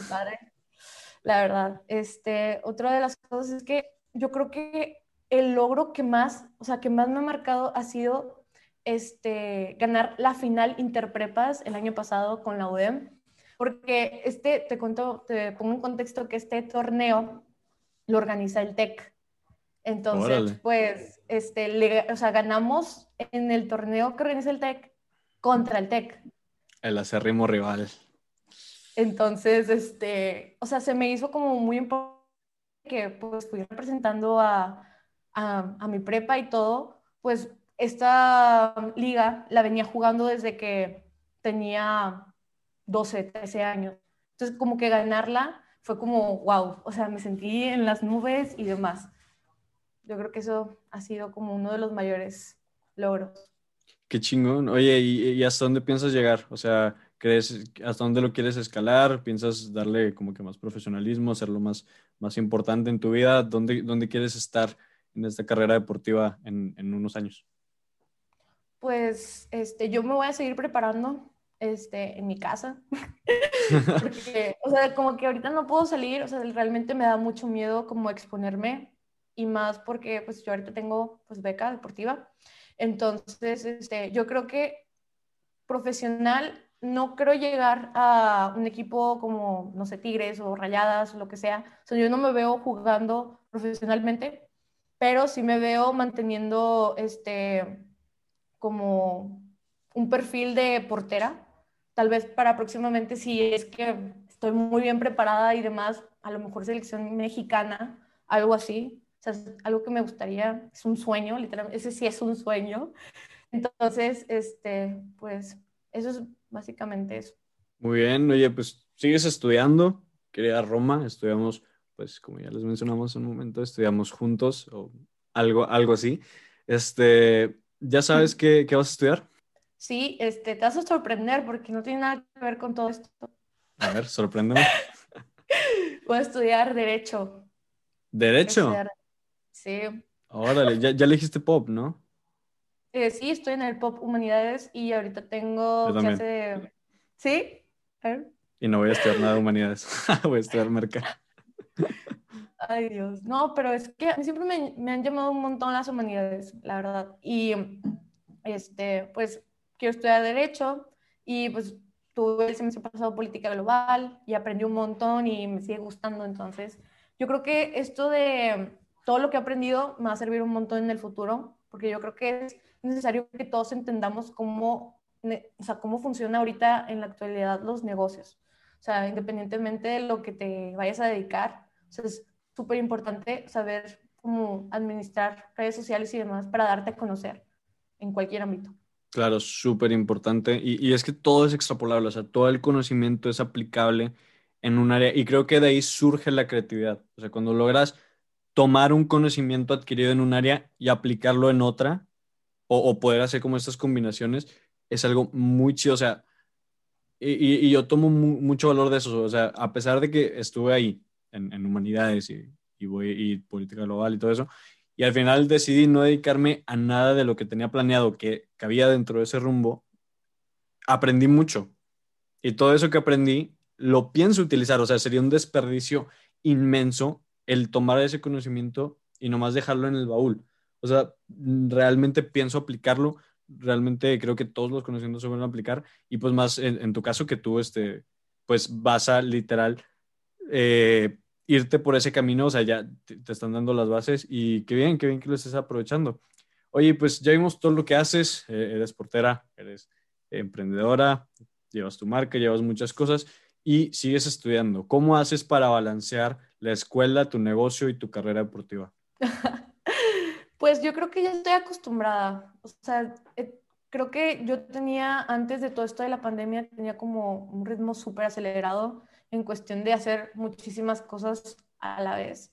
La verdad, este, otra de las cosas es que yo creo que el logro que más, o sea, que más me ha marcado ha sido este, ganar la final Interprepas el año pasado con la UDEM, porque este, te cuento, te pongo en contexto que este torneo lo organiza el TEC. Entonces, pues, este, o sea, ganamos en el torneo que organiza el TEC contra el TEC. El acérrimo rival. Entonces, este, o sea, se me hizo como muy importante que pues fui representando a, a, a, mi prepa y todo, pues esta liga la venía jugando desde que tenía 12, 13 años. Entonces, como que ganarla fue como, wow, o sea, me sentí en las nubes y demás. Yo creo que eso ha sido como uno de los mayores logros. Qué chingón. Oye, ¿y, hasta dónde piensas llegar? O sea, ¿crees hasta dónde lo quieres escalar? ¿Piensas darle como que más profesionalismo, hacerlo más, más importante en tu vida? ¿Dónde, dónde quieres estar en esta carrera deportiva en, en unos años? Pues este, yo me voy a seguir preparando este, en mi casa. *laughs* Porque, o sea, como que ahorita no puedo salir, o sea, realmente me da mucho miedo como exponerme y más porque pues yo ahorita tengo pues beca deportiva. Entonces, este, yo creo que profesional, no creo llegar a un equipo como, no sé, Tigres o Rayadas o lo que sea. O sea, yo no me veo jugando profesionalmente, pero sí me veo manteniendo este, como un perfil de portera. Tal vez para próximamente, si es que estoy muy bien preparada y demás, a lo mejor selección mexicana, algo así. O sea, es algo que me gustaría, es un sueño, literalmente, ese sí es un sueño. Entonces, este, pues, eso es básicamente eso. Muy bien, oye, pues sigues estudiando, querida Roma, estudiamos, pues como ya les mencionamos un momento, estudiamos juntos o algo, algo así. Este, ¿ya sabes qué, qué vas a estudiar? Sí, este, te vas a sorprender porque no tiene nada que ver con todo esto. A ver, sorpréndeme. *laughs* Voy a estudiar Derecho. ¿Derecho? Sí. Órale, ya, ya elegiste pop, ¿no? Eh, sí, estoy en el pop humanidades y ahorita tengo clase de... ¿Sí? A ver. Y no voy a estudiar nada de humanidades, *laughs* voy a estudiar mercado. Ay, Dios. No, pero es que a mí siempre me, me, han llamado un montón las humanidades, la verdad. Y, este, pues, quiero estudiar Derecho y, pues, tuve el semestre pasado Política Global y aprendí un montón y me sigue gustando. Entonces, yo creo que esto de todo lo que he aprendido me va a servir un montón en el futuro, porque yo creo que es necesario que todos entendamos cómo o sea, cómo funciona ahorita en la actualidad los negocios. O sea, independientemente de lo que te vayas a dedicar, es súper importante saber cómo administrar redes sociales y demás para darte a conocer en cualquier ámbito. Claro, súper importante. Y, y, es que todo es extrapolable, o sea, todo el conocimiento es aplicable en un área. Y creo que de ahí surge la creatividad. O sea, cuando logras tomar un conocimiento adquirido en un área y aplicarlo en otra, o, poder hacer como estas combinaciones, es algo muy chido. O sea, y, y yo tomo mucho valor de eso. O sea, a pesar de que estuve ahí en, humanidades y, y, política global y todo eso, y al final decidí no dedicarme a nada de lo que tenía planeado que cabía dentro de ese rumbo, aprendí mucho. Y todo eso que aprendí lo pienso utilizar, o sea, sería un desperdicio inmenso el tomar ese conocimiento y nomás dejarlo en el baúl. O sea, realmente pienso aplicarlo, realmente creo que todos los conocimientos se van a aplicar y pues más en, tu caso que tú, este, pues vas a literal eh, irte por ese camino, o sea, ya te, están dando las bases y qué bien, qué bien que lo estés aprovechando. Oye, pues ya vimos todo lo que haces, eh, eres portera, eres emprendedora, llevas tu marca, llevas muchas cosas y sigues estudiando. ¿Cómo haces para balancear la escuela, tu negocio y tu carrera deportiva? *laughs* pues yo creo que ya estoy acostumbrada. O sea, eh, creo que yo tenía, antes de todo esto de la pandemia, tenía como un ritmo súper acelerado en cuestión de hacer muchísimas cosas a la vez.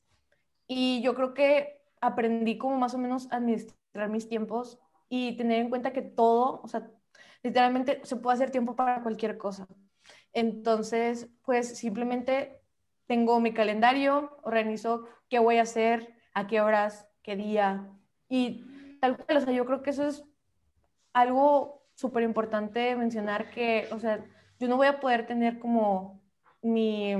Y yo creo que aprendí como más o menos a administrar mis tiempos y tener en cuenta que todo, o sea, literalmente se puede hacer tiempo para cualquier cosa. Entonces, pues simplemente tengo mi calendario, organizo qué voy a hacer, a qué horas, qué día. Y tal cual, o sea, yo creo que eso es algo súper importante mencionar que, o sea, yo no voy a poder tener como mi,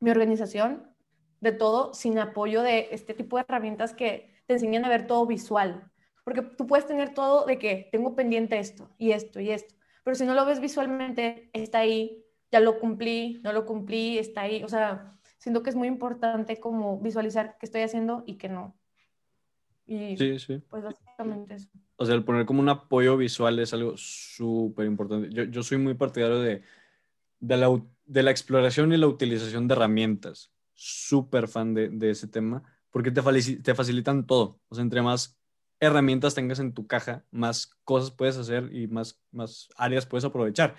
mi organización de todo sin apoyo de este tipo de herramientas que te enseñan a ver todo visual. Porque tú puedes tener todo de que tengo pendiente esto y esto y esto, pero si no lo ves visualmente, está ahí, ya lo cumplí, no lo cumplí, está ahí. O sea, siento que es muy importante como visualizar qué estoy haciendo y qué no. Y sí, sí. pues básicamente eso. O sea, el poner como un apoyo visual es algo súper importante. Yo, yo soy muy partidario de, de la de la exploración y la utilización de herramientas. Súper fan de, de, ese tema, porque te, te facilitan todo. O sea, entre más herramientas tengas en tu caja, más cosas puedes hacer y más, más áreas puedes aprovechar.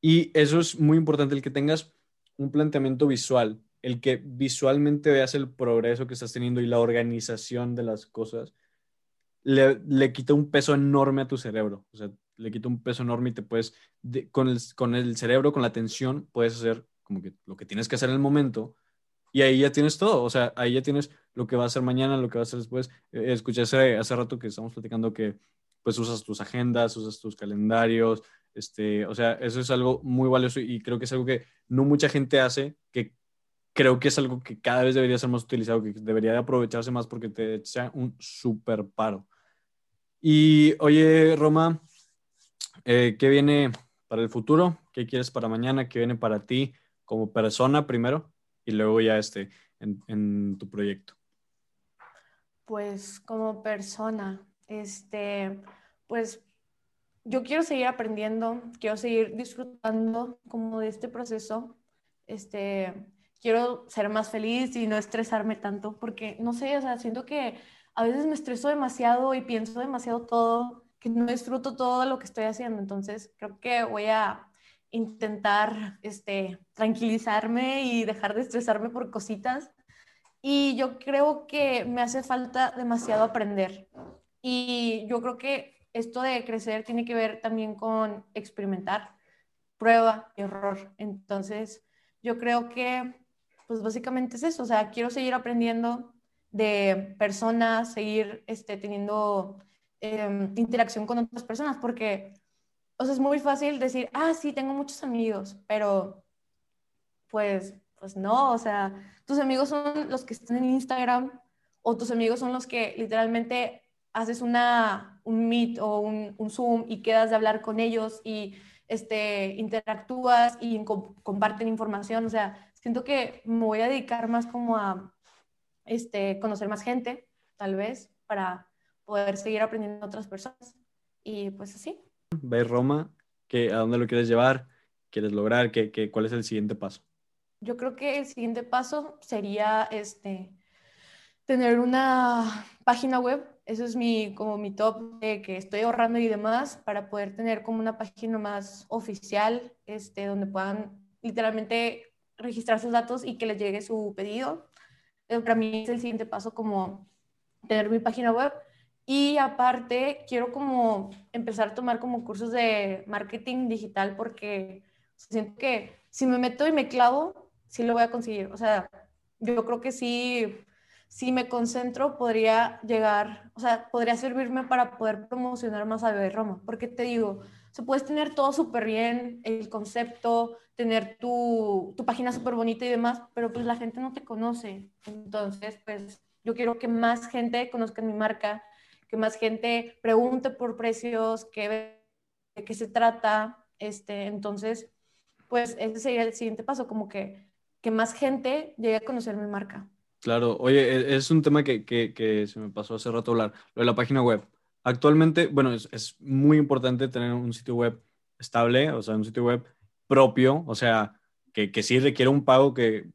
Y eso es muy importante, el que tengas un planteamiento visual, el que visualmente veas el progreso que estás teniendo y la organización de las cosas, le, le quita un peso enorme a tu cerebro. O sea, le quita un peso enorme y te puedes, con, el, con el cerebro, con la atención, puedes hacer como que lo que tienes que hacer en el momento y ahí ya tienes todo, o sea, ahí ya tienes lo que va a hacer mañana, lo que va a hacer después. Eh, escuché hace, hace rato que estamos platicando que pues usas tus agendas, usas tus calendarios, este, o sea, eso es algo muy valioso y creo que es algo que no mucha gente hace, que creo que es algo que cada vez debería ser más utilizado, que debería de aprovecharse más porque te sea un super paro. Y oye, Roma, eh, ¿qué viene para el futuro? ¿Qué quieres para mañana? ¿Qué viene para ti como persona primero? Y luego ya este, en, tu proyecto. Pues como persona, este, pues yo quiero seguir aprendiendo, quiero seguir disfrutando como de este proceso. Este, quiero ser más feliz y no estresarme tanto, porque no sé, o sea, siento que a veces me estreso demasiado y pienso demasiado todo que no disfruto todo lo que estoy haciendo. Entonces, creo que voy a intentar este, tranquilizarme y dejar de estresarme por cositas. Y yo creo que me hace falta demasiado aprender. Y yo creo que esto de crecer tiene que ver también con experimentar, prueba y error. Entonces, yo creo que, pues básicamente es eso. O sea, quiero seguir aprendiendo de personas, seguir este, teniendo Em, interacción con otras personas, porque, o sea, es muy fácil decir, ah, sí, tengo muchos amigos, pero pues, pues no, o sea, tus amigos son los que están en Instagram o tus amigos son los que literalmente haces una, un meet o un, un Zoom y quedas de hablar con ellos y este, interactúas y comparten información, o sea, siento que me voy a dedicar más como a este, conocer más gente, tal vez, para poder seguir aprendiendo otras personas. Y pues así. by Roma, ¿a dónde lo quieres llevar? ¿Quieres lograr? ¿Qué, qué, cuál es el siguiente paso? Yo creo que el siguiente paso sería este, tener una página web. Eso es mi, como mi top de que estoy ahorrando y demás para poder tener como una página más oficial, este, donde puedan literalmente registrar sus datos y que les llegue su pedido. Para mí es el siguiente paso como tener mi página web. Y aparte, quiero como empezar a tomar como cursos de marketing digital porque siento que si me meto y me clavo, sí lo voy a conseguir. O sea, yo creo que sí, si me concentro, podría llegar, o sea, podría servirme para poder promocionar más a Bebé Roma. Porque te digo, se puedes tener todo súper bien, el concepto, tener tu, tu página súper bonita y demás, pero pues la gente no te conoce. Entonces, pues yo quiero que más gente conozca mi marca, que más gente pregunte por precios, que de qué se trata. Este, entonces, pues ese sería el siguiente paso, como que, que más gente llegue a conocer mi marca. Claro, oye, e, es un tema que, que, que se me pasó hace rato hablar, lo de la página web. Actualmente, bueno, es, es, muy importante tener un sitio web estable, o sea, un sitio web propio, o sea, que, que sí requiere un pago que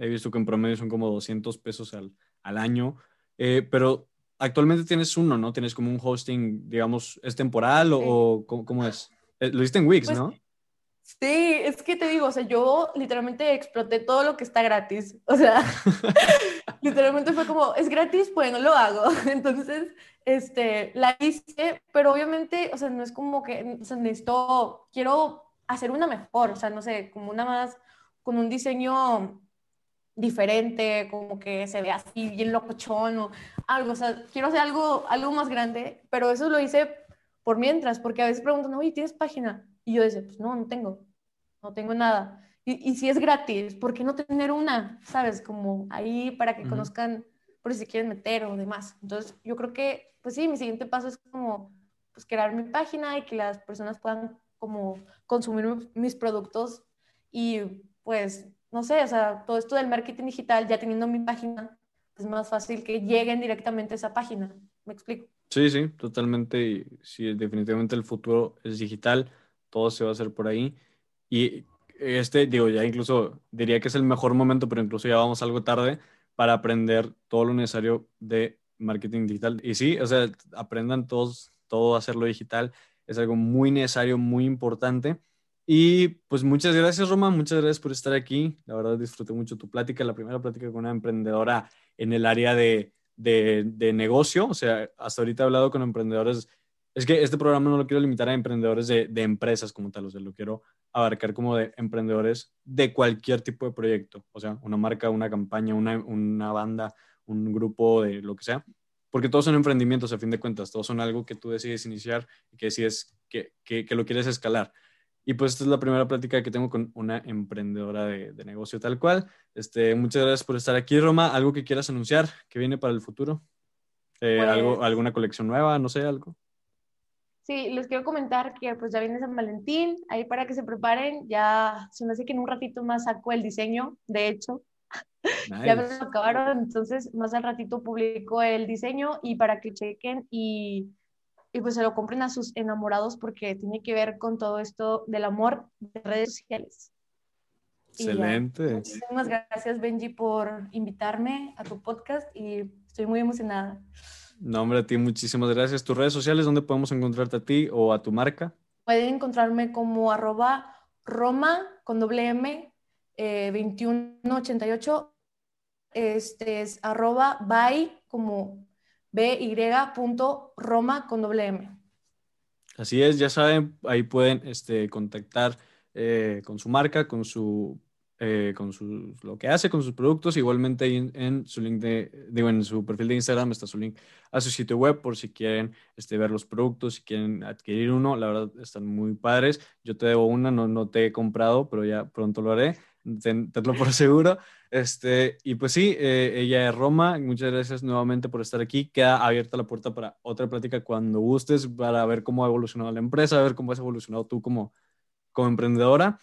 he visto que en promedio son como 200 pesos al, al año, eh, pero actualmente tienes uno, ¿no? Tienes como un hosting, digamos, ¿es temporal o, ¿cómo, es? Eh, lo hiciste en Wix, pues, ¿no? Sí, es que te digo, o sea, yo literalmente exploté todo lo que está gratis. O sea, *laughs* literalmente fue como, es gratis, pues no lo hago. *laughs* Entonces, este, la hice, pero obviamente, o sea, no es como que, o sea, necesito, quiero hacer una mejor, o sea, no sé, como una más, con un diseño diferente, como que se ve así bien locochón o algo, o sea, quiero hacer algo, algo más grande, pero eso lo hice por mientras, porque a veces preguntan, oye, ¿tienes página? Y yo decía, pues no, no tengo, no tengo nada. Y, y si es gratis, ¿por qué no tener una? ¿Sabes? Como ahí para que conozcan, por si quieren meter o demás. Entonces, yo creo que, pues sí, mi siguiente paso es como, pues crear mi página y que las personas puedan como consumir mis productos y pues no sé, o sea, todo esto del marketing digital, ya teniendo mi página, es más fácil que lleguen directamente a esa página. ¿Me explico? Sí, sí, totalmente. Y sí, definitivamente el futuro es digital, todo se va a hacer por ahí. Y este, digo, ya incluso diría que es el mejor momento, pero incluso ya vamos algo tarde para aprender todo lo necesario de marketing digital. Y sí, o sea, aprendan todos todo hacerlo digital. Es algo muy necesario, muy importante. Y pues muchas gracias, Roma, muchas gracias por estar aquí. La verdad disfruté mucho tu plática, la primera plática con una emprendedora en el área de, de, negocio. O sea, hasta ahorita he hablado con emprendedores. Es que este programa no lo quiero limitar a emprendedores de, de empresas como tal, o sea, lo quiero abarcar como de emprendedores de cualquier tipo de proyecto. O sea, una marca, una campaña, una, una banda, un grupo de lo que sea. Porque todos son emprendimientos a fin de cuentas, todos son algo que tú decides iniciar y que decides que, que, que lo quieres escalar. Y pues esta es la primera plática que tengo con una emprendedora de, negocio tal cual. Este, muchas gracias por estar aquí, Roma. ¿Algo que quieras anunciar que viene para el futuro? Eh, algo, pues ¿Alguna colección nueva? No sé, algo. Sí, les quiero comentar que pues ya viene San Valentín, ahí para que se preparen, ya se me hace que en un ratito más saco el diseño, de hecho, *laughs* ya me lo acabaron, entonces más al ratito publico el diseño y para que chequen y y pues se lo compren a sus enamorados porque tiene que ver con todo esto del amor de redes sociales. Excelente. Muchísimas gracias Benji por invitarme a tu podcast y estoy muy emocionada. No, hombre, a ti muchísimas gracias. ¿Tus redes sociales dónde podemos encontrarte a ti o a tu marca? Pueden encontrarme como arroba Roma con doble M 2188. Eh, este es arroba by como by.roma con doble M. Así es, ya saben, ahí pueden este, contactar eh, con su marca, con su eh, con su, lo que hace con sus productos. Igualmente en, su link de, digo, en su perfil de Instagram está su link a su sitio web por si quieren este, ver los productos, si quieren adquirir uno. La verdad están muy padres. Yo te debo una, no, no te he comprado, pero ya pronto lo haré. Tenlo por *laughs* seguro. Este, y pues sí, eh, ella es Roma. Muchas gracias nuevamente por estar aquí. Queda abierta la puerta para otra plática cuando gustes, para ver cómo ha evolucionado la empresa, ver cómo has evolucionado tú como, como emprendedora.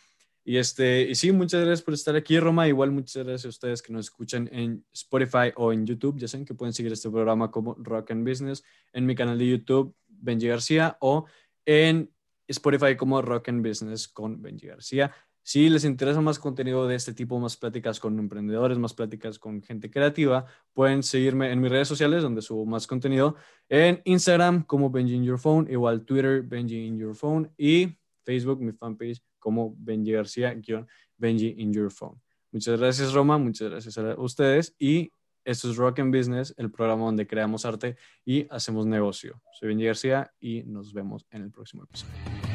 Y, este, y sí, muchas gracias por estar aquí, Roma. Igual muchas gracias a ustedes que nos escuchan en Spotify o en YouTube. Ya saben que pueden seguir este programa como Rock and Business en mi canal de YouTube, Benji García, o en Spotify como Rock and Business con Benji García. Si les interesa más contenido de este tipo, más pláticas con emprendedores, más pláticas con gente creativa, pueden seguirme en mis redes sociales donde subo más contenido. En Instagram como Benji in Your Phone, igual Twitter Benji in Your Phone y Facebook, mi fanpage como Benji García, Benji in Your Phone. Muchas gracias Roma, muchas gracias a ustedes y esto es Rock and Business, el programa donde creamos arte y hacemos negocio. Soy Benji García y nos vemos en el próximo episodio.